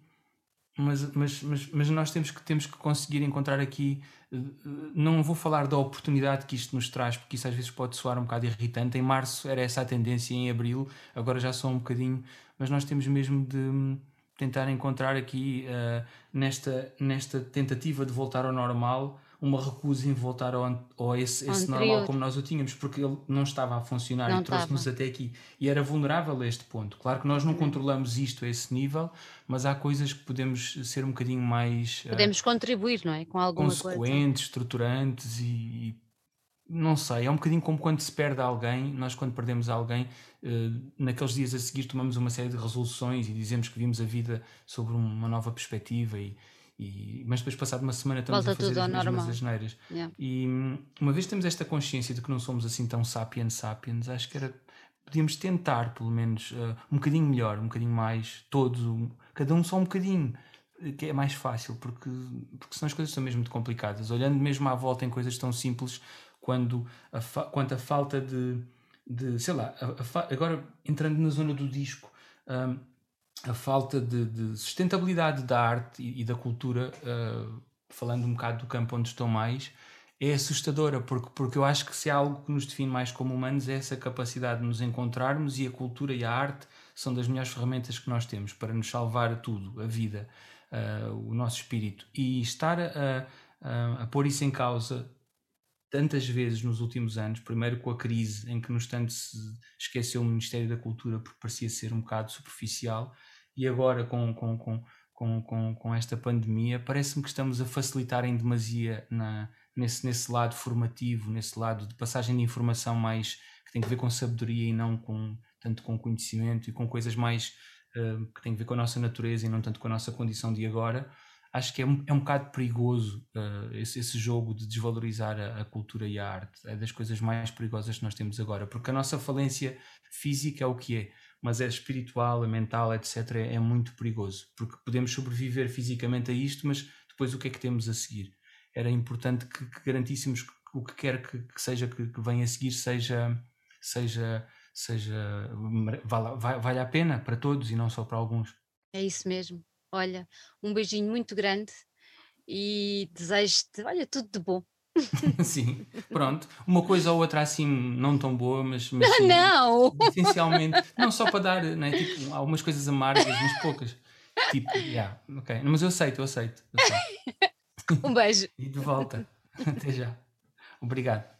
Speaker 2: mas, mas, mas, mas nós temos que, temos que conseguir encontrar aqui. uh, Não vou falar da oportunidade que isto nos traz, porque isso às vezes pode soar um bocado irritante. Em março era essa a tendência, em abril, agora já sou um bocadinho, mas nós temos mesmo de hum, tentar encontrar aqui, uh, nesta, nesta tentativa de voltar ao normal, uma recusa em voltar ao, ao esse, esse normal como nós o tínhamos, porque ele não estava a funcionar
Speaker 1: Não
Speaker 2: e trouxe-nos até aqui. E era vulnerável a este ponto. Claro que nós não controlamos isto a esse nível, mas há coisas que podemos ser um bocadinho mais uh,
Speaker 1: Podemos contribuir, não é? Com alguma coisa.
Speaker 2: consequentes, estruturantes e, e não sei, é um bocadinho como quando se perde alguém, nós quando perdemos alguém, eh, naqueles dias a seguir tomamos uma série de resoluções e dizemos que vimos a vida sobre uma nova perspectiva e, e- mas depois passado uma semana estamos
Speaker 1: Volta
Speaker 2: a fazer as mesmas
Speaker 1: normal.
Speaker 2: asneiras.
Speaker 1: Yeah.
Speaker 2: E hum, uma vez temos esta consciência de que não somos assim tão sapiens sapiens, acho que era podíamos tentar pelo menos eh, um bocadinho melhor, um bocadinho mais, todos, um- cada um só um bocadinho, eh, que é mais fácil, porque, porque senão as coisas são mesmo muito complicadas. Olhando mesmo à volta em coisas tão simples, quando a, quanto a falta de, de sei lá, a- a agora entrando na zona do disco, hum, a falta de, de sustentabilidade da arte e, e da cultura, uh, falando um bocado do campo onde estou mais, é assustadora, porque, porque eu acho que se há algo que nos define mais como humanos é essa capacidade de nos encontrarmos e a cultura e a arte são das melhores ferramentas que nós temos para nos salvar tudo, a vida, uh, o nosso espírito. E estar a, a, a pôr isso em causa tantas vezes nos últimos anos, primeiro com a crise em que nos tanto se esqueceu o Ministério da Cultura porque parecia ser um bocado superficial e agora com, com, com, com, com, com esta pandemia parece-me que estamos a facilitar em demasia na, nesse, nesse lado formativo, nesse lado de passagem de informação mais que tem a ver com sabedoria e não com tanto com conhecimento e com coisas mais uh, que têm a ver com a nossa natureza e não tanto com a nossa condição de agora acho que é um, é um bocado perigoso uh, esse, esse, jogo de desvalorizar a, a, cultura e a arte. É das coisas mais perigosas que nós temos agora, porque a nossa falência física é o que é, mas é espiritual, é mental, etc. É, é, muito perigoso, porque podemos sobreviver fisicamente a isto, mas depois o que é que temos a seguir? Era importante que, que garantíssemos que o que quer que, que seja que, que venha a seguir seja, seja, seja vale, vale a pena para todos e não só para alguns.
Speaker 1: É isso mesmo. Olha, um beijinho muito grande e desejo-te, olha, tudo de bom.
Speaker 2: sim, pronto. Uma coisa ou outra assim não tão boa, mas, mas sim,
Speaker 1: não!
Speaker 2: essencialmente, não só para dar, né, tipo, algumas coisas amargas, mas poucas. Tipo, yeah, ok. Mas eu aceito, eu aceito. Eu aceito.
Speaker 1: Um beijo.
Speaker 2: E de volta. Até já. Obrigado.